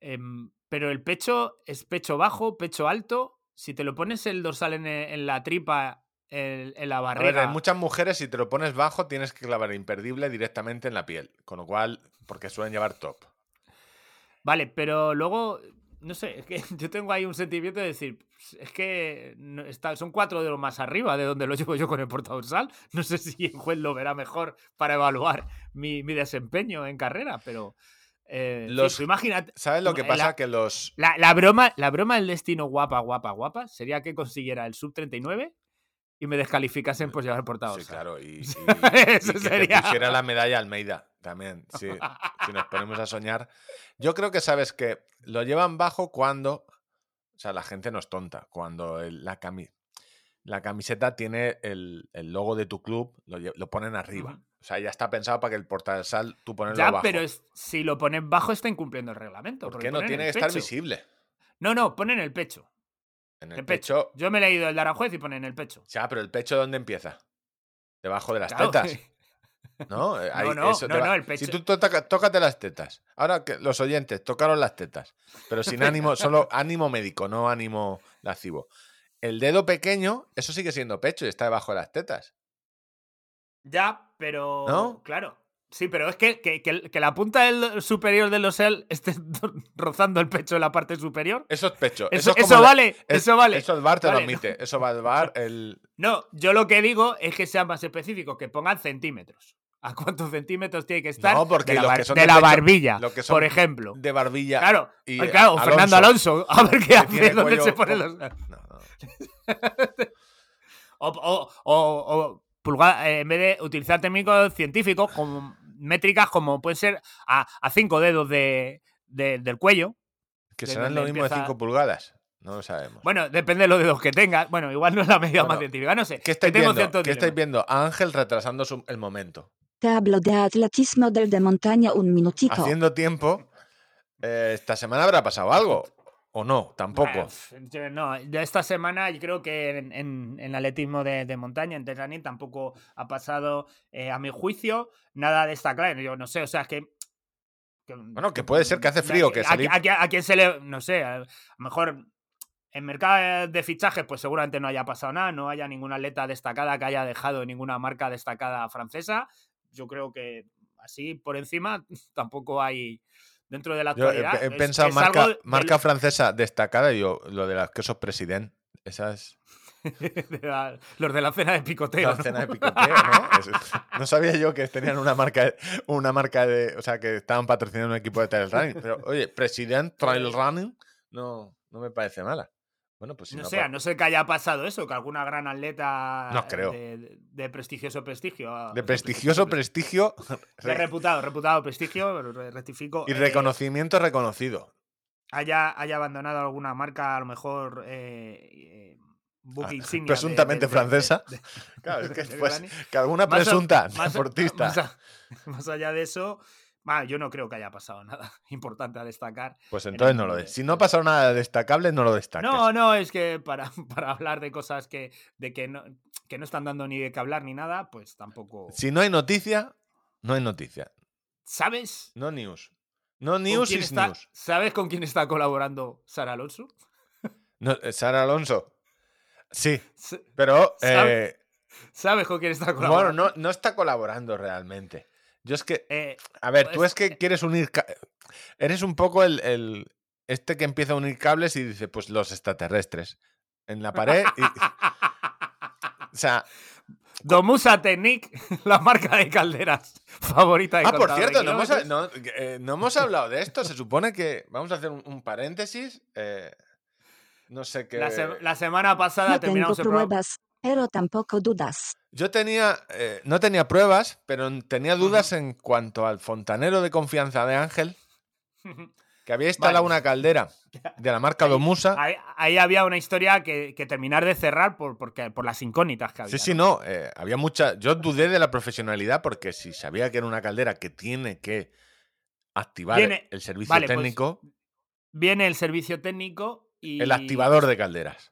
em, pero el pecho es pecho bajo, pecho alto. Si te lo pones el dorsal en, e- en la tripa, en, en la A ver, en muchas mujeres, si te lo pones bajo, tienes que clavar imperdible directamente en la piel. Con lo cual, porque suelen llevar top. Vale, pero luego, no sé, es que yo tengo ahí un sentimiento de decir, "Pues, es que no- está, son cuatro de los más arriba de donde lo llevo yo con el portadorsal. No sé si el juez lo verá mejor para evaluar mi, mi desempeño en carrera, pero Eh, Los- tú imagínate. ¿Sabes lo que pasa? la- Que los. La, la broma, la broma del destino guapa, guapa, guapa sería que consiguiera el sub 39 y me descalificasen por llevar portada. Sí, claro. Y, y- Eso y que sería- te pusiera la medalla Almeida también. Sí, si nos ponemos a soñar. Yo creo que sabes que lo llevan bajo cuando. O sea, la gente no es tonta. Cuando el- la, cami- la camiseta tiene el, el logo de tu club, lo, lo ponen arriba. O sea, ya está pensado para que el portal tú ponerlo Ya, bajo. pero es- si lo ponen bajo está incumpliendo el reglamento. ¿Por porque qué no tiene que estar pecho. visible? No, no, ponen el pecho. En El, el pecho. pecho. Yo me he leído el de Aranjuez y ponen el pecho. Ya, pero el pecho ¿dónde empieza? Debajo de las Claro, tetas. ¿No? Eh, ahí- no, eso no, va- no, el Si pecho- tú to- toca- tócate las tetas. Ahora que los oyentes tocaron las tetas, pero sin ánimo, solo ánimo médico, no ánimo lascivo. El dedo pequeño, eso sigue siendo pecho y está debajo de las tetas. Ya, pero. ¿No? Claro. Sí, pero es que, que, que- que la punta del superior del osel esté rozando el pecho en la parte superior. Eso es pecho. Eso, Eso, es eso la- vale, es- eso vale. Eso el bar te lo Vale, admite. Eso va al bar. El... No, yo lo que digo es que sea más específico, que pongan centímetros. ¿A cuántos centímetros tiene que estar? No, porque de la, los bar- que son de de la pecho- barbilla, que son por ejemplo. de barbilla. Claro, y, claro, eh, Fernando Alonso. A ver qué hace, tiene dónde cuello se pone co- los. No, no. O, o- o- o pulga- eh, en vez de utilizar técnicos científicos como métricas como pueden ser a, a cinco dedos de, de- del cuello. Que serán lo mismo de 5 pulgadas. No lo sabemos. Bueno, depende de los dedos que tengas. Bueno, igual no es la medida más científica. No sé. ¿Qué estáis viendo? ¿Qué estáis viendo? A Ángel retrasando su- el momento. Tablo de atletismo del de montaña un minutito. Haciendo tiempo. eh, esta semana habrá pasado algo. ¿O no? Tampoco. F- yo no, de esta semana yo creo que en, en- en atletismo de, de montaña, en Terranín, tampoco ha pasado, eh, a mi juicio, nada destacable. Yo no sé, o sea, es que. que- Bueno, que puede ser que hace frío, que a, salir- a- a- a quién se le. No sé, a, a lo mejor. En mercado de fichajes, pues seguramente no haya pasado nada, no haya ninguna atleta destacada que haya dejado ninguna marca destacada francesa. Yo creo que así por encima tampoco hay dentro de la Yo he, actualidad. he pensado es marca, algo marca francesa destacada y yo, lo de las quesos president. Esas. de la- los de la cena de picoteo. La ¿no? cena de picoteo, ¿no? Sabía yo que tenían una marca, una marca de. O sea, que estaban patrocinando un equipo de trail running. Pero, oye, President Trail Running no, no me parece mala. Bueno, pues si no no. sé, a no ser que haya pasado eso, que alguna gran atleta No creo. De, prestigioso prestigio. de prestigioso prestigio De reputado, reputado prestigio, re- rectifico. y eh, reconocimiento reconocido. haya, haya abandonado alguna marca, a lo mejor. Eh, eh, Ah, insignia presuntamente de- de- francesa. de- Claro, es que, pues, que alguna presunta más a- deportista. Más, a- más allá de eso, bah, yo no creo que haya pasado nada importante a destacar. Pues en entonces el no lo des. de- Si no ha pasado nada destacable, no lo destaques. No, no, es que para, para hablar de cosas que, de que, no, que no están dando ni de qué hablar ni nada, pues tampoco. Si no hay noticia, no hay noticia. ¿Sabes? No news. No news is está- news. ¿Sabes con quién está colaborando Sara Alonso? No, eh, Sara Alonso. Sí, pero ¿Sabe? eh, ¿Sabes con quién está bueno, colaborando? no, no está colaborando realmente. Yo es que, Eh, a ver, tú es que quieres unir, eres un poco el, el- este que empieza a unir cables y dice, pues los extraterrestres en la pared. y- o sea, Domusa Technique, la marca de calderas favorita de ah, por cierto, no hemos, kilómetros. no, eh, no hemos hablado de esto. Se supone que vamos a hacer un, un paréntesis. eh, no sé qué. La, se- la semana pasada No terminamos el programa. Pero tampoco dudas. Yo tenía, eh, no tenía pruebas, pero tenía dudas en cuanto al fontanero de confianza de Ángel, que había instalado Vale. una caldera de la marca Ahí- Domusa. Ahí, ahí había una historia que, que terminar de cerrar por, porque, por las incógnitas que había. Sí, sí, no, eh, había mucha. Yo dudé de la profesionalidad porque si sabía que era una caldera que tiene que activar Viene- el servicio vale, pues, técnico, Viene el servicio técnico y. el activador de calderas.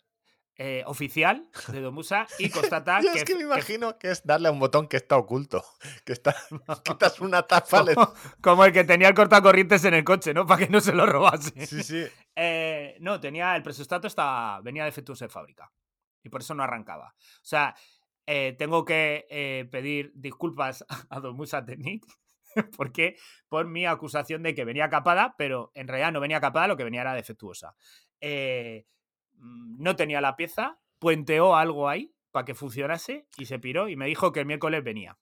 Eh, oficial de Domusa y constata Yo que, es que me imagino que es darle a un botón que está oculto, que está, quitas una tapa, le- como, el que tenía el cortacorrientes en el coche, ¿no? Para que no se lo robase. sí, sí. Eh, no, tenía el presustato estaba, venía defectuoso de fábrica y por eso no arrancaba. O sea, eh, tengo que pedir disculpas a Domusa Technic porque por mi acusación de que venía capada, pero en realidad no venía capada, lo que venía era defectuosa. Eh, no tenía la pieza, puenteó algo ahí para que funcionase y se piró y me dijo que el miércoles venía.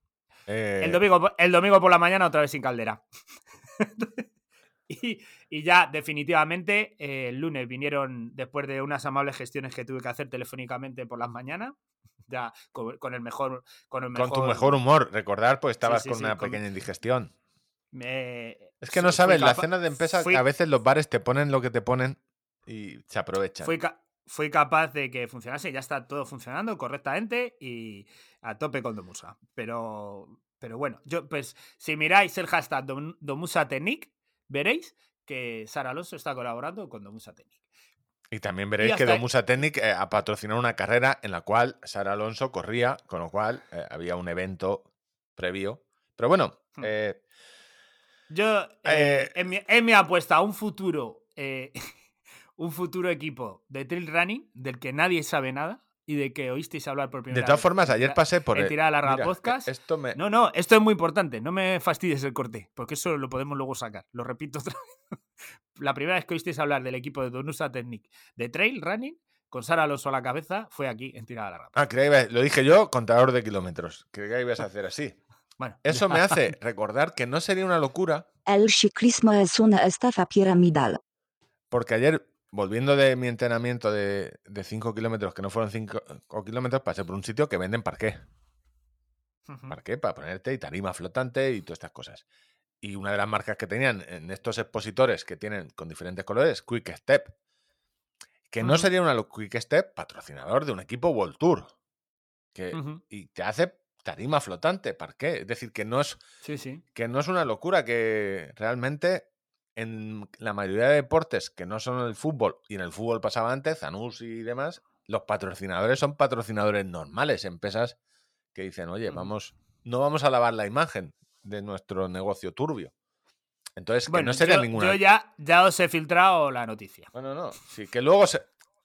Eh, El domingo, po- el domingo por la mañana otra vez sin caldera. Y, y ya definitivamente eh, el lunes vinieron, después de unas amables gestiones que tuve que hacer telefónicamente por las mañanas, ya con, con el mejor... Con, el Con tu mejor humor. Recordar, pues estabas sí, con sí, una con- pequeña indigestión. me- Es que no sabes, las capa- cenas de empresa, fui- a veces los bares te ponen lo que te ponen y se aprovechan. fui, ca- fui capaz de que funcionase, ya está todo funcionando correctamente y a tope con Domusa. Pero, pero bueno, yo pues si miráis el hashtag Dom- Domusa Technique, veréis que Sara Alonso está colaborando con Domusa Technique. Y también veréis que Domusa Technic eh, ha patrocinado una carrera en la cual Sara Alonso corría, con lo cual eh, había un evento previo. Pero bueno, Hmm. eh, Yo, en, mi, en mi apuesta a un futuro, un futuro equipo de trail running del que nadie sabe nada y de que oísteis hablar por primera de todas vez formas, ayer pasé por... en el- Tirada Larga mira, Podcast. Esto me... No, no, esto es muy importante. No me fastidies el corte, porque eso lo podemos luego sacar. Lo repito otra vez. La primera vez que oísteis hablar del equipo de Donusa Technic de trail running, con Sara Alonso a la cabeza, fue aquí en Tirada Larga. Ah, creía lo dije yo, contador de kilómetros. Creía que ibas a hacer así. Bueno, Eso ya. me hace recordar que no sería una locura, El ciclismo es una estafa piramidal. porque ayer, volviendo de mi entrenamiento de 5 kilómetros, que no fueron 5 kilómetros, pasé por un sitio que venden parqué. Parqué para ponerte y tarima flotante y todas estas cosas. Y una de las marcas que tenían en estos expositores que tienen con diferentes colores, Quick Step, que no sería una Quick Step patrocinador de un equipo World Tour. Que. Y te hace tarima flotante, parqué. Es decir, que no es, Sí, sí. que no es una locura, que realmente en la mayoría de deportes que no son el fútbol, y en el fútbol pasaba antes, Zanus y demás, los patrocinadores son patrocinadores normales, empresas que dicen, oye, vamos, no vamos a lavar la imagen de nuestro negocio turbio. Entonces, que Bueno, no sería yo, ninguna. yo ya, ya os he filtrado la noticia. No, no, no. Sí, que luego se-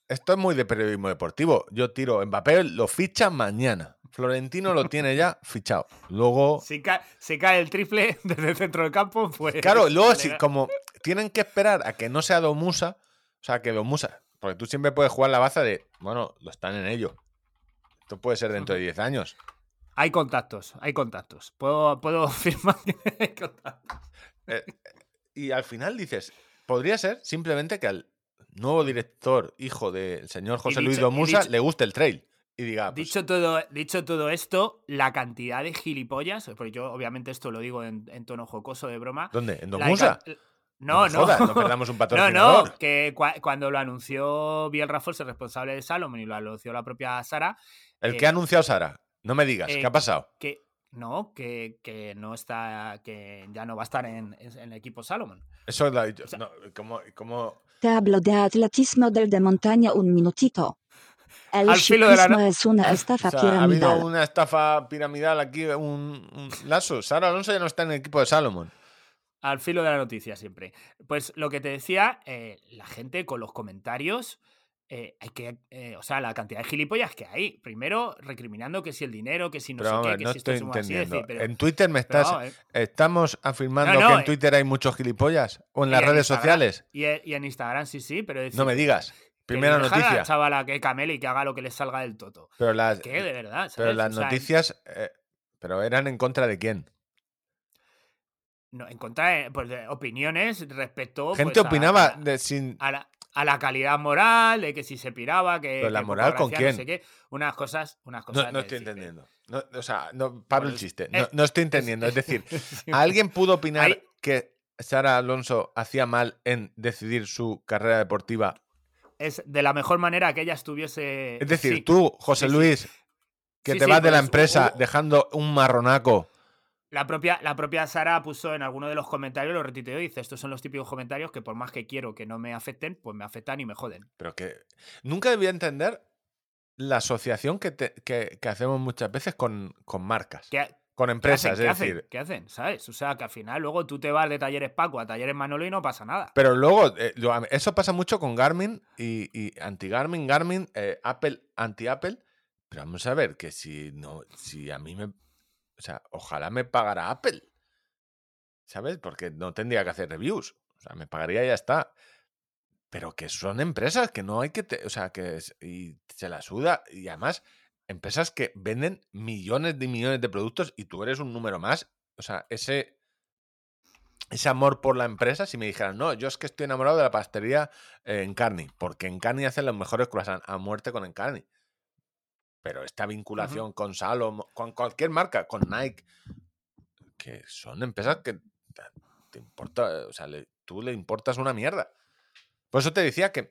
Esto es muy de periodismo deportivo. Yo tiro Mbappé, lo ficha mañana. Florentino lo tiene ya fichado. Luego. Si, ca- si cae el triple desde el centro del campo, pues. Claro, luego si como tienen que esperar a que no sea Domusa, o sea, que Domusa, porque tú siempre puedes jugar la baza de, bueno, lo están en ello. Esto puede ser dentro de 10 años. Hay contactos, hay contactos. Puedo, puedo afirmar que hay contactos. Eh, y al final dices, podría ser simplemente que al nuevo director, hijo del señor José Luis dicho- Domusa, dicho- le guste el trail. Y diga, pues, Dicho todo, dicho todo esto, la cantidad de gilipollas, porque yo obviamente esto lo digo en, en tono jocoso de broma. ¿dónde? ¿En la Domusa? can- No, me no. jodas, no perdamos un No, patrocinador. no, que cua- cuando lo anunció Biel Raffles, el responsable de Salomon, y lo anunció la propia Sara, El eh, que ha anunciado Sara. No me digas, eh, ¿qué ha pasado? que no, que, que no está, que ya no va a estar en, en el equipo Salomon. Eso lo ha dicho. o sea- no, ¿cómo, cómo- Tablo de atletismo del de montaña un minutito. El Al filo de la es una estafa o sea, ha piramidal. habido una estafa piramidal aquí, un, un lazo. Sara Alonso ya no está en el equipo de Salomon. Al filo de la noticia siempre. Pues lo que te decía, eh, la gente con los comentarios, eh, hay que, eh, o sea, la cantidad de gilipollas que hay. Primero, recriminando que si el dinero, que si no Pero sé qué, que no si esto estoy es muy así, entendiendo. decir, pero- en Twitter me pero estás. vamos, eh, ¿Estamos afirmando No, no, que en eh, Twitter hay muchos gilipollas? ¿O en las redes Instagram- sociales? Y, y en Instagram sí, sí, pero decir, No me digas. Que Primera dejar a la noticia. chavala que camele y que haga lo que le salga del toto. Pero las, ¿Qué? De verdad. pero ¿sabes? las O sea, noticias. eh, pero eran en contra de quién? no, en contra de, pues, de opiniones respecto. Gente pues, opinaba a- de sin. a la, a la calidad moral, de que si se piraba, que. Pero la que moral, ¿con gracia, no quién? sé qué, unas cosas. Unas No, cosas no de estoy entendiendo. No, o sea, no, paro el Pues, chiste. No, no estoy entendiendo. Es decir, ¿alguien pudo opinar que Sara Alonso hacía mal en decidir su carrera deportiva? Es de la mejor manera que ella estuviese. Es decir, sí. tú, José sí, sí. Luis, que te vas de la empresa hubo- dejando un marronaco. La propia, la propia Sara puso en alguno de los comentarios, lo retuiteó y dice: Estos son los típicos comentarios que por más que quiero que no me afecten, pues me afectan y me joden. Pero que nunca debía entender la asociación que, te- que- que hacemos muchas veces con, con marcas, ¿Qué, con qué empresas. ¿Qué es hacen? decir, ¿Qué hacen? ¿Sabes? O sea, que al final luego tú te vas de talleres Paco a talleres Manolo y no pasa nada. Pero luego, eh, eso pasa mucho con Garmin y, y anti-Garmin, Garmin, eh, Apple, anti-Apple. Pero vamos a ver que si no, si a mí me. O sea, ojalá me pagara Apple. ¿Sabes? Porque no tendría que hacer reviews. O sea, me pagaría y ya está. Pero que son empresas que no hay que. te- o sea, que. es- y se la suda. Y además, empresas que venden millones de millones de productos y tú eres un número más. O sea, ese. ese amor por la empresa si me dijeran, no, yo es que estoy enamorado de la pastelería eh, Encarni, porque Encarni hace los mejores croissants a muerte con Encarni. Pero esta vinculación con Salomon, con cualquier marca, con Nike, que son empresas que te- te importa, o sea, le- tú le importas una mierda. Por eso te decía que,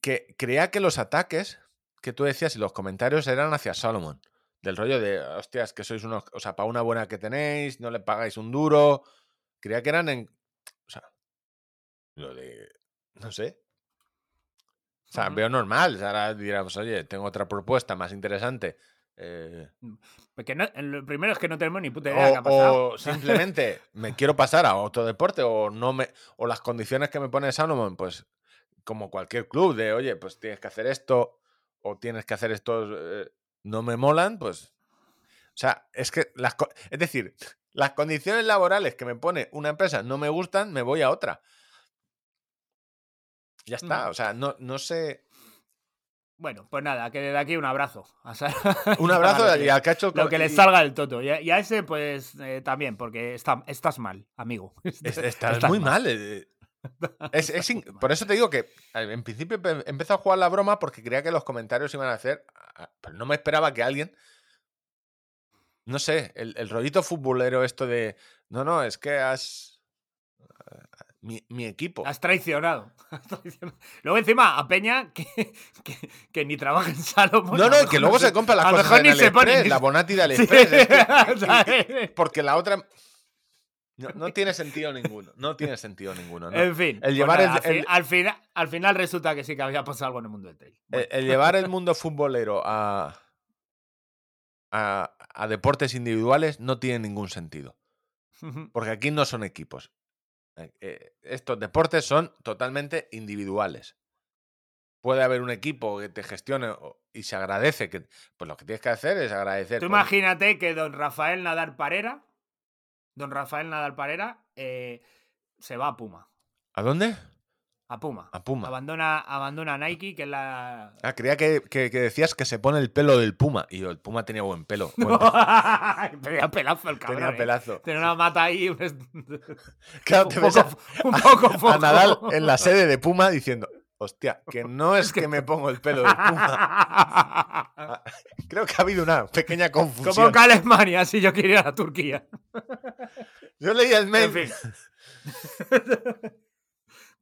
que creía que los ataques que tú decías y los comentarios eran hacia Salomon. Del rollo de, hostias, que sois unos, o sea, para una buena que tenéis, no le pagáis un duro. Creía que eran en, o sea, lo de, no sé. O sea, veo normal. o Ahora diríamos, oye, tengo otra propuesta más interesante. eh, Porque no- lo primero es que no tenemos ni puta idea de qué ha o, pasado. o simplemente me quiero pasar a otro deporte o no me o las condiciones que me pone Salomon, pues como cualquier club de, oye, pues tienes que hacer esto o tienes que hacer esto, eh, no me molan, pues o sea, es que las es decir, las condiciones laborales que me pone una empresa no me gustan, me voy a otra. Ya está, Mm. o sea, no, no sé. Bueno, pues nada, que desde aquí un abrazo. Un abrazo y que- al que ha hecho Lo que le salga del toto. Y a, y a ese, pues eh, también, porque está, estás mal, amigo. Es- estás, muy mal. eh. Es- es in- por eso te digo que en principio empe- empecé a jugar la broma porque creía que los comentarios iban a hacer. Pero no me esperaba que alguien. No sé, el, el rollito futbolero, esto de. No, no, es que has. eh, Mi, mi equipo. Has traicionado. Has traicionado. Luego encima a Peña que, que, que ni trabaja en Salomón. No, no, que luego no se compra las a lo cosas mejor en ni se pone AliExpress, ni- la Bonati de Sí. AliExpress. es que- O sea, y- y- porque la otra. No, no tiene sentido ninguno. No tiene sentido ninguno. ¿no? En fin. El pues llevar el- al, fin- el- al final, al final resulta que sí que había pasado algo en el mundo del trail. El, el llevar el mundo futbolero a, a, a deportes individuales no tiene ningún sentido. Bueno. Porque aquí no son equipos. Eh, eh, estos deportes son totalmente individuales. Puede haber un equipo que te gestione y se agradece que. Pues lo que tienes que hacer es agradecer. Tú imagínate que don Rafael Nadal Parera, don Rafael Nadal Parera, eh, se va a Puma. ¿A dónde? A Puma. A Puma. Abandona, abandona Nike, que es la. Ah, creía que, que- que decías que se pone el pelo del Puma. Y yo, el Puma tenía buen pelo. Buen- Tenía pelazo el cabrón. tenía eh. pelazo. Tenía una mata ahí. Un, es- Claro, un te ves poco, un poco a. Nadal en la sede de Puma diciendo, hostia, que no es que me pongo el pelo del Puma. Creo que ha habido una pequeña Como confusión. que Alemania, si yo quería ir a Turquía. Yo leía el En mail. fin.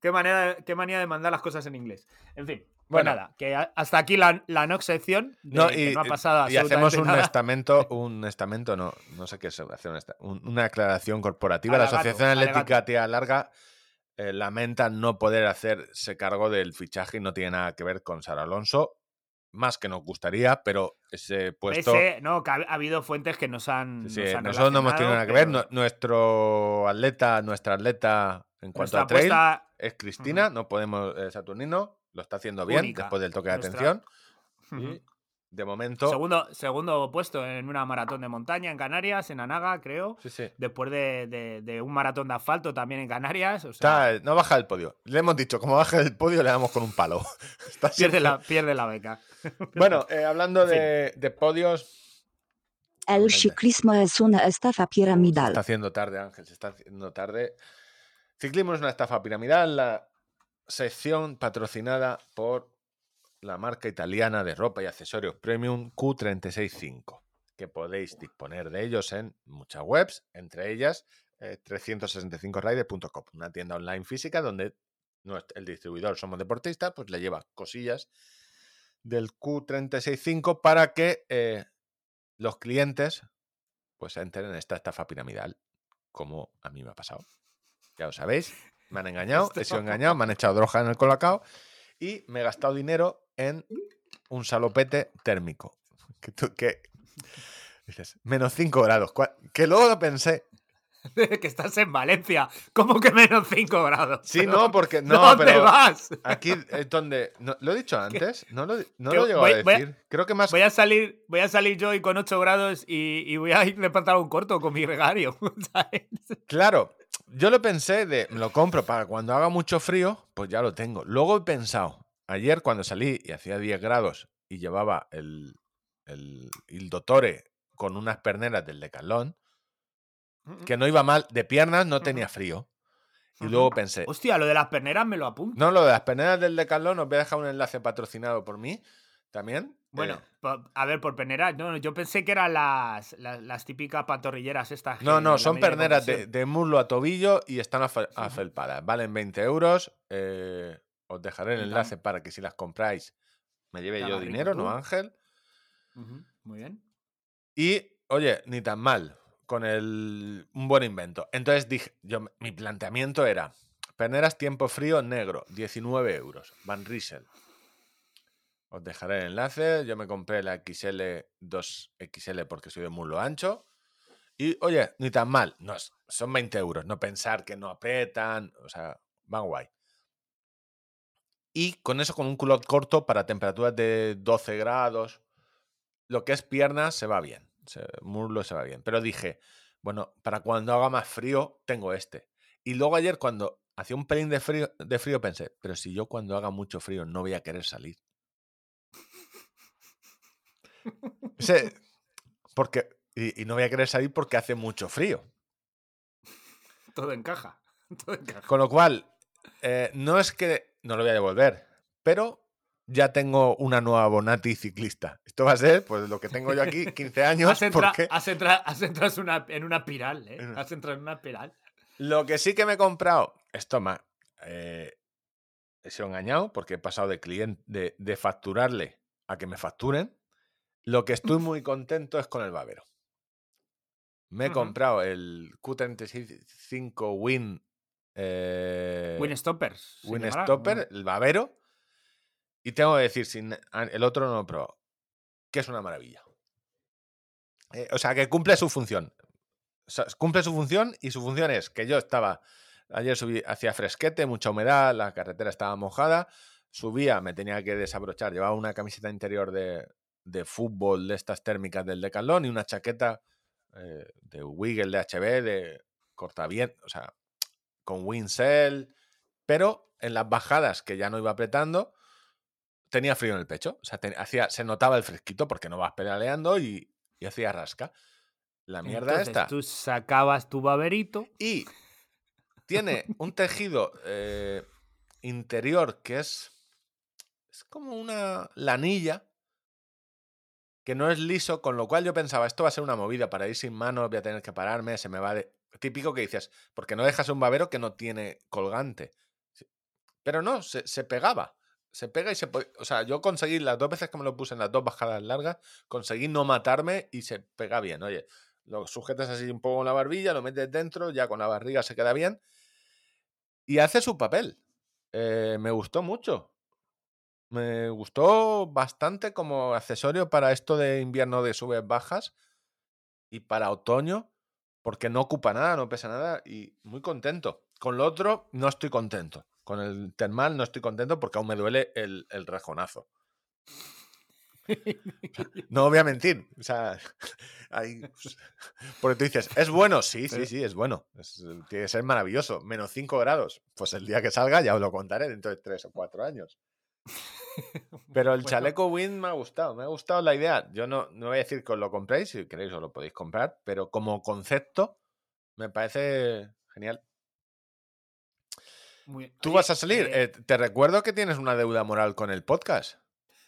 qué, manera, qué manía de mandar las cosas en inglés. En fin. Pues Bueno. nada, que hasta aquí la, la no sección. de No, que y, no ha pasado y hacemos un nada. estamento, un estamento, no, no sé qué es hacer un esta- un- una aclaración corporativa. la Asociación Atlética. Tía Larga eh, lamenta no poder hacerse cargo del fichaje y no tiene nada que ver con Sara Alonso. Más que nos gustaría, pero ese puesto. Ese, no, que ha, ha habido fuentes que nos han. Sí, nos han nosotros no hemos tenido nada que ver. Nuestro atleta, nuestra atleta en cuanto nuestra a trail apuesta- es Cristina, no podemos, eh, Saturnino, lo está haciendo bien Única. después del toque de Nuestra- atención. Y de momento. Segundo, segundo puesto en una maratón de montaña en Canarias, en Anaga, creo. Sí, sí. Después de, de- de un maratón de asfalto también en Canarias. O sea, Está- no baja del podio. Le hemos dicho, como baja del podio, le damos con un palo. Está pierde, siempre- la, pierde la beca. Bueno, eh, hablando de, de podios, El ciclismo es una estafa se piramidal. está haciendo tarde, Ángel, se está haciendo tarde. Ciclismo es una estafa piramidal, la sección patrocinada por la marca italiana de ropa y accesorios premium Q365, que podéis disponer de ellos en muchas webs, entre ellas eh, 365rider.com, una tienda online física donde el distribuidor Somos Deportistas pues le lleva cosillas del Q365 para que eh, los clientes pues entren en esta estafa piramidal, como a mí me ha pasado. Ya lo sabéis, me han engañado, he sido engañado, me han echado droga en el colacao y me he gastado dinero en un salopete térmico. Que, tú- que dices, menos 5 grados. Que luego lo pensé. que estás en Valencia. ¿Cómo que menos 5 grados? Sí, Pero, no, porque no, ¿Dónde pero vas? aquí es donde. no- ¿Lo he dicho antes? No lo, no lo llego voy- a decir. Creo que más. Voy a salir, voy a salir yo y con 8 grados y, y voy a ir de pantalón corto con mi regario. ¿sabes? Claro, yo lo pensé de, me lo compro para cuando haga mucho frío, pues ya lo tengo. Luego he pensado, ayer cuando salí y hacía 10 grados y llevaba el, el, el Dottore con unas perneras del Decathlon, que no iba mal. De piernas no tenía frío. Y luego pensé, Hostia, lo de las perneras me lo apunto. no, lo de las perneras del Decathlon, os voy a dejar un enlace patrocinado por mí también. Bueno, Eh, a ver, por perneras. No, yo pensé que eran las, las, las típicas pantorrilleras estas. no, no, son perneras de, de muslo a tobillo y están afe- afelpadas. Valen 20 euros. eh, os dejaré el enlace para que si las compráis me lleve yo dinero, no Ángel. Muy bien. Y, oye, ni tan mal, con el, un buen invento. Entonces dije, yo, mi planteamiento era, perneras tiempo frío negro, 19 euros, Van Riesel. Os dejaré el enlace, yo me compré la XL 2XL porque soy de muslo ancho. Y, oye, ni tan mal, no, son 20 euros, no pensar que no apretan, o sea, van guay. Y con eso, con un culot corto para temperaturas de 12 grados, lo que es piernas se va bien, se- muslo se va bien. Pero dije, bueno, para cuando haga más frío, tengo este. Y luego ayer cuando hacía un pelín de frío, de frío pensé, pero si yo cuando haga mucho frío no voy a querer salir. Porque, y, y no voy a querer salir porque hace mucho frío. Todo encaja. Todo encaja. Con lo cual, eh, no es que no lo voy a devolver, pero ya tengo una nueva Bonati ciclista. Esto va a ser, pues lo que tengo yo aquí, 15 años, Has entrado porque has entra- has entrado en una, en una espiral, ¿eh? Has entrado en una espiral. lo que sí que me he comprado, esto más, eh, he sido engañado porque he pasado de cliente, de, de facturarle a que me facturen. Lo que estoy muy contento es con el babero. Me he comprado el Q35 Win. Eh, Win Stoppers. se Win llamará, Stopper, ¿no? el babero. Y tengo que decir, sin, a- el otro no lo he probado, que es una maravilla. Eh, o sea, que cumple su función. O sea, cumple su función y su función es que yo estaba, ayer subí, hacía fresquete, mucha humedad, la carretera estaba mojada, subía, me tenía que desabrochar, llevaba una camiseta interior de, de fútbol de estas térmicas del Decathlon y una chaqueta eh, de Wiggle de HB, de cortaviento, o sea, con Wincell, pero en las bajadas que ya no iba apretando, tenía frío en el pecho. O sea, te- hacía, se notaba el fresquito porque no vas pedaleando y, y hacía rasca. La mierda Entonces, esta. Tú sacabas tu baberito. Y tiene un tejido eh, interior que es, es como una lanilla que no es liso, con lo cual yo pensaba, esto va a ser una movida para ir sin manos, voy a tener que pararme, se me va de... Típico que dices, porque no dejas un babero que no tiene colgante. Pero no, se, se pegaba. Se pega y se... O sea, yo conseguí las dos veces que me lo puse en las dos bajadas largas, conseguí no matarme y se pega bien. Oye, lo sujetas así un poco con la barbilla, lo metes dentro, ya con la barriga se queda bien. Y hace su papel. Eh, me gustó mucho. Me gustó bastante como accesorio para esto de invierno de subes bajas y para otoño, porque no ocupa nada, no pesa nada y muy contento. Con lo otro no estoy contento. Con el termal no estoy contento porque aún me duele el, el rejonazo. No voy a mentir. O sea, hay- pues, porque tú dices, ¿es bueno? Sí, sí, Pero- sí, es bueno. Es- tiene que ser maravilloso. Menos 5 grados. Pues el día que salga ya os lo contaré dentro de 3 o 4 años. Pero el Bueno, chaleco Wind me ha gustado, me ha gustado la idea. Yo no, no voy a decir que os lo compréis, si queréis os lo podéis comprar, pero como concepto me parece genial. muy- Tú Oye, vas a salir. eh, eh, te recuerdo que tienes una deuda moral con el podcast.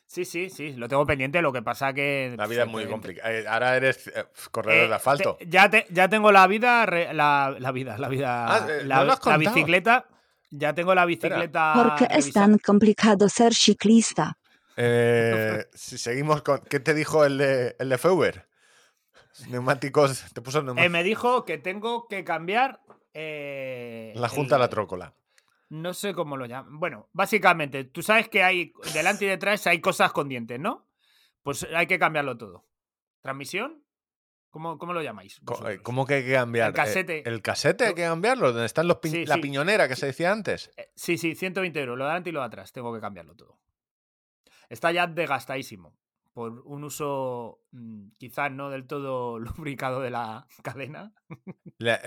Sí, sí, sí, lo tengo pendiente. Lo que pasa que. La vida es muy complicada. Eh, ahora eres corredor de asfalto. te- ya, te- ya tengo la vida, la, la vida, la vida, Ah, la, no lo has la contado. bicicleta. Ya tengo la bicicleta. Porque es revisada. tan complicado ser ciclista. Eh, si seguimos con. ¿Qué te dijo el de, el de Feuber? Neumáticos. Te puso Eh, neumáticos. me dijo que tengo que cambiar. eh, la junta a la el- trócola. No sé cómo lo llaman. Bueno, básicamente, tú sabes que hay delante y detrás hay cosas con dientes, ¿no? Pues hay que cambiarlo todo. ¿Transmisión? ¿Cómo, cómo lo llamáis? Eh, vosotros? ¿Cómo que hay que cambiar? El casete. Eh, ¿El casete hay que cambiarlo? ¿Dónde están los Sí, la sí. piñonera que se decía antes? Eh, Sí, sí, 120 euros. Lo de adelante y lo de atrás. Tengo que cambiarlo todo. Está ya desgastadísimo. Por un uso mm, quizás no del todo lubricado de la cadena.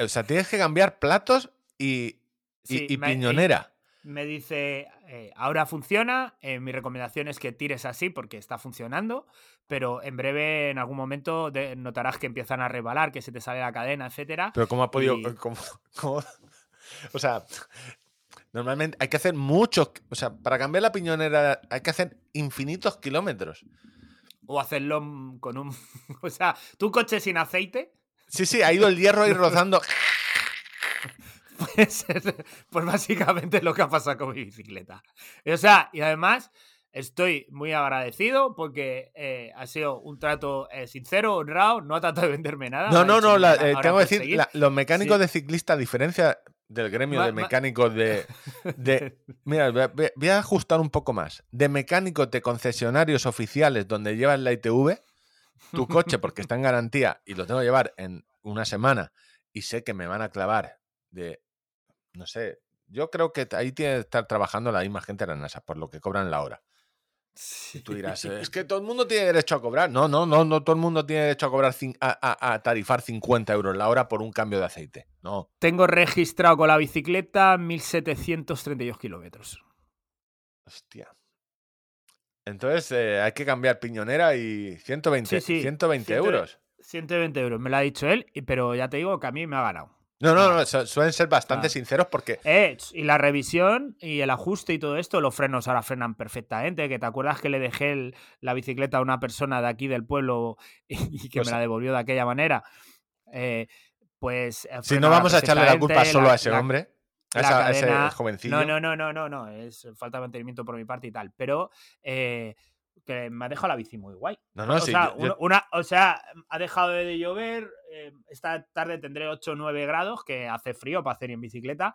O sea, tienes que cambiar platos y, y- Sí, y piñonera. Me dice, eh, ahora funciona, eh, mi recomendación es que tires así porque está funcionando, pero en breve, en algún momento, de- notarás que empiezan a rebalar, que se te sale la cadena, etcétera. Pero ¿cómo ha podido...? Y- cómo- cómo- o sea, normalmente hay que hacer muchos... O sea, para cambiar la piñonera hay que hacer infinitos kilómetros. O hacerlo con un... o sea, tu coche sin aceite, Sí, sí, ha ido el hierro ahí rozando. Pues, es- pues básicamente lo que ha pasado con mi bicicleta. O sea, y además estoy muy agradecido porque eh, ha sido un trato eh, sincero, honrado, no ha tratado de venderme nada. No, no, no, la- "Mira, eh, tengo que decir, seguir". la- los mecánicos Sí. de ciclista, a diferencia del gremio Ma- de ma- mecánicos de... de mira, voy voy a ajustar un poco más. De mecánicos de concesionarios oficiales donde llevas la ITV, tu coche, porque está en garantía y lo tengo que llevar en una semana y sé que me van a clavar de, no sé, yo creo que ahí tiene que estar trabajando la misma gente de la NASA, por lo que cobran la hora. Y tú dirás, es que todo el mundo tiene derecho a cobrar. No, no, no, no todo el mundo tiene derecho a cobrar, a, a- a tarifar 50 euros la hora por un cambio de aceite. No. Tengo registrado con la bicicleta 1732 kilómetros. Hostia. Entonces eh, hay que cambiar piñonera y 120, Sí, sí, 120 120. euros. 120 euros, me lo ha dicho él, pero ya te digo que a mí me ha ganado. No, no, no, su- suelen ser bastante Ah. sinceros porque Eh, y la revisión y el ajuste y todo esto, los frenos ahora frenan perfectamente. Que te acuerdas que le dejé el- la bicicleta a una persona de aquí del pueblo y, que Pues- me la devolvió de aquella manera. Eh, pues. eh, si no vamos a echarle la culpa solo la- a ese la- hombre, a, esa- a cadena- ese jovencillo. No, no, no, no, no, no. Es falta de mantenimiento por mi parte y tal. Pero eh, que me ha dejado la bici muy guay. No, no, o, sí, sea, yo- yo- una- una- o sea, ha dejado de llover. eh, esta tarde tendré 8 o 9 grados, que hace frío para hacer en bicicleta.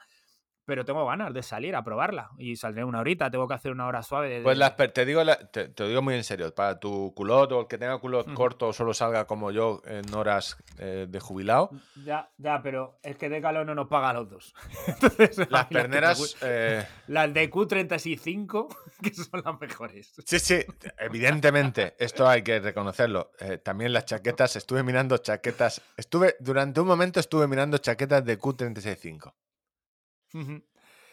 Pero tengo ganas de salir a probarla. Y saldré una horita. Tengo que hacer una hora suave. De, Pues de- las te digo la- te, te lo digo muy en serio, para tu culot o el que tenga culot Ujú. corto solo salga como yo en horas eh, de jubilado. Ya, ya, pero es que Decalo no nos paga a los dos. Entonces, Las perneras, eh, Las de Q35, que son las mejores. sí, sí, evidentemente, esto hay que reconocerlo. Eh, también las chaquetas, estuve mirando chaquetas, estuve, durante un momento estuve mirando chaquetas de Q365.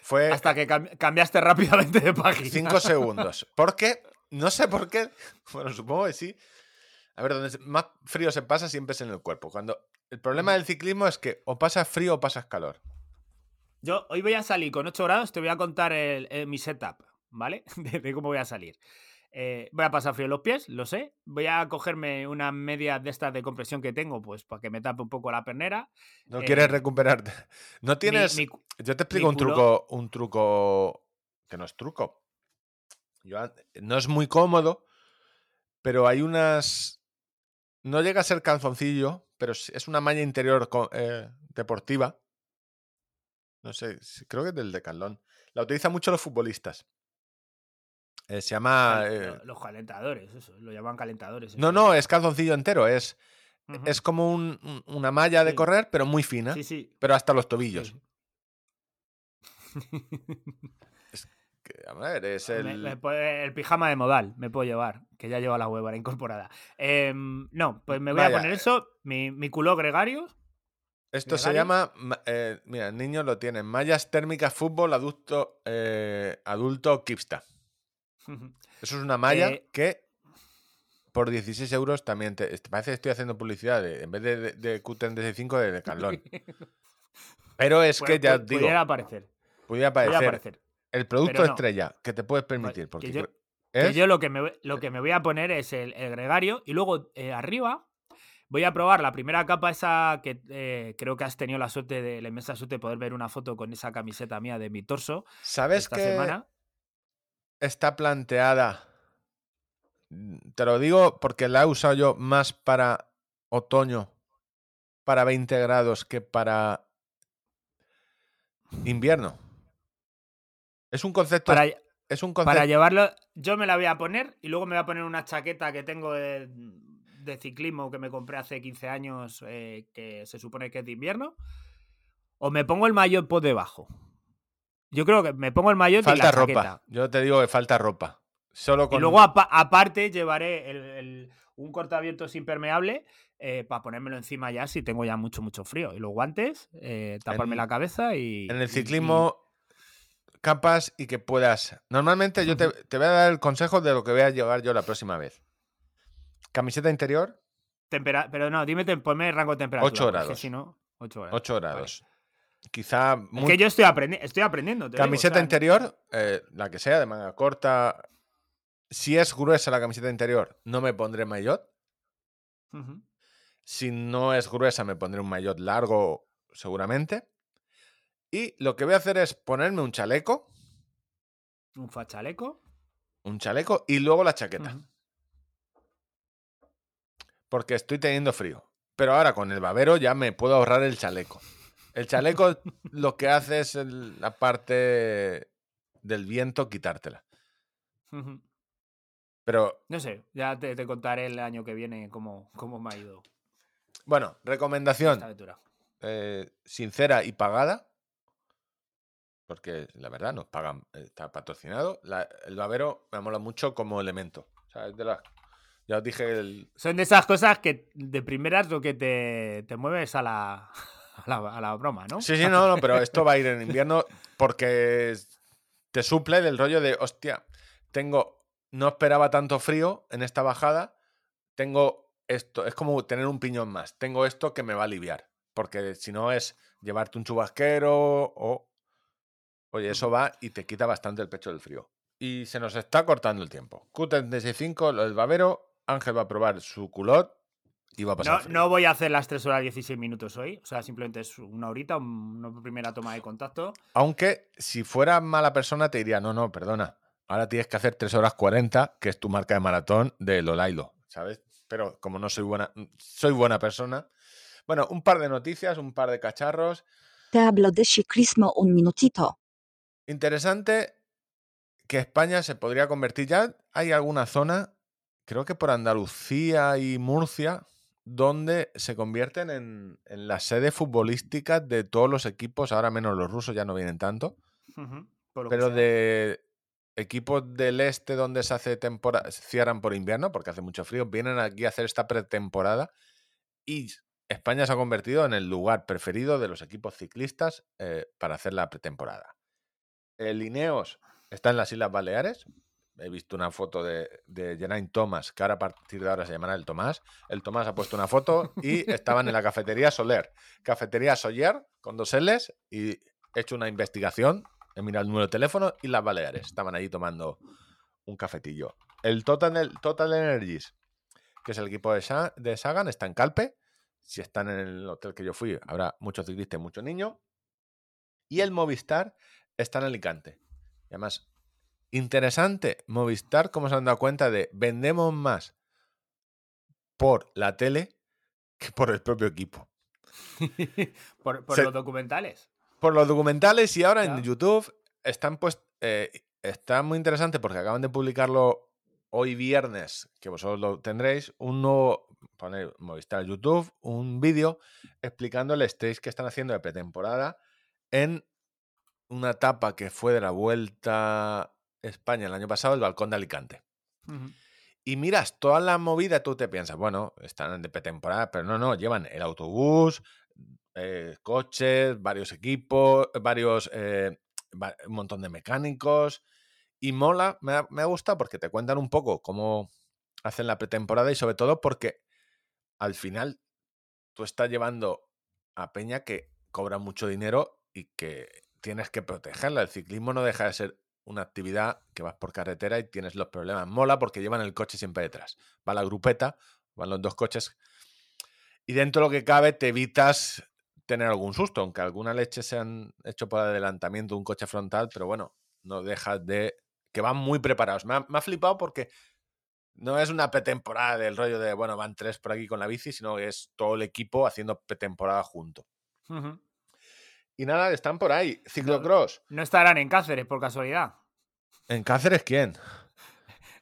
Fue Hasta que cam- cambiaste rápidamente de página. cinco segundos. Porque, no sé por qué, bueno, supongo que sí. A ver, donde más frío se pasa siempre es en el cuerpo. Cuando el problema del ciclismo es que o pasas frío o pasas calor. Yo hoy voy a salir con 8 grados, te voy a contar el- el- mi setup, ¿vale? De, de cómo voy a salir. Eh, voy a pasar frío los pies, lo sé. Voy a cogerme una media de estas de compresión que tengo, pues para que me tape un poco la pernera. No Eh, quieres recuperarte. No tienes. mi- Yo te explico un culo- truco, un truco que no es truco. Yo no es muy cómodo, pero hay unas. No llega a ser calzoncillo, pero es una malla interior eh, deportiva. No sé, creo que es del Decathlon. La utilizan mucho los futbolistas. Eh, se llama. eh, lo- los calentadores, eso, lo llaman calentadores. no, no, es calzoncillo entero. Es, es como un- un- una malla de correr, pero muy fina. Sí, sí. Pero hasta los tobillos. sí. Que, a ver, es el. me el pijama de modal me puedo llevar, que ya lleva la huevara incorporada. Em, no, pues me voy Vaya, a poner eh. eso, mi, mi culo gregario. Esto se llama, ma- mira, niños lo tienen, mallas térmicas fútbol adulto, adulto Kipsta. Eso es una malla Eh, que por 16 euros también te, te parece que estoy haciendo publicidad de- en vez de, de, de Q35 de Decathlon. Pero es que Pu- ya digo, Pudiera aparecer. pudiera aparecer. el producto no. estrella que te puedes permitir. que Porque yo- Que es- yo lo que me, voy- lo que me voy a poner es el, el gregario y luego eh, arriba voy a probar la primera capa esa que eh, creo que has tenido la suerte de la inmensa suerte de poder ver una foto con esa camiseta mía de mi torso ¿Sabes esta que semana. Está planteada? Te lo digo porque la he usado yo más para otoño, para 20 grados, que para invierno. Es un concepto. Para, es un para concepto. llevarlo, yo me la voy a poner y luego me voy a poner una chaqueta que tengo de, de ciclismo que me compré hace 15 años, eh, que se supone que es de invierno. O me pongo el maillot por debajo. Yo creo que me pongo el maillot y Falta la ropa. chaqueta. Yo te digo que falta ropa. Solo con. Y luego apa- aparte llevaré el- el- un cortavientos impermeable para ponérmelo encima ya si tengo ya mucho, mucho frío. Y los guantes, eh, taparme En- la cabeza y... en y- el ciclismo, capas y que puedas. Normalmente yo te, te voy a dar el consejo de lo que voy a llevar yo la próxima vez. Camiseta interior, Tempera- Pero no, dime, ponme rango de temperatura. Ocho porque grados. Si no, 8 grados. 8 Vale. Quizá Es muy- que yo estoy, aprendi- estoy aprendiendo. digo, camiseta interior, eh, la que sea, de manga corta. Si es gruesa la camiseta interior, no me pondré maillot. Si no es gruesa, me pondré un maillot largo, seguramente. Y lo que voy a hacer es ponerme un chaleco, Un fachaleco. un chaleco y luego la chaqueta. Porque estoy teniendo frío. Pero ahora con el babero ya me puedo ahorrar el chaleco. El chaleco lo que hace es el- la parte del viento quitártela. Pero No sé, ya te, te contaré el año que viene cómo, cómo me ha ido bueno, recomendación eh, sincera y pagada. Porque la verdad nos pagan, está patrocinado. La- el babero me mola mucho como elemento. O sea, es de las- ya os dije el, Son de esas cosas que de primeras lo que te, te mueves a la, a la, broma, ¿no? Sí, sí, no, no, pero esto va a ir en invierno porque te suple del rollo de, hostia, tengo, no esperaba tanto frío en esta bajada, tengo esto, es como tener un piñón más, tengo esto que me va a aliviar, porque si no es llevarte un chubasquero o, oye, eso va y te quita bastante el pecho del frío. Y se nos está cortando el tiempo. Q35, lo del babero, Ángel va a probar su culot a pasar No, no voy a hacer las 3 horas 16 minutos hoy. O sea, simplemente es una horita, un- una primera toma de contacto. Aunque si fuera mala persona te diría, no, no, perdona. Ahora tienes que hacer 3 horas 40, que es tu marca de maratón de Lolailo, ¿sabes? Pero como no soy buena, soy buena persona. Bueno, un par de noticias, un par de cacharros. Tablo de ciclismo un minutito. Interesante que España se podría convertir ya. Hay alguna zona, creo que por Andalucía y Murcia, donde se convierten en, en las sedes futbolísticas de todos los equipos. Ahora menos los rusos ya no vienen tanto. Pero de equipos del este donde se hace temporada, cierran por invierno porque hace mucho frío, vienen aquí a hacer esta pretemporada y España se ha convertido en el lugar preferido de los equipos ciclistas eh, para hacer la pretemporada. El Ineos está en las Islas Baleares. He visto una foto de, de Geraint Thomas, que ahora a partir de ahora se llamará el Tomás. El Tomás ha puesto una foto y estaban en la cafetería Soler. Cafetería Soller, con dos L's, y he hecho una investigación he mirado el número de teléfono y las Baleares. Estaban allí tomando un cafetillo. El Total, Total Energies, que es el equipo de, de Sagan, está en Calpe. Si están en el hotel que yo fui, habrá muchos ciclistas y muchos niños. Y el Movistar está en Alicante. Y además, interesante, Movistar, como se han dado cuenta de vendemos más por la tele que por el propio equipo. por por se- los documentales. por los documentales y ahora en. YouTube están pues eh, está muy interesante porque acaban de publicarlo hoy viernes, que vosotros lo tendréis, un nuevo, poner Movistar YouTube, un vídeo explicando el stage que están haciendo de pretemporada en una etapa que fue de la Vuelta España el año pasado, el Balcón de Alicante. Y miras toda la movida, tú te piensas, bueno, están de pretemporada, pero no, no, llevan el autobús, eh, coches, varios equipos, varios, eh, un montón de mecánicos. Y mola, me ha, me ha gustado porque te cuentan un poco cómo hacen la pretemporada y sobre todo porque al final tú estás llevando a Peña que cobra mucho dinero y que tienes que protegerla. El ciclismo no deja de ser una actividad que vas por carretera y tienes los problemas. Mola porque llevan el coche siempre detrás. Va la grupeta, van los dos coches y dentro de lo que cabe te evitas tener algún susto, aunque alguna leche se han hecho por adelantamiento un coche frontal, pero bueno, no dejas de que van muy preparados. Me ha, flipado porque no es una pretemporada del rollo de, bueno, van tres por aquí con la bici, sino que es todo el equipo haciendo pretemporada junto. Y nada, están por ahí. Ciclocross. No estarán en Cáceres por casualidad. ¿En Cáceres quién?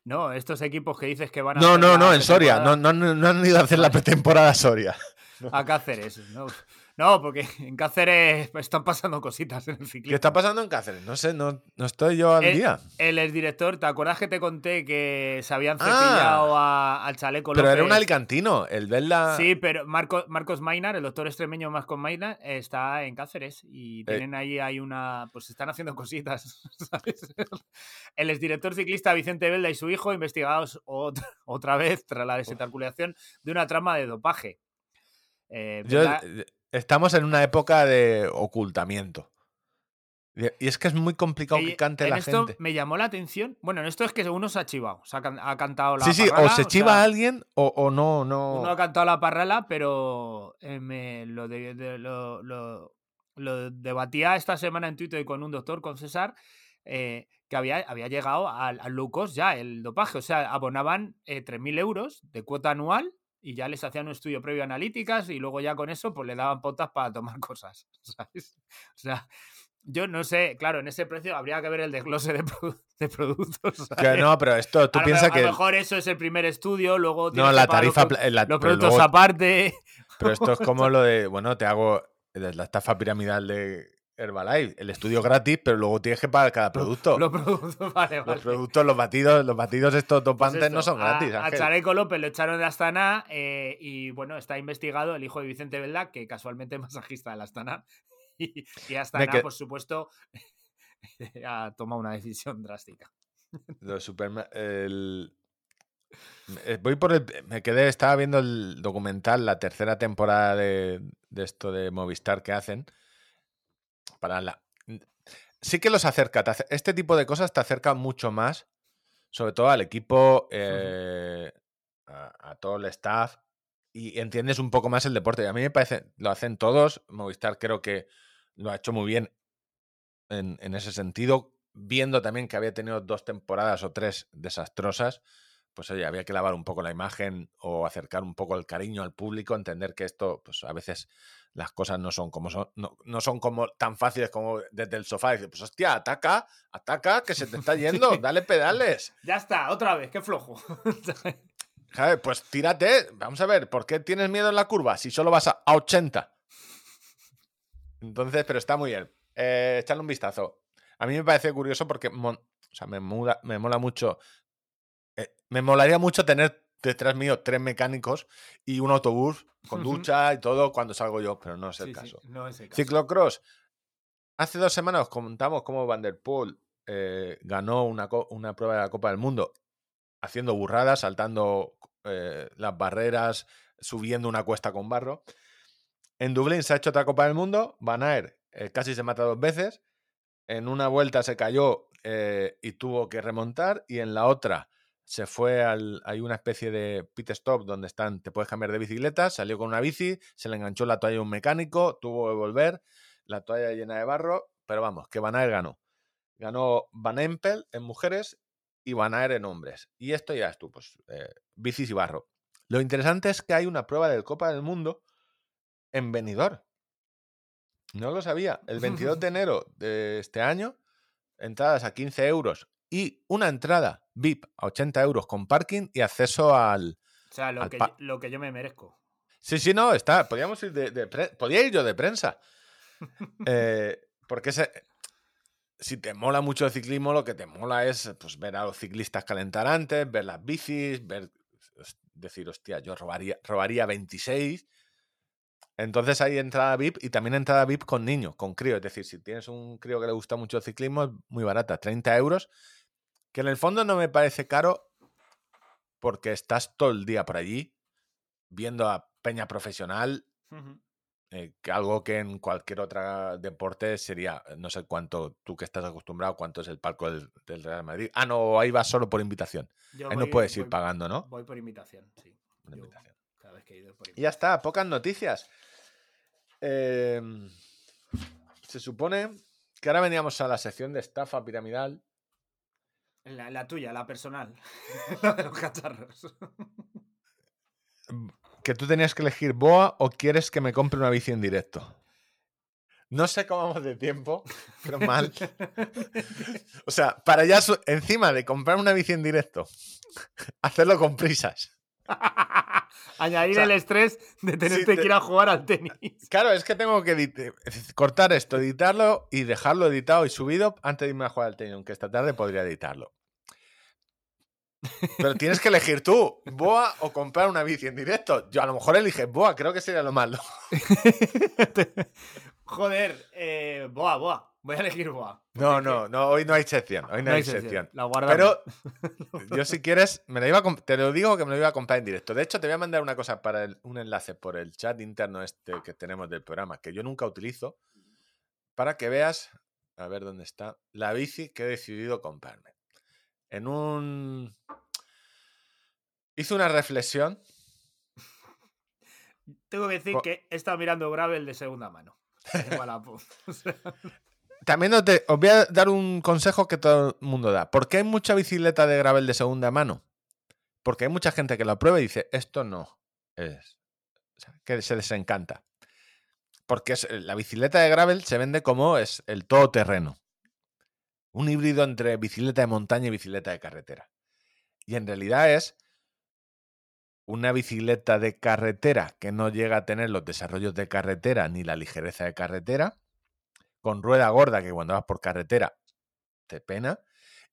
No, estos equipos que dices que van a. No, no, no, en Soria. No, no, no han ido a hacer la pretemporada a Soria. A Cáceres. ¿no? No, porque en Cáceres están pasando cositas en el ciclismo. ¿Qué está pasando en Cáceres? No sé, no, no estoy yo al El- día. El exdirector, ¿te acuerdas que te conté que se habían Ah. cepillado a- al chaleco Pero era un López? alicantino, el Verla. Sí, pero Marco- Marcos Mainar, el doctor extremeño Marcos Mainar, está en Cáceres Eh. y tienen ahí hay una. Pues están haciendo cositas, ¿sabes? El exdirector ciclista Vicente Velda y su hijo investigados ot- otra vez tras la desarticulación de una trama de dopaje. Eh, Yo- eh, estamos en una época de ocultamiento. Y es que es muy complicado y que cante en la esto gente. me llamó la atención. Bueno, en esto es que uno se ha chivado. Se ha, can- ha cantado la Sí, sí, o se o chiva sea, a alguien o, o no, no. Uno ha cantado la parrala, pero eh, me lo, de- de- lo, lo- lo debatía esta semana en Twitter con un doctor, con César, eh, que había, había llegado al, al low cost ya el dopaje. O sea, abonaban eh, 3.000 euros de cuota anual y ya les hacían un estudio previo a analíticas y luego ya con eso pues le daban pautas para tomar cosas. ¿sabes? O sea, yo no sé, claro, en ese precio habría que ver el desglose de, produ- de productos. Que no, pero esto, tú a, lo, piensas me- a que. lo mejor eso es el primer estudio, luego No, la que los tarifa. la- los pero productos luego- aparte. Pero esto es como lo de, bueno, te hago la estafa piramidal de Herbalife, el estudio gratis, pero luego tienes que pagar cada producto. Los productos, vale, Los productos, los batidos, los batidos estos Pues dopantes no esto, son gratis. A, a. Chaleco López lo echaron de Astana eh, y bueno, está investigado el hijo de Vicente Velda, que casualmente es masajista de la Astana. Y, y Astana, que- por supuesto, ha tomado una decisión drástica. Los el- eh, Voy por el. Me quedé, estaba viendo el documental, la tercera temporada de, de esto de Movistar que hacen. Para la. Sí que los acerca. te ace- Este tipo de cosas te acercan mucho más. Sobre todo al equipo, eh, a, a todo el staff. Y entiendes un poco más el deporte. Y a mí me parece. Lo hacen todos. Movistar creo que lo ha hecho muy bien en, en ese sentido, viendo también que había tenido dos temporadas o tres desastrosas, pues oye, había que lavar un poco la imagen o acercar un poco el cariño al público, entender que esto, pues a veces las cosas no son como son, no, no son como tan fáciles como desde el sofá decir, pues hostia, ataca, ataca, que se te está yendo, dale pedales. Ya está, otra vez, qué flojo. Joder, Pues tírate, vamos a ver, ¿por qué tienes miedo en la curva si solo vas a, a 80? Entonces, pero está muy bien. Eh, echadle un vistazo. A mí me parece curioso porque mon- o sea, me, mola, me mola mucho. eh, me molaría mucho tener detrás mío tres mecánicos y un autobús con ducha y todo cuando salgo yo, pero no es el Sí, sí, caso. no es el caso. Ciclocross. Hace dos semanas os contamos cómo Van der Poel eh, ganó una, una prueba de la Copa del Mundo haciendo burradas, saltando eh, las barreras, subiendo una cuesta con barro. En Dublín se ha hecho otra Copa del Mundo. Van Aert eh, casi se mata dos veces. En una vuelta se cayó eh, y tuvo que remontar. Y en la otra se fue al. Hay una especie de pit stop donde están, te puedes cambiar de bicicleta. Salió con una bici, se le enganchó la toalla a un mecánico, tuvo que volver, la toalla llena de barro. Pero vamos, que Van Aert ganó. Ganó Van Empel en mujeres y Van Aert en hombres. Y esto ya es tú, pues, eh, bicis y barro. Lo interesante es que hay una prueba del Copa del Mundo en Benidorm. No lo sabía. El 22 de enero de este año, entradas a 15 euros y una entrada VIP a 80 euros con parking y acceso al... O sea, lo que, yo, lo que yo me merezco. Sí, sí, no, está. Podríamos ir de, de Podría ir yo de prensa. Eh, porque ese- si te mola mucho el ciclismo, lo que te mola es pues, ver a los ciclistas calentar antes, ver las bicis, ver. Decir, hostia, yo robaría, robaría 26. Entonces hay entrada VIP y también entrada VIP con niño, con crío. Es decir, si tienes un crío que le gusta mucho el ciclismo, es muy barata, 30 euros. Que en el fondo no me parece caro porque estás todo el día por allí viendo a peña profesional, eh, que algo que en cualquier otro deporte sería, no sé cuánto, tú que estás acostumbrado, cuánto es el palco del, del Real Madrid. Ah, no, ahí vas solo por invitación. Yo Ahí no puedes ir voy- pagando, ¿no? Voy por invitación, sí. Por Yo, invitación. cada vez que he ido por Y ya invitación. está, pocas noticias. Em, se supone que ahora veníamos a la sección de estafa piramidal. La, la tuya, la personal. la de los cacharros. Que tú tenías que elegir Boa o quieres que me compre una bici en directo. No sé cómo vamos de tiempo, pero mal. O sea, para ya encima de comprar una bici en directo, hacerlo con prisas. Añadir O sea, el estrés de tenerte te- que ir a jugar al tenis. Claro, es que tengo que cortar esto, editarlo y dejarlo editado y subido antes de irme a jugar al tenis, aunque esta tarde podría editarlo. Pero tienes que elegir tú, Boa o comprar una bici en directo. Yo a lo mejor eliges Boa, creo que sería lo malo. Joder, eh, boa, boa. Voy a elegir boa. No, no, no, hoy no hay sección, hoy no, hay sección. La guardamos. Pero yo si quieres, me la iba a te lo digo que me lo iba a comprar en directo. De hecho, te voy a mandar una cosa para el- un enlace por el chat interno este que tenemos del programa, que yo nunca utilizo, para que veas, a ver dónde está, la bici que he decidido comprarme. En un... Hice una reflexión. Tengo que decir que he estado mirando gravel de segunda mano. También os, voy a dar un consejo que todo el mundo da. ¿Por qué hay mucha bicicleta de gravel de segunda mano? Porque hay mucha gente que la prueba y dice, esto no es. o sea, que se les encanta. Porque la bicicleta de gravel se vende como es el todoterreno. Un híbrido entre bicicleta de montaña y bicicleta de carretera. Y en realidad es una bicicleta de carretera que no llega a tener los desarrollos de carretera ni la ligereza de carretera, con rueda gorda que cuando vas por carretera te pena,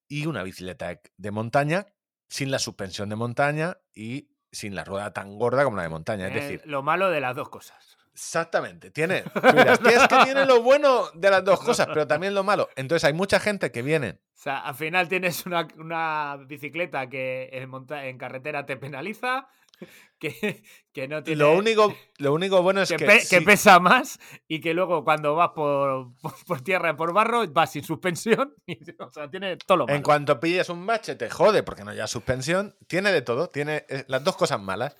y una bicicleta de, montaña sin la suspensión de montaña y sin la rueda tan gorda como la de montaña. Es eh, decir, lo malo de las dos cosas. exactamente, tiene, "Tía, es que tiene lo bueno de las dos cosas, pero también lo malo. Entonces hay mucha gente que viene O sea, al final tienes una, una bicicleta que en, monta- en carretera te penaliza, que, que no tiene. lo único, lo único bueno es que, que, pe- sí- que pesa más y que luego cuando vas por, por, por tierra y por barro vas sin suspensión. y, o sea, tiene todo lo malo. En cuanto pilles un bache, te jode porque no haya suspensión. Tiene de todo, tiene eh, las dos cosas malas.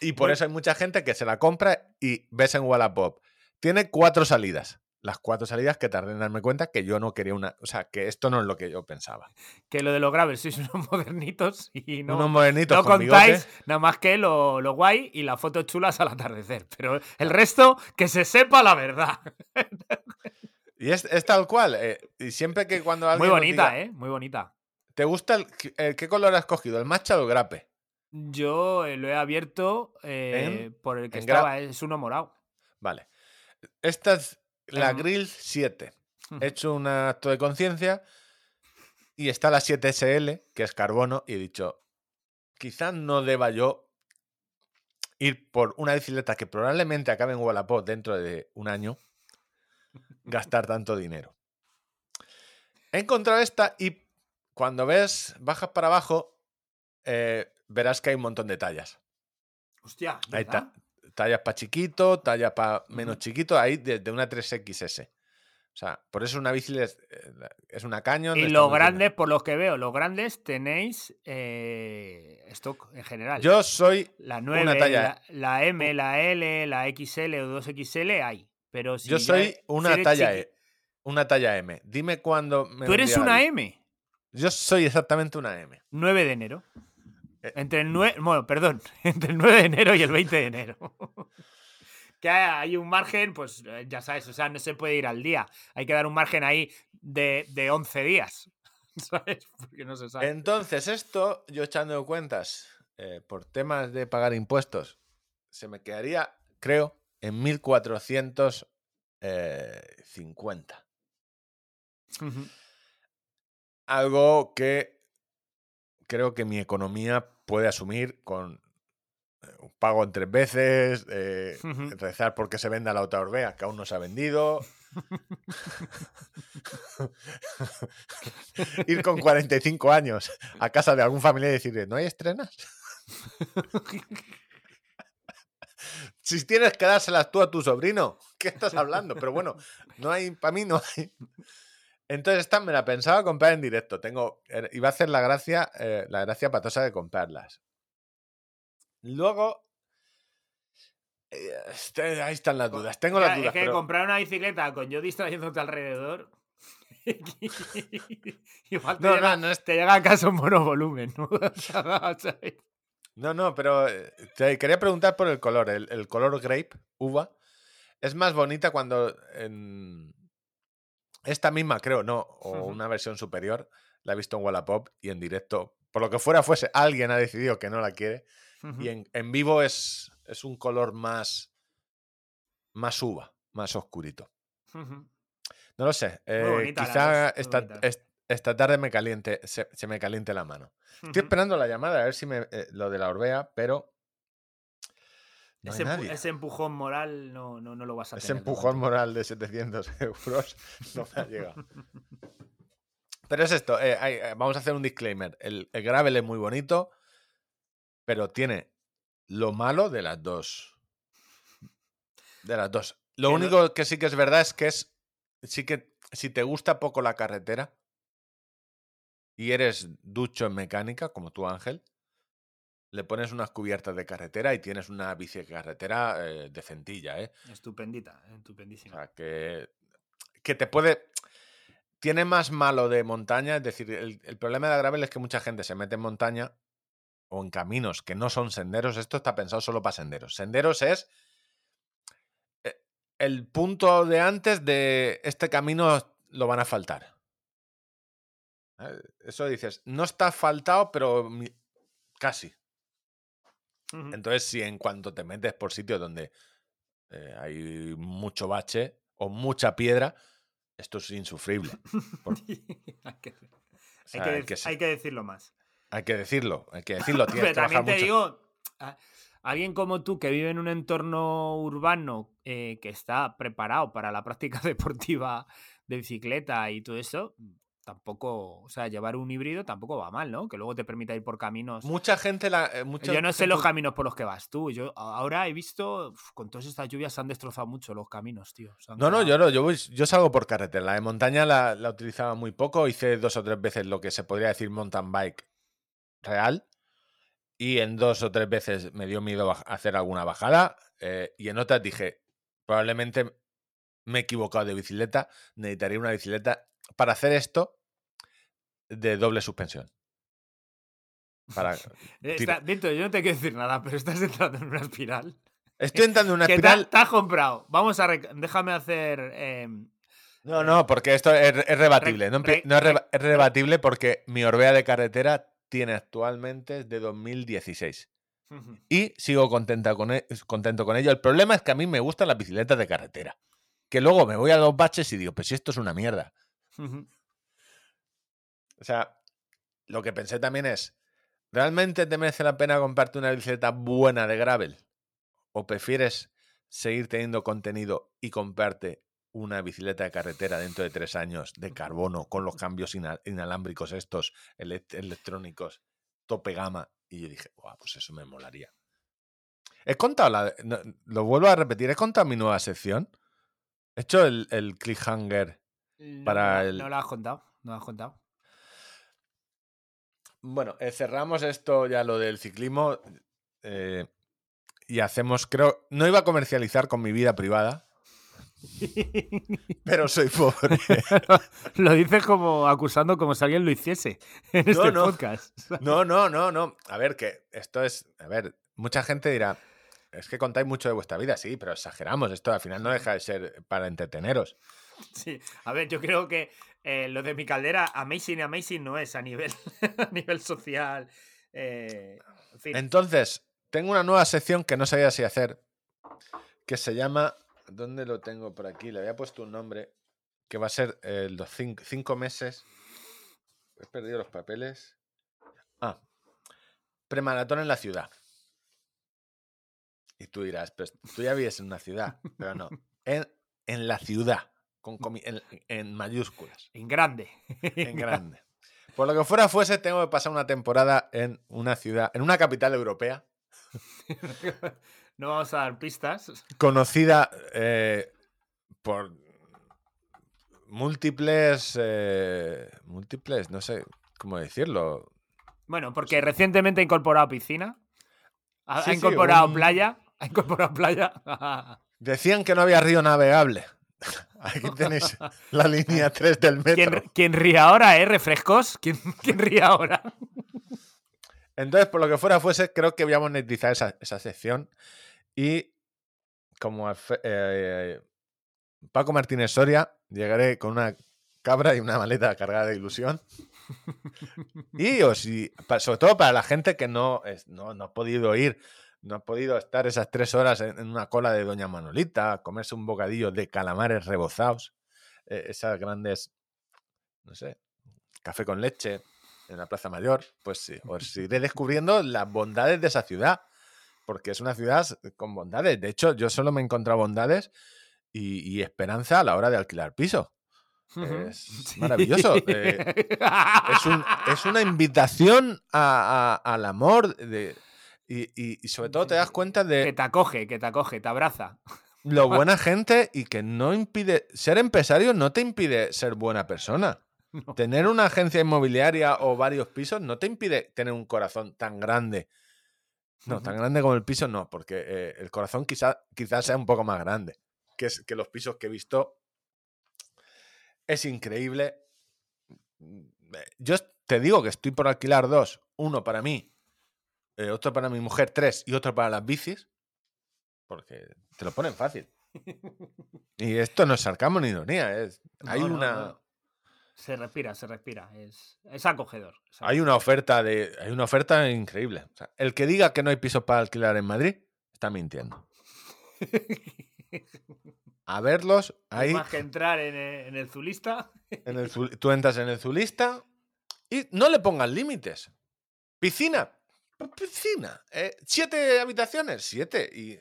Y por Bueno. eso hay mucha gente que se la compra y ves en Wallapop. Tiene cuatro salidas. Las cuatro salidas que tardé en darme cuenta que yo no quería una. O sea, que esto no es lo que yo pensaba. Que lo de los graves sois unos modernitos y no, Unos modernitos no con contáis bigote. nada más que lo, lo guay y las fotos chulas al atardecer. Pero el resto, que se sepa la verdad. Y es, es tal cual. eh, y siempre que cuando alguien. Muy bonita, diga, ¿eh? Muy bonita. ¿Te gusta el, el- qué color has cogido? ¿El matcha o el grape? Yo eh, lo he abierto eh, por el que estaba, es uno morado. Vale. Esta es la Grill 7. He hecho un acto de conciencia y está la 7SL, que es carbono, y he dicho, quizás no deba yo ir por una bicicleta que probablemente acabe en Wallapop dentro de un año, gastar tanto dinero. He encontrado esta y cuando ves, bajas para abajo, eh, verás que hay un montón de tallas. Hostia, Hay ¿verdad? ta- tallas para chiquito, tallas para menos chiquito, ahí desde una 3XS. O sea, por eso una bici es, eh, es una Canyon. Y los grandes, por los que veo, los grandes tenéis eh, stock en general. Yo soy, la 9, talla- la, la M, la L, la XL o 2XL hay. Pero si yo soy una talla chiqui- E, una talla M. Dime cuándo me Tú eres una. M. Yo soy exactamente una M. 9 de enero. Eh. Entre el 9, bueno, perdón, entre el 9 de enero y el 20 de enero. que hay un margen, pues eh, ya sabes, o sea, no se puede ir al día. Hay que dar un margen ahí de, de 11 días. ¿Sabes? Porque no se sabe. Entonces, esto, yo echando cuentas, eh, por temas de pagar impuestos, se me quedaría, creo, en 1450. Ujú. algo que creo que mi economía puede asumir con eh, un pago en tres veces, eh, rezar porque se venda la otra Orbea, que aún no se ha vendido. Ir con 45 años a casa de algún familiar y decirle, ¿no hay estrenas? si tienes que dárselas tú a tu sobrino, ¿qué estás hablando? Pero bueno, no hay, para mí no hay. Entonces esta me la pensaba comprar en directo. Tengo, er- iba a hacer la gracia, eh, la gracia patosa de comprarlas. Luego, eh, este- ahí están las dudas. Tengo Ya, las dudas. es que pero- comprar una bicicleta con yo distrayéndote alrededor. Igual te, No, llega, no, no es- te llega a casa un monovolumen. ¿no? ¿Sabes? No, no, pero eh, te quería preguntar por el color. El, el color grape, uva, es más bonita cuando en esta misma, creo, no, o una versión superior, la he visto en Wallapop y en directo. Por lo que fuera fuese, alguien ha decidido que no la quiere. Y en, en vivo es, es un color más, más uva, más oscurito. Ujú. No lo sé. eh, quizá esta, est- esta tarde me caliente, se, se me caliente la mano. Estoy esperando la llamada a ver si me eh, lo de la Orbea, pero no ese, empu- ese empujón moral no, no, no lo vas a Ese tener. de empujón moral de 700 euros no me ha llegado. Pero es esto, eh, hay- eh, vamos a hacer un disclaimer. El, el gravel es muy bonito, pero tiene lo malo de las dos. De las dos. Lo único que sí que es verdad es que es. Sí que si te gusta poco la carretera y eres ducho en mecánica, como tú, Ángel, le pones unas cubiertas de carretera y tienes una bici de carretera eh, decentilla, ¿eh? Estupendita, O estupendísima. sea, que, que te puede. Tiene más malo de montaña, es decir, el, el problema de la gravel es que mucha gente se mete en montaña o en caminos que no son senderos. Esto está pensado solo para senderos. Senderos es eh, el punto de antes de este camino lo van a faltar. Eh, Eso dices, no está asfaltado, pero mi- Entonces, si en cuanto te metes por sitios donde eh, hay mucho bache o mucha piedra, esto es insufrible. por- hay, que, O hay sea, que hay dec- que se- hay que decirlo más. hay que decirlo, hay que decirlo. Tienes también te mucho. digo, a- alguien como tú que vive en un entorno urbano eh, que está preparado para la práctica deportiva de bicicleta y todo eso, tampoco, o sea, llevar un híbrido tampoco va mal, ¿no? Que luego te permita ir por caminos. Mucha gente la. eh, mucha Yo no sé gente- los caminos por los que vas tú. Yo ahora he visto, uf, con todas estas lluvias se han destrozado mucho los caminos, tío. No, no, yo no, yo, voy- yo salgo por carretera. La de montaña la, la utilizaba muy poco. Hice dos o tres veces lo que se podría decir mountain bike real. Y en dos o tres veces me dio miedo hacer alguna bajada. eh, y en otras dije, probablemente me he equivocado de bicicleta. Necesitaría una bicicleta para hacer esto de doble suspensión. Para... Eh, está- Víctor, yo no te quiero decir nada, pero estás entrando en una espiral. Estoy entrando en una espiral. te has comprado. Vamos a. Déjame hacer. em, No, no, porque esto es, es rebatible. no, empie- re- no es, re- reba- es rebatible porque mi Orbea de carretera tiene actualmente de 2016. Y sigo contenta con e- contento con ello. El problema es que a mí me gustan las bicicletas de carretera. Que luego me voy a los baches y digo, pues si esto es una mierda. O sea, lo que pensé también es, ¿realmente te merece la pena comprarte una bicicleta buena de gravel? ¿O prefieres seguir teniendo contenido y comprarte una bicicleta de carretera dentro de tres años de carbono con los cambios ina- inalámbricos estos elect- electrónicos, tope gama? Y yo dije, guau, pues eso me molaría. He contado, la, no, lo vuelvo a repetir, he contado mi nueva sección. He hecho el, el cliffhanger. No, Para el- no lo has contado. No lo has contado. Bueno, eh, cerramos esto ya lo del ciclismo eh, y hacemos, creo, no iba a comercializar con mi vida privada, pero soy pobre. lo dices como acusando como si alguien lo hiciese en No, este no. podcast. No, no, no, no. A ver, que esto es, a ver, mucha gente dirá, es que contáis mucho de vuestra vida, sí, pero exageramos, esto al final no deja de ser para entreteneros. Sí, a ver, yo creo que eh, lo de mi caldera, amazing, amazing no es a nivel, a nivel social. eh, en fin. Entonces, tengo una nueva sección que no sabía si hacer, que se llama, ¿dónde lo tengo por aquí? Le había puesto un nombre, que va a ser eh, los cinco, cinco meses. He perdido los papeles. Ah, premaratón en la ciudad. Y tú dirás, pues tú ya vives en una ciudad, pero no, en, en la ciudad, con en, en mayúsculas, En grande. en grande. Por lo que fuera fuese, tengo que pasar una temporada en una ciudad, en una capital europea, no vamos a dar pistas. conocida eh, por múltiples, eh, múltiples, no sé cómo decirlo. Bueno, porque recientemente ha incorporado piscina. Ha, Sí, ha sí, incorporado un- playa. Ha incorporado playa. Decían que no había río navegable. Aquí tenéis la línea 3 del ¿Quién, metro. quién ríe ahora, eh? ¿Refrescos? ¿Quién, quién ríe ahora? Entonces, por lo que fuera fuese, creo que voy a monetizar esa, esa sección. Y como eh, Paco Martínez Soria, llegaré con una cabra y una maleta cargada de ilusión. Y o si, sobre todo para la gente que no, no, no ha podido ir, no ha podido estar esas tres horas en, una cola de Doña Manolita, comerse un bocadillo de calamares rebozados, eh, esas grandes, no sé, café con leche en la Plaza Mayor, pues sí, os iré descubriendo las bondades de esa ciudad, porque es una ciudad con bondades. De hecho, yo solo me he encontrado bondades y, y esperanza a la hora de alquilar piso. Es Sí. maravilloso. eh, es, un- es una invitación a- a- al amor de, y, y- y sobre todo te das cuenta que de te acoge, que te acoge, te abraza. lo buena gente y que no impide ser empresario no te impide ser buena persona. No. Tener una agencia inmobiliaria o varios pisos no te impide tener un corazón tan grande. No, tan grande como el piso no, porque eh, el corazón quizá, quizás sea un poco más grande. Que, es, que los pisos que he visto es increíble. Mm, eh, Yo te digo que estoy por alquilar dos. Uno para mí, eh, otro para mi mujer, tres, y otro para las bicis. Porque te lo ponen fácil. Y esto no es sarcasmo ni ironía. Es, hay No, una. no. Se respira, se respira. Es, es acogedor. es Hay una oferta de. Hay una oferta increíble. O sea, el que diga que no hay pisos para alquilar en Madrid está mintiendo. A verlos, ahí Más que entrar en el, en el Zulista. en el tú entras en el Zulista y no le pongas límites. Piscina, piscina. Eh, siete habitaciones, siete. Y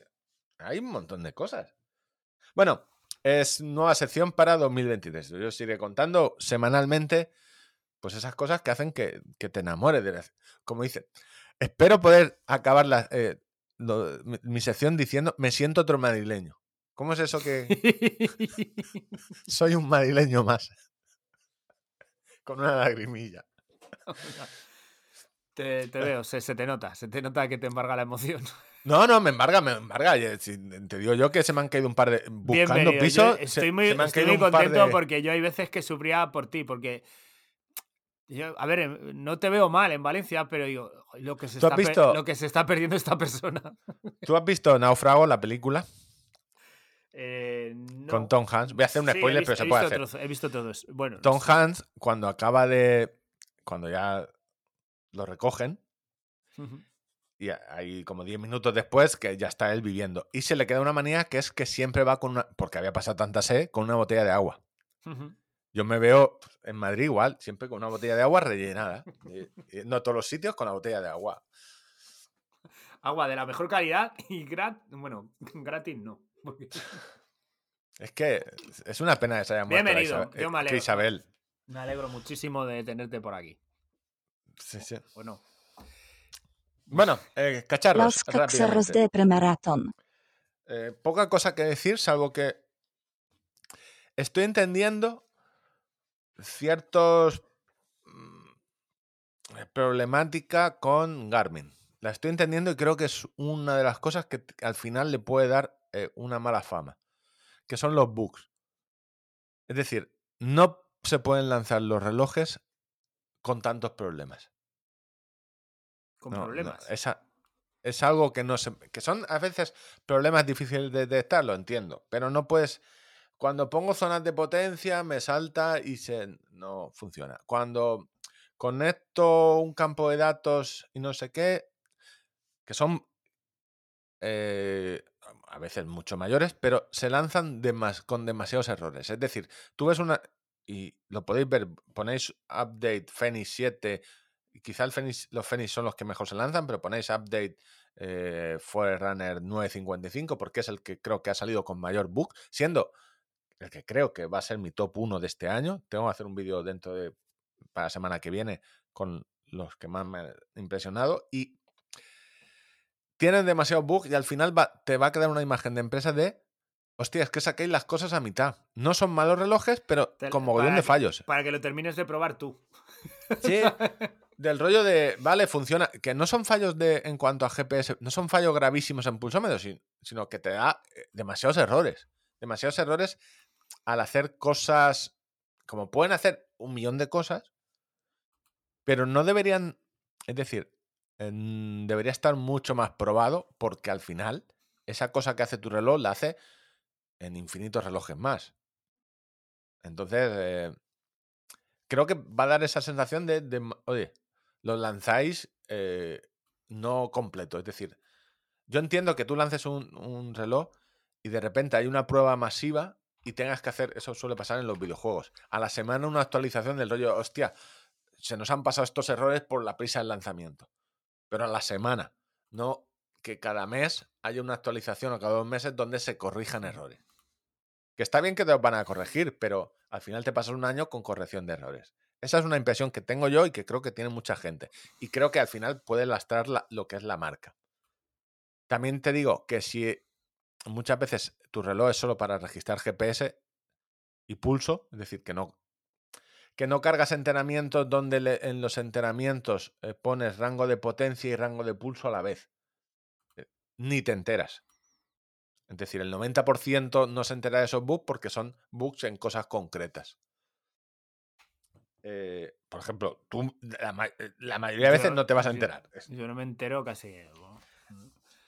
hay un montón de cosas. Bueno, es nueva sección para 2023. Yo os iré contando semanalmente pues esas cosas que hacen que, que te enamores de la... Como dice, espero poder acabar la, eh, lo- mi, mi sección diciendo me siento otro madrileño. ¿Cómo es eso que soy un madrileño más? Con una lagrimilla. te, te veo, se, se te nota, se te nota que te embarga la emoción. No, no, me embarga, me embarga. Te digo yo que se me han caído un par de. Buscando Bienvenido. Yo piso. se- estoy muy, se me han estoy muy contento de- porque yo hay veces que sufría por ti, porque yo, a ver, no te veo mal en Valencia, pero digo, lo que se, ¿Tú has está, visto? lo que se está perdiendo esta persona. ¿Tú has visto Náufrago, la película? Eh, no. Con Tom Hanks. Voy a hacer un Sí, spoiler, visto- pero se puede hacer. trozo- he visto todos. Bueno, Tom sí. Hanks, cuando acaba de. Cuando ya lo recogen, y ahí como 10 minutos después, que ya está él viviendo. Y se le queda una manía que es que siempre va con una. Porque había pasado tanta sed, con una botella de agua. Yo me veo en Madrid igual, siempre con una botella de agua rellenada. No a todos los sitios con la botella de agua. Agua de la mejor calidad y gratis. Bueno, gratis no. Es que es una pena que se haya muerto Bienvenido, Isabel- yo me que alegro. Isabel. Me alegro muchísimo de tenerte por aquí. Sí, sí. Bueno, Bueno, eh, cacharros. Los cacharros de premaratón. Eh, poca cosa que decir, salvo que estoy entendiendo ciertos mm, problemática con Garmin. La estoy entendiendo y creo que es una de las cosas que al final le puede dar eh, una mala fama, que son los bugs. Es decir, no se pueden lanzar los relojes con tantos problemas. con No, no, problemas. esa- es algo que no se. que son a veces problemas difíciles de detectar, lo entiendo. Pero no puedes. Cuando pongo zonas de potencia, me salta y se. no funciona. Cuando conecto un campo de datos y no sé qué. Que son. eh, a veces mucho mayores, pero se lanzan demas- con demasiados errores. Es decir, tú ves una. Y lo podéis ver, ponéis update Fenix 7 y quizá los Fenix son los que mejor se lanzan, pero ponéis update eh, Forerunner 955 porque es el que creo que ha salido con mayor bug, siendo el que creo que va a ser mi top 1 de este año. Tengo que hacer un vídeo dentro de para la semana que viene con los que más me han impresionado y tienen demasiado bug y al final te va a quedar una imagen de empresa de hostia, es que saquéis las cosas a mitad. No son malos relojes, pero Te- con mogollón de que- fallos. Para que lo termines de probar tú. Sí, del rollo de, vale, funciona, que no son fallos de en cuanto a GPS, no son fallos gravísimos en pulsómetros, sin- sino que te da eh, demasiados errores. Demasiados errores al hacer cosas, como pueden hacer un millón de cosas, pero no deberían, es decir, en- debería estar mucho más probado porque al final esa cosa que hace tu reloj la hace en infinitos relojes más. Entonces, eh, creo que va a dar esa sensación de, de, oye, lo lanzáis eh, no completo. Es decir, yo entiendo que tú lances un, un reloj y de repente hay una prueba masiva y tengas que hacer, eso suele pasar en los videojuegos, a la semana una actualización del rollo, hostia, se nos han pasado estos errores por la prisa del lanzamiento. Pero a la semana, no que cada mes haya una actualización o cada dos meses donde se corrijan errores. Que está bien que te van a corregir, pero al final te pasas un año con corrección de errores. Esa es una impresión que tengo yo y que creo que tiene mucha gente. Y creo que al final puede lastrar la- lo que es la marca. También te digo que si muchas veces tu reloj es solo para registrar GPS y pulso, es decir, que no, que no cargas entrenamientos donde le- en los entrenamientos eh, pones rango de potencia y rango de pulso a la vez. Eh, Ni te enteras. Es decir, el 90% no se entera de esos bugs porque son bugs en cosas concretas. Eh, por ejemplo, tú la, ma- eh, la mayoría de veces Yo- no te vas a enterar. Yo no me entero casi.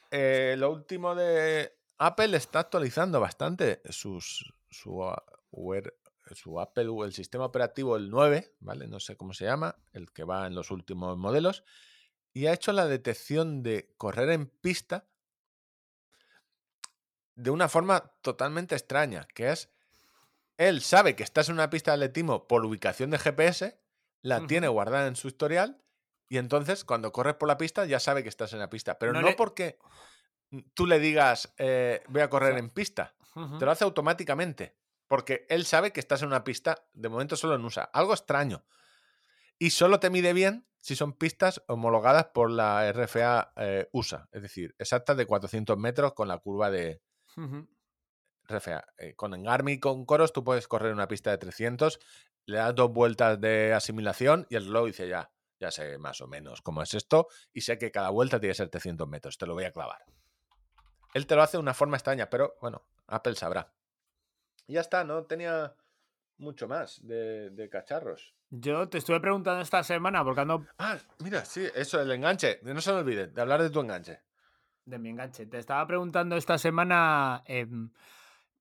Eh, lo último de Apple está actualizando bastante sus, su, ah, su Apple, el sistema operativo, el 9, ¿vale? No sé cómo se llama, el que va en los últimos modelos, y ha hecho la detección de correr en pista de una forma totalmente extraña, que es, él sabe que estás en una pista de atletismo por ubicación de GPS, la tiene guardada en su historial, y entonces cuando corres por la pista ya sabe que estás en la pista, pero No no, le- porque tú le digas, eh, voy a correr en pista, te lo hace automáticamente, porque él sabe que estás en una pista, de momento solo en USA, algo extraño. Y solo te mide bien si son pistas homologadas por la RFA eh, USA, es decir, exactas de 400 metros con la curva de Ujú. RFA. Eh, con Engarmi y con Coros tú puedes correr una pista de 300, le das dos vueltas de asimilación y el reloj dice ya, ya sé más o menos cómo es esto y sé que cada vuelta tiene que ser 300 metros, te lo voy a clavar. Él te lo hace de una forma extraña, pero bueno, Apple sabrá. Y ya está, no tenía mucho más de, de cacharros. Yo te estuve preguntando esta semana porque ando Ah, mira, sí, eso, el enganche. No se me olvide de hablar de tu enganche. De mi enganche. Te estaba preguntando esta semana em,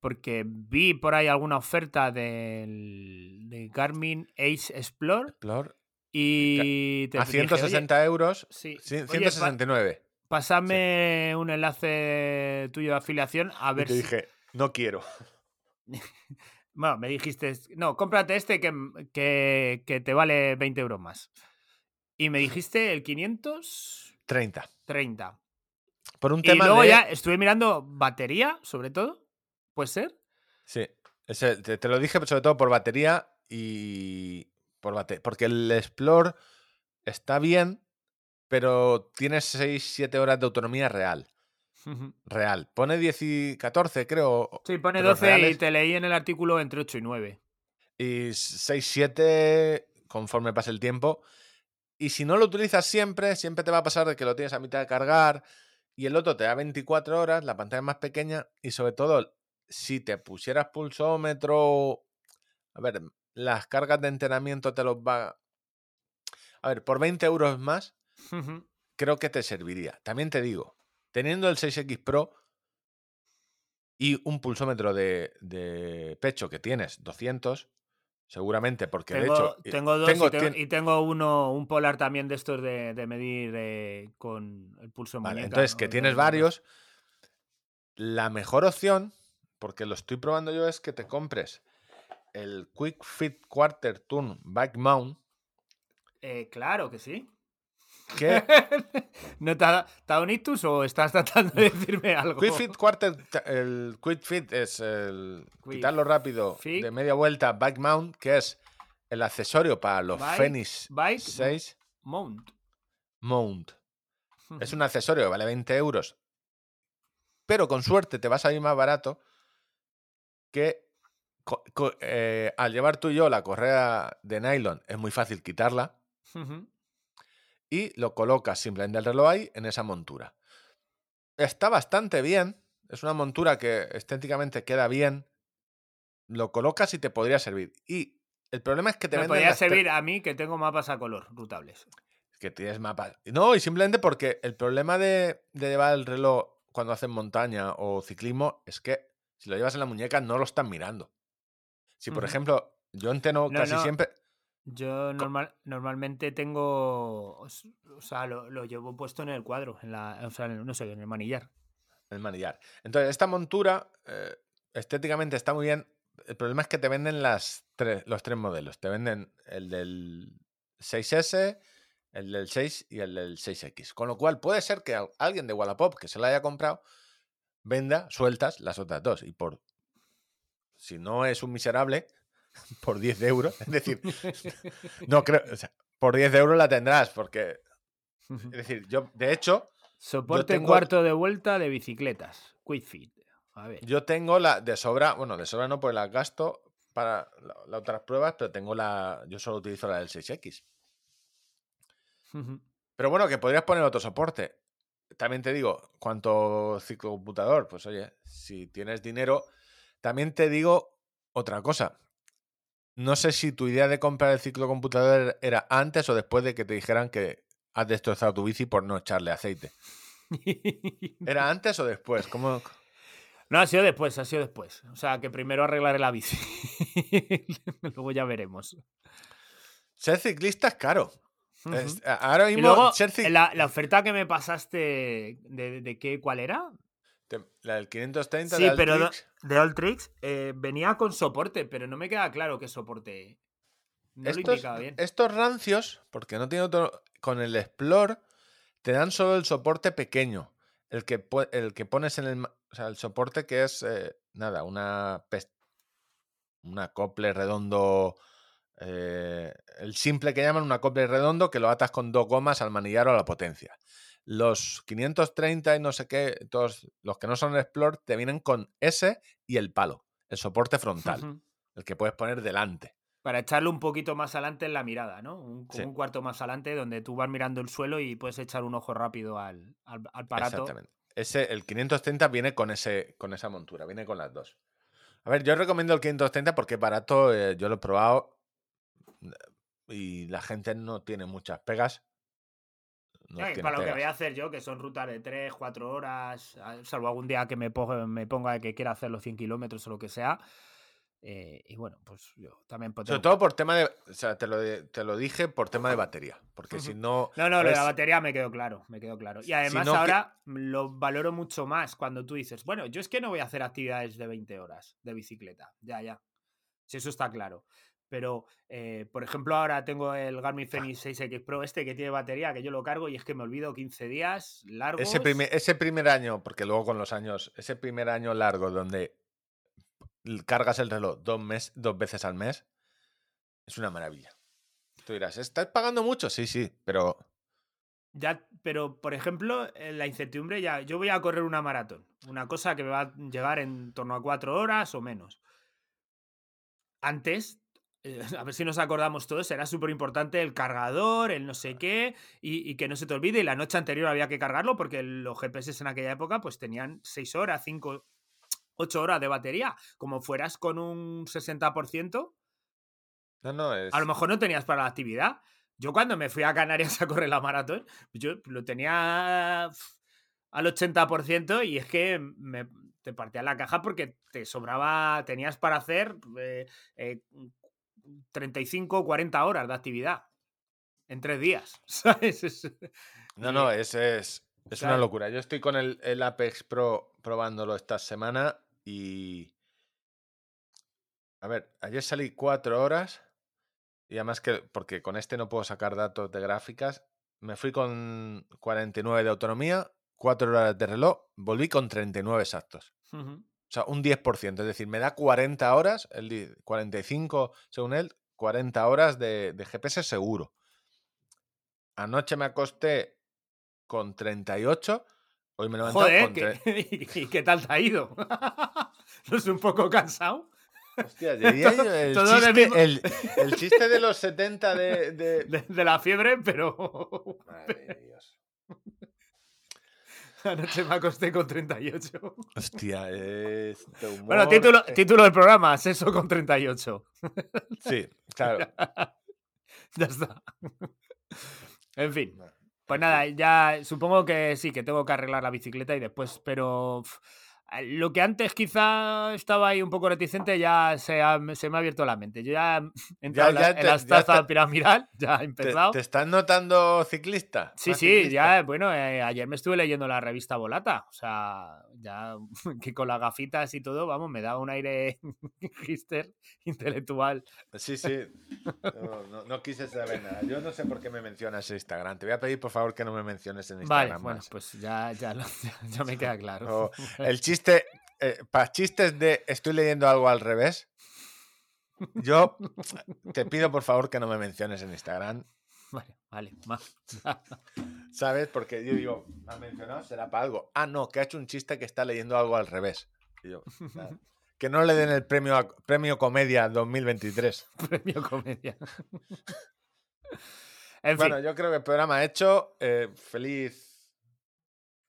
porque vi por ahí alguna oferta del, de Garmin Ace Explore Explore. y te A dije, "Oye, 160 euros. sí, sí, oye, pa- 169. Pásame un enlace tuyo de afiliación a Y ver te si. dije, no quiero. Bueno, me dijiste, no, cómprate este que, que, que te vale 20 euros más. Y me dijiste el 530. 30. Por un Y tema luego de... ya estuve mirando batería, sobre todo. ¿Puede ser? Sí, ese- te, te lo dije sobre todo por batería y por bate- porque el Explore está bien, pero tiene 6-7 horas de autonomía real. Real. Pone 10 y 14, creo. Sí, pone pero 12 y reales. te leí en el artículo entre 8 y 9. Y 6-7 conforme pase el tiempo. Y si no lo utilizas siempre, siempre te va a pasar de que lo tienes a mitad de cargar y el otro te da 24 horas, la pantalla es más pequeña y sobre todo si te pusieras pulsómetro, a ver, las cargas de entrenamiento te los va... A ver, por 20 euros más creo que te serviría. También te digo, teniendo el 6X Pro y un pulsómetro de, de pecho que tienes 200, seguramente, porque tengo, de hecho... eh, tengo dos tengo y, tengo, tien- y tengo uno, un polar también de estos de, de medir eh, con el pulso en Vale, muñeca, entonces ¿no? que tienes dedos. varios, la mejor opción, porque lo estoy probando yo, es que te compres el Quick Fit Quarter Turn Back Mount, Eh, claro que sí. ¿No te ha, te ha un ictus o estás tratando de decirme algo? Quick Fit el Quick Fit es el Quick quitarlo rápido Fit. de media vuelta Back Mount, que es el accesorio para los Bike- Fenix bike 6 Mount. Mount. Es un accesorio que vale 20 euros, pero con suerte te va a salir más barato que eh, al llevar tú y yo la correa de nylon es muy fácil quitarla Ujú. Y lo colocas simplemente el reloj ahí en esa montura. Está bastante bien, es una montura que estéticamente queda bien, lo colocas y te podría servir. Y el problema es que te Me venden podría servir a mí que tengo mapas a color rutables. que tienes mapas. No, y simplemente porque el problema de, de llevar el reloj cuando haces montaña o ciclismo es que si lo llevas en la muñeca no lo están mirando. Si, por ejemplo, yo entreno No, casi no. siempre. Yo normal, normalmente tengo. O sea, lo, lo llevo puesto en el cuadro, en la, o sea, en el- no sé, en el manillar. El manillar. Entonces, esta montura eh, estéticamente está muy bien. El problema es que te venden las tres, los tres modelos. Te venden el del 6S, el del 6 y el del 6X. Con lo cual, puede ser que al- alguien de Wallapop que se la haya comprado venda sueltas las otras dos. Y por. Si no es un miserable, por 10 euros. Es decir, no creo. o sea, por 10 euros la tendrás, porque. Es decir, yo, de hecho, Soporte tengo- cuarto de vuelta de bicicletas. Quick Fit. A ver. Yo tengo la de sobra, bueno, de sobra no, pues la gasto para la- las otras pruebas, pero tengo la, yo solo utilizo la del 6X. Ujú. Pero bueno, que podrías poner otro soporte. También te digo, cuanto ciclocomputador, pues oye, si tienes dinero, también te digo otra cosa. No sé si tu idea de comprar el ciclocomputador era antes o después de que te dijeran que has destrozado tu bici por no echarle aceite. ¿Era antes o después? ¿Cómo? No, ha sido después, ha sido después. O sea, que primero arreglaré la bici. Luego ya veremos. Ser ciclista es caro. Es- ahora Y mismo, luego, ser cic- la, la oferta que me pasaste, ¿de, de qué, cuál era? La del 530 Sí, de pero Altrix, de eh, venía con soporte, pero no me queda claro qué soporte. No lo estos, indicaba bien. estos rancios, porque no tiene otro. Con el Explore, te dan solo el soporte pequeño. El que, el que pones en el. O sea, el soporte que es. eh, nada, una. pes- Un acople redondo. eh, el simple que llaman un acople redondo que lo atas con dos gomas al manillar o a la potencia. Los 530 y no sé qué, todos los que no son Explore, te vienen con ese y el palo, el soporte frontal, el que puedes poner delante. Para echarle un poquito más adelante en la mirada, ¿no? Un, Sí. un cuarto más adelante donde tú vas mirando el suelo y puedes echar un ojo rápido al, al, al aparato. Exactamente. Ese, el 530 viene con, ese, con esa montura, viene con las dos. A ver, yo recomiendo el 530 porque es barato, eh, yo lo he probado y la gente no tiene muchas pegas. No tiene para lo que voy a hacer yo, que son rutas de 3, 4 horas, salvo algún día que me ponga, me ponga que quiera hacer los 100 kilómetros o lo que sea. eh, y bueno, pues yo también pues, Sobre todo por tema de. O sea, te lo, te lo dije por tema de batería. Porque si no. No, no, lo de la ves- batería me quedó claro, me quedó claro. Y además no que- ahora lo valoro mucho más cuando tú dices, bueno, yo es que no voy a hacer actividades de 20 horas de bicicleta. Ya, ya. Si eso está claro. Pero, eh, por ejemplo, ahora tengo el Garmin Fenix 6X Pro este que tiene batería, que yo lo cargo y es que me olvido 15 días largos. Ese primer, ese primer año, porque luego con los años, ese primer año largo donde cargas el reloj dos, mes, dos veces al mes, es una maravilla. Tú dirás, ¿estás pagando mucho? Sí, sí, pero Ya, pero, por ejemplo, eh, la incertidumbre ya. Yo voy a correr una maratón. Una cosa que me va a llegar en torno a cuatro horas o menos. Antes, eh, a ver si nos acordamos todos, era súper importante el cargador, el no sé qué, y, y que no se te olvide. Y la noche anterior había que cargarlo porque los GPS en aquella época pues tenían seis horas, cinco, ocho horas de batería. Como fueras con un 60%, no, no, es... a lo mejor no tenías para la actividad. Yo cuando me fui a Canarias a correr la maratón, yo lo tenía al 80% y es que me, te partía la caja porque te sobraba, tenías para hacer eh, eh, 35 40 horas de actividad en tres días, ¿sabes? Es- No, no, es, es, es una locura. Yo estoy con el, el Apex Pro probándolo esta semana y... A ver, ayer salí cuatro horas y además que, porque con este no puedo sacar datos de gráficas, me fui con 49 de autonomía, 4 horas de reloj, volví con 39 exactos. Ujú. O sea, un 10%. Es decir, me da 40 horas, el di- 45 según él, 40 horas de, de GPS seguro. Anoche me acosté con 38, hoy me he levantado Joder, con ¿qué- ¿y qué tal te ha ido? ¿No es un poco cansado? Hostia, el, todo chiste, el- el chiste de los 70 de... de- De, de la fiebre, pero Madre de Dios. anoche me acosté con 38. Hostia, es de humor, Bueno, título, eh, título del programa, Sexo con 38. Sí, claro. Ya está. En fin. Pues nada, ya supongo que sí, que tengo que arreglar la bicicleta y después, pero lo que antes quizá estaba ahí un poco reticente ya se, ha- se me ha abierto la mente. Yo ya he entrado en la- ya en te- la ya estaza te- piramidal, ya he ¿Te, empezado. te estás notando ciclista? Sí, ¿Más sí, ciclista? ya, bueno, eh, ayer me estuve leyendo la revista Volata, o sea, ya que con las gafitas y todo, vamos, me da un aire hipster intelectual. Sí, sí. No, no- no quise saber nada. Yo no sé por qué me mencionas Instagram. Te voy a pedir, por favor, que no me menciones en Vale, Instagram bueno, más. pues ya, ya, lo- ya me queda claro. El chiste, para chistes de estoy leyendo algo al revés, yo te pido, por favor, que no me menciones en Instagram. Vale, vale, ma- ¿Sabes? Porque yo digo, ¿me ha mencionado? Será para algo. Ah, no, que ha hecho un chiste que está leyendo algo al revés. Y yo, "Ah, que no le den el premio, a- premio Comedia 2023. premio comedia. En fin, Bueno, yo creo que el programa hecho. eh, feliz.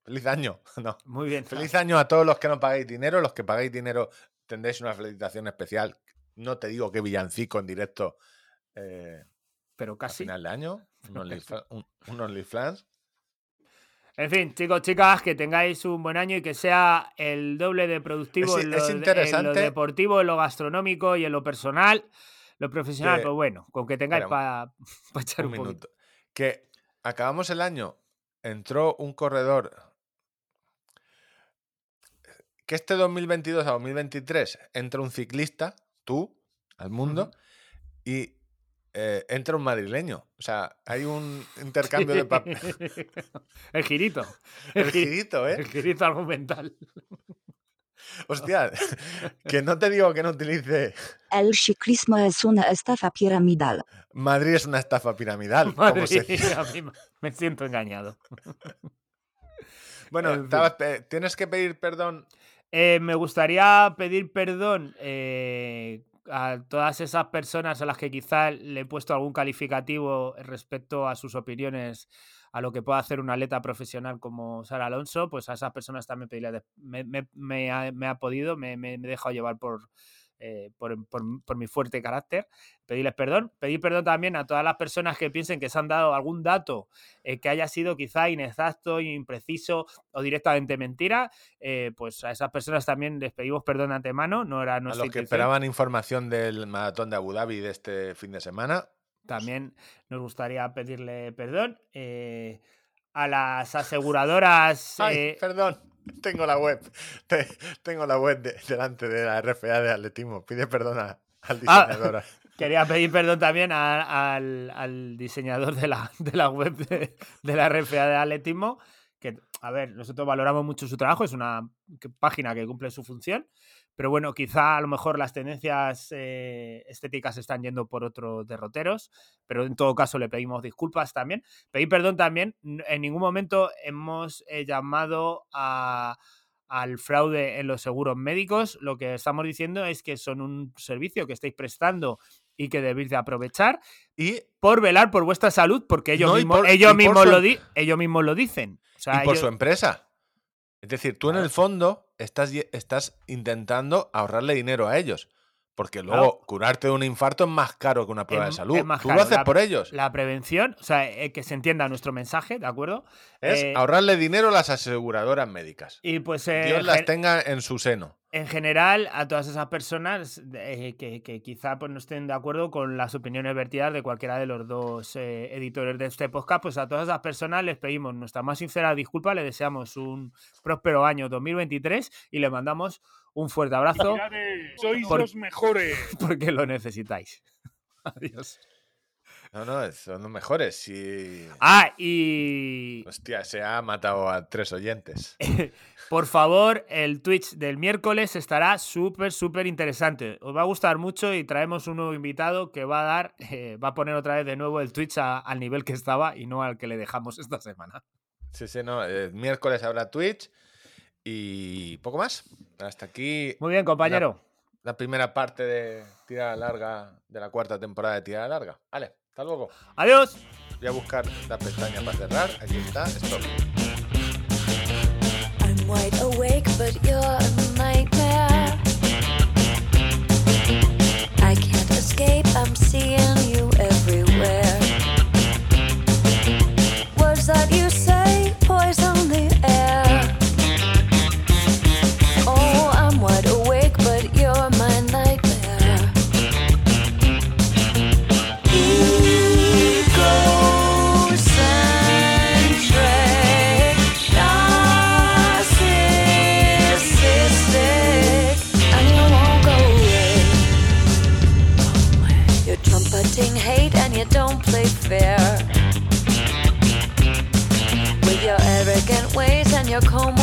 Feliz año. No. muy bien. Feliz año a todos los que no pagáis dinero. Los que pagáis dinero tendréis una felicitación especial. No te digo que villancico en directo eh, Pero a casi. final de año. Un OnlyFans. En fin, chicos, chicas, que tengáis un buen año y que sea el doble de productivo Es- en, es lo, en deportivo, en lo gastronómico y en lo personal. Lo profesional, Que- pues bueno, con que tengáis para echar Un un, poquito. minuto. Que acabamos el año. Entró un corredor. Que este 2022 a 2023 entra un ciclista, tú, al mundo, y eh, entra un madrileño. O sea, hay un intercambio de papel. el girito. El gi- girito, ¿eh? El girito argumental. Hostia, que no te digo que no utilice El ciclismo es una estafa piramidal. Madrid es una estafa piramidal. como Madre se- mía, a mí me- siento engañado. Bueno, tienes que pedir perdón. Eh, me gustaría pedir perdón eh, a todas esas personas a las que quizá le he puesto algún calificativo respecto a sus opiniones a lo que pueda hacer un atleta profesional como Sara Alonso, pues a esas personas también pedirle me, ha, podido, me he dejado llevar por, eh, por, por- por mi fuerte carácter, pedirles perdón, pedir perdón también a todas las personas que piensen que se han dado algún dato eh, que haya sido quizá inexacto, impreciso o directamente mentira, eh, pues a esas personas también les pedimos perdón de antemano, no era A nuestra los que esperaban información del maratón de Abu Dhabi de este fin de semana. También nos gustaría pedirle perdón. eh, a las aseguradoras. Ay, perdón, tengo la web. Te- tengo la web de- delante de la RFA de atletismo. Pide perdón a- al Ah. diseñador. quería pedir perdón también a- al, al diseñador de la, de la web de, de la RFA de atletismo. Que, a ver, nosotros valoramos mucho su trabajo, es una página que cumple su función. Pero bueno, quizá a lo mejor las tendencias eh, estéticas están yendo por otros derroteros, pero en todo caso le pedimos disculpas también. Pedir perdón también, en ningún momento hemos eh, llamado a, al fraude en los seguros médicos. Lo que estamos diciendo es que son un servicio que estáis prestando y que debéis de aprovechar Y, por velar por vuestra salud, porque ellos No, mismos, por- ellos mismos, su lo, di- ellos mismos lo dicen. O sea, y por ellos- su empresa. Es decir, tú en el fondo estás, estás intentando ahorrarle dinero a ellos. Porque luego curarte de un infarto es más caro que una prueba Es- de salud. Tú caro. lo haces La- por ellos. la prevención, o sea, eh, que se entienda nuestro mensaje, ¿de acuerdo? Es eh, ahorrarle dinero a las aseguradoras médicas. Y pues eh, Dios las tenga en su seno. en general, a todas esas personas eh, que, que quizá pues, no estén de acuerdo con las opiniones vertidas de cualquiera de los dos editores de este podcast, pues a todas esas personas les pedimos nuestra más sincera disculpa, le deseamos un próspero año 2023 y les mandamos un fuerte abrazo Sois Por- los mejores. porque lo necesitáis. Adiós. No, no, son los mejores. Ah, y Hostia, se ha matado a tres oyentes. por favor, el Twitch del miércoles estará súper, súper interesante. Os va a gustar mucho y traemos un nuevo invitado que va a dar, eh, va a poner otra vez de nuevo el Twitch a- al nivel que estaba y no al que le dejamos esta semana. Sí, sí, no. El miércoles habrá Twitch y poco más. Hasta aquí Muy bien, compañero. la primera parte de tirada larga de la cuarta temporada de tirada larga. Vale, hasta luego. Adiós. Voy a buscar la pestaña para cerrar. Aquí está. Stop. I'm wide awake, but you're a nightmare. I can't escape, I'm seeing you a comb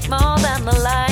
take more than the lion's